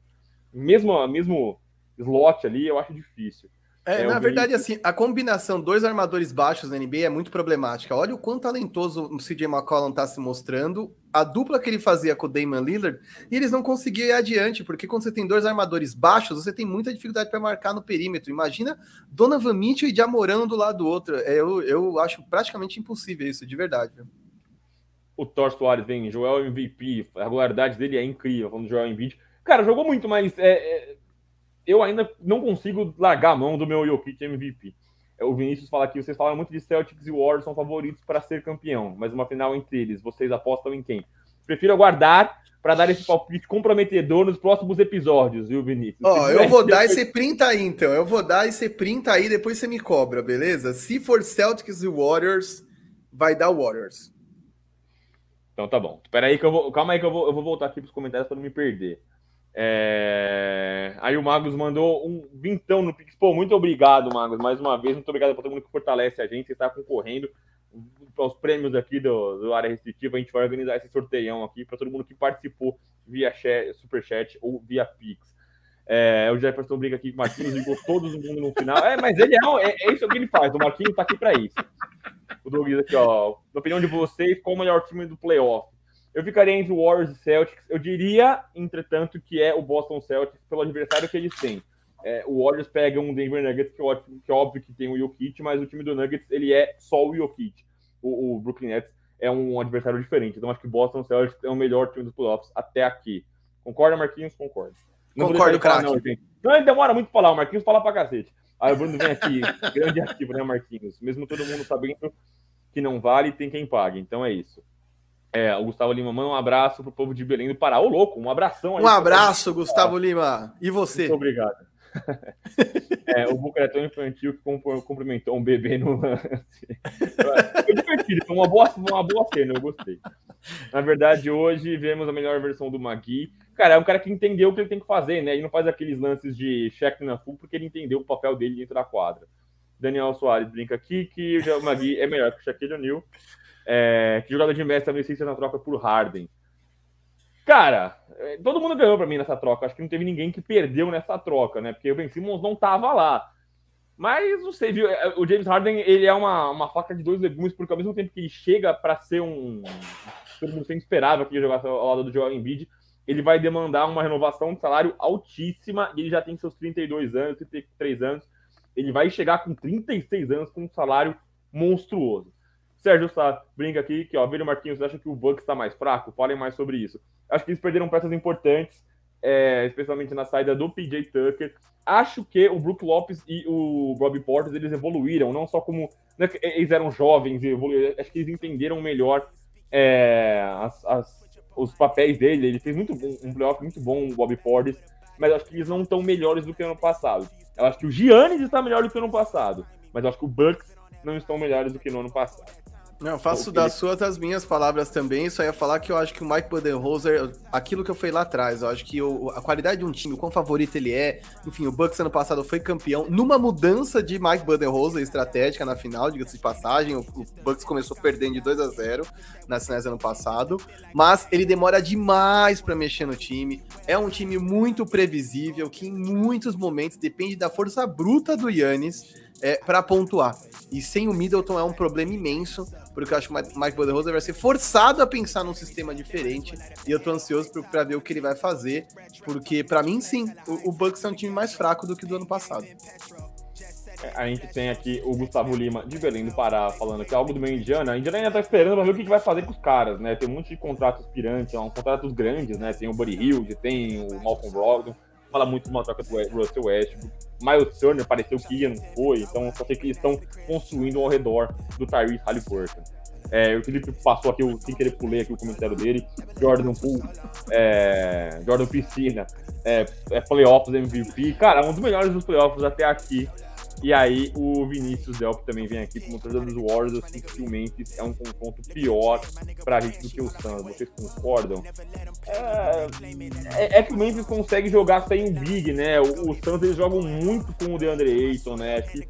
mesmo, mesmo slot ali, eu acho difícil. É, é na verdade, assim, a combinação dois armadores baixos na NBA é muito problemática. Olha o quão talentoso o CJ McCollum está se mostrando. A dupla que ele fazia com o Damon Lillard, e eles não conseguiam ir adiante, porque quando você tem dois armadores baixos, você tem muita dificuldade para marcar no perímetro. Imagina Donovan Mitchell e Jamoran do lado do outro. É, eu, eu acho praticamente impossível isso, de verdade. O Thor Soares vem, Joel MVP, a regularidade dele é incrível, falando do Joel Embiid. Cara, jogou muito, mas é, é eu ainda não consigo largar a mão do meu Jokic MVP. É, o Vinícius fala aqui, vocês falam muito de Celtics e Warriors são favoritos para ser campeão, mas uma final entre eles, vocês apostam em quem? Prefiro aguardar para dar esse palpite comprometedor nos próximos episódios, viu, Vinícius? Ó, oh, eu vou dar e você printa aí, então. Eu vou dar e você printa aí, depois você me cobra, beleza? Se for Celtics e Warriors, vai dar Warriors. Então tá bom. Espera aí que eu vou. Calma aí que eu vou, eu vou voltar aqui para os comentários para não me perder. É... Aí o Magos mandou um vintão no Pix. Pô, muito obrigado, Magos, mais uma vez. Muito obrigado para todo mundo que fortalece a gente. Você está concorrendo aos prêmios aqui do, do Área Restritiva. A gente vai organizar esse sorteião aqui para todo mundo que participou via chat, Superchat ou via Pix. É, o Jefferson brinca aqui com o Marquinhos, ligou todo mundo no final. É, mas ele é, é, é isso que ele faz. O Marquinhos está aqui para isso. O Douglas aqui, ó. Na opinião de vocês, qual o melhor time do playoff? Eu ficaria entre Warriors e Celtics. Eu diria, entretanto, que é o Boston Celtics pelo adversário que eles têm. É, o Warriors pega um Denver Nuggets, que, é que é óbvio que tem o Jokic, mas o time do Nuggets ele é só o Jokic. O, o Brooklyn Nets é um adversário diferente. Então acho que o Boston Celtics é o melhor time dos playoffs até aqui. Concorda, Marquinhos? Concordo. Não Concordo, craque. Não, não, ele demora muito pra falar. O Marquinhos fala pra cacete. Aí o Bruno vem aqui, grande ativo, né, Marquinhos? Mesmo todo mundo sabendo que não vale, tem quem pague. Então é isso. É, o Gustavo Lima manda um abraço pro povo de Belém do Pará. Ô, louco, um abração aí. Um abraço, Gustavo Lima. E você? Muito obrigado. é, o Buca é infantil que cumprimentou um bebê no lance. Foi divertido, foi uma boa, uma boa cena, eu gostei. Na verdade, hoje vemos a melhor versão do Magui. Cara, é um cara que entendeu o que ele tem que fazer, né? Ele não faz aqueles lances de check na full porque ele entendeu o papel dele dentro da quadra. Daniel Soares brinca aqui que o Magui é melhor que o Shaquille O'Neal. É, que jogador de mestre também se na troca por Harden. Cara, é, todo mundo ganhou para mim nessa troca. Acho que não teve ninguém que perdeu nessa troca, né? Porque o Ben Simmons não tava lá. Mas não sei, viu? É, o James Harden ele é uma, uma faca de dois legumes, porque ao mesmo tempo que ele chega para ser um. Todo mundo sempre esperava que ele jogasse ao lado do Joel Embiid, ele vai demandar uma renovação de salário altíssima e ele já tem seus 32 anos, 33 anos. Ele vai chegar com 36 anos com um salário monstruoso. Sérgio Sá brinca aqui que, ó, Vílio Marquinhos acha que o Bucks está mais fraco? Falem mais sobre isso. Acho que eles perderam peças importantes, é, especialmente na saída do PJ Tucker. Acho que o Brook Lopes e o Robbie Porter, eles evoluíram, não só como... Não é eles eram jovens e evoluíram, acho que eles entenderam melhor é, as, as, os papéis dele. Ele fez muito bom, um playoff muito bom, o Bobby Porter, mas acho que eles não estão melhores do que ano passado. Eu acho que o Giannis está melhor do que ano passado, mas acho que o Bucks não estão melhores do que no ano passado. Não, faço das suas as minhas palavras também. Só ia falar que eu acho que o Mike Budenholzer, aquilo que eu falei lá atrás, eu acho que o, a qualidade de um time, o quão favorito ele é. Enfim, o Bucks ano passado foi campeão numa mudança de Mike Budenholzer estratégica na final, diga-se de passagem. O, o, Bucks começou perdendo de 2 a 0 nas finais ano passado, mas ele demora demais para mexer no time. É um time muito previsível que em muitos momentos depende da força bruta do Yannis é, para pontuar. E sem o Middleton é um problema imenso, porque eu acho que o Mike Budenholzer vai ser forçado a pensar num sistema diferente. E eu tô ansioso para ver o que ele vai fazer, porque para mim, sim, o, o Bucks é um time mais fraco do que do ano passado. É, a gente tem aqui o Gustavo Lima de Belém do Pará falando que é algo do meio Indiana. A Indiana ainda tá esperando pra ver o que, que vai fazer com os caras, né? Tem um monte de contratos aspirantes, são contratos grandes, né? Tem o Buddy Hilde, tem o Malcolm Brogdon fala muito de uma troca do Russell Westbrook. Miles Turner pareceu que ia, não foi, então só sei que eles estão construindo ao redor do Tyrese Halliburton. É, o Felipe passou aqui, sem querer pulei aqui o comentário dele. Jordan Poole, é, Jordan Piscina, é, é playoffs MVP. Cara, um dos melhores dos playoffs até aqui. E aí o Vinícius Delp também vem aqui como torcedor dos Warriors, eu sinto que o Memphis é um confronto pior pra gente do que o Suns. Vocês concordam? É, é, é que o Memphis consegue jogar sem um big, né? O, o Suns eles jogam muito com o DeAndre Ayton, né? Aqui,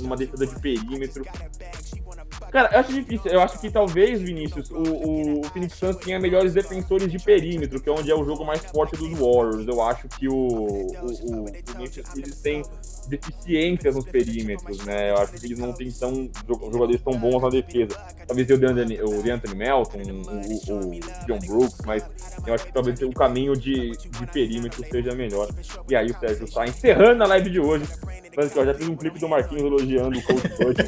numa defesa de perímetro. Cara, eu acho difícil. Eu acho que talvez, Vinícius, o, o, o Phoenix Suns tenha melhores defensores de perímetro, que é onde é o jogo mais forte dos Warriors. Eu acho que o, o, o, o Memphis eles têm deficiências nos perímetros, né? Eu acho que eles não têm tão jogadores tão bons na defesa. Talvez o DeAnthony, o Anthony Melton, o, o, o, John Brooks, mas eu acho que talvez o caminho de, de perímetro seja melhor. E aí o Sérgio está encerrando a live de hoje. Mas, ó, já fiz um clipe do Marquinhos elogiando o Coach Bud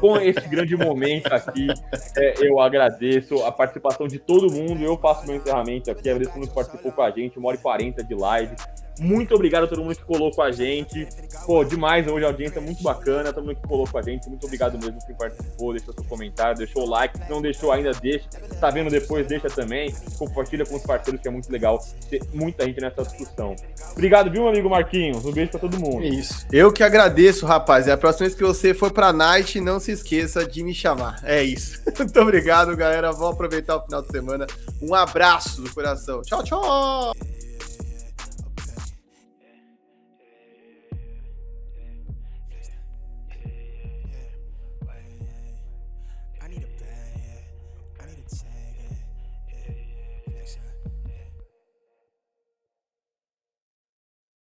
Com esse grande momento aqui, é, eu agradeço a participação de todo mundo. Eu faço meu encerramento aqui. Agradeço muito que participou com a gente. Uma hora e quarenta de live. Muito obrigado a todo mundo que colou com a gente. Pô, demais hoje a audiência é muito bacana. Todo mundo que colou com a gente. Muito obrigado mesmo quem participou, deixou seu comentário, deixou o like. Se não deixou ainda, deixa. Tá vendo depois, deixa também. Compartilha com os parceiros, que é muito legal ter muita gente nessa discussão. Obrigado, viu, meu amigo Marquinhos? Um beijo pra todo mundo. Isso. Eu que agradeço, rapaz. E a próxima vez que você for pra Night, não se esqueça de me chamar. É isso. muito obrigado, galera. Vou aproveitar o final de semana. Um abraço do coração. Tchau, tchau!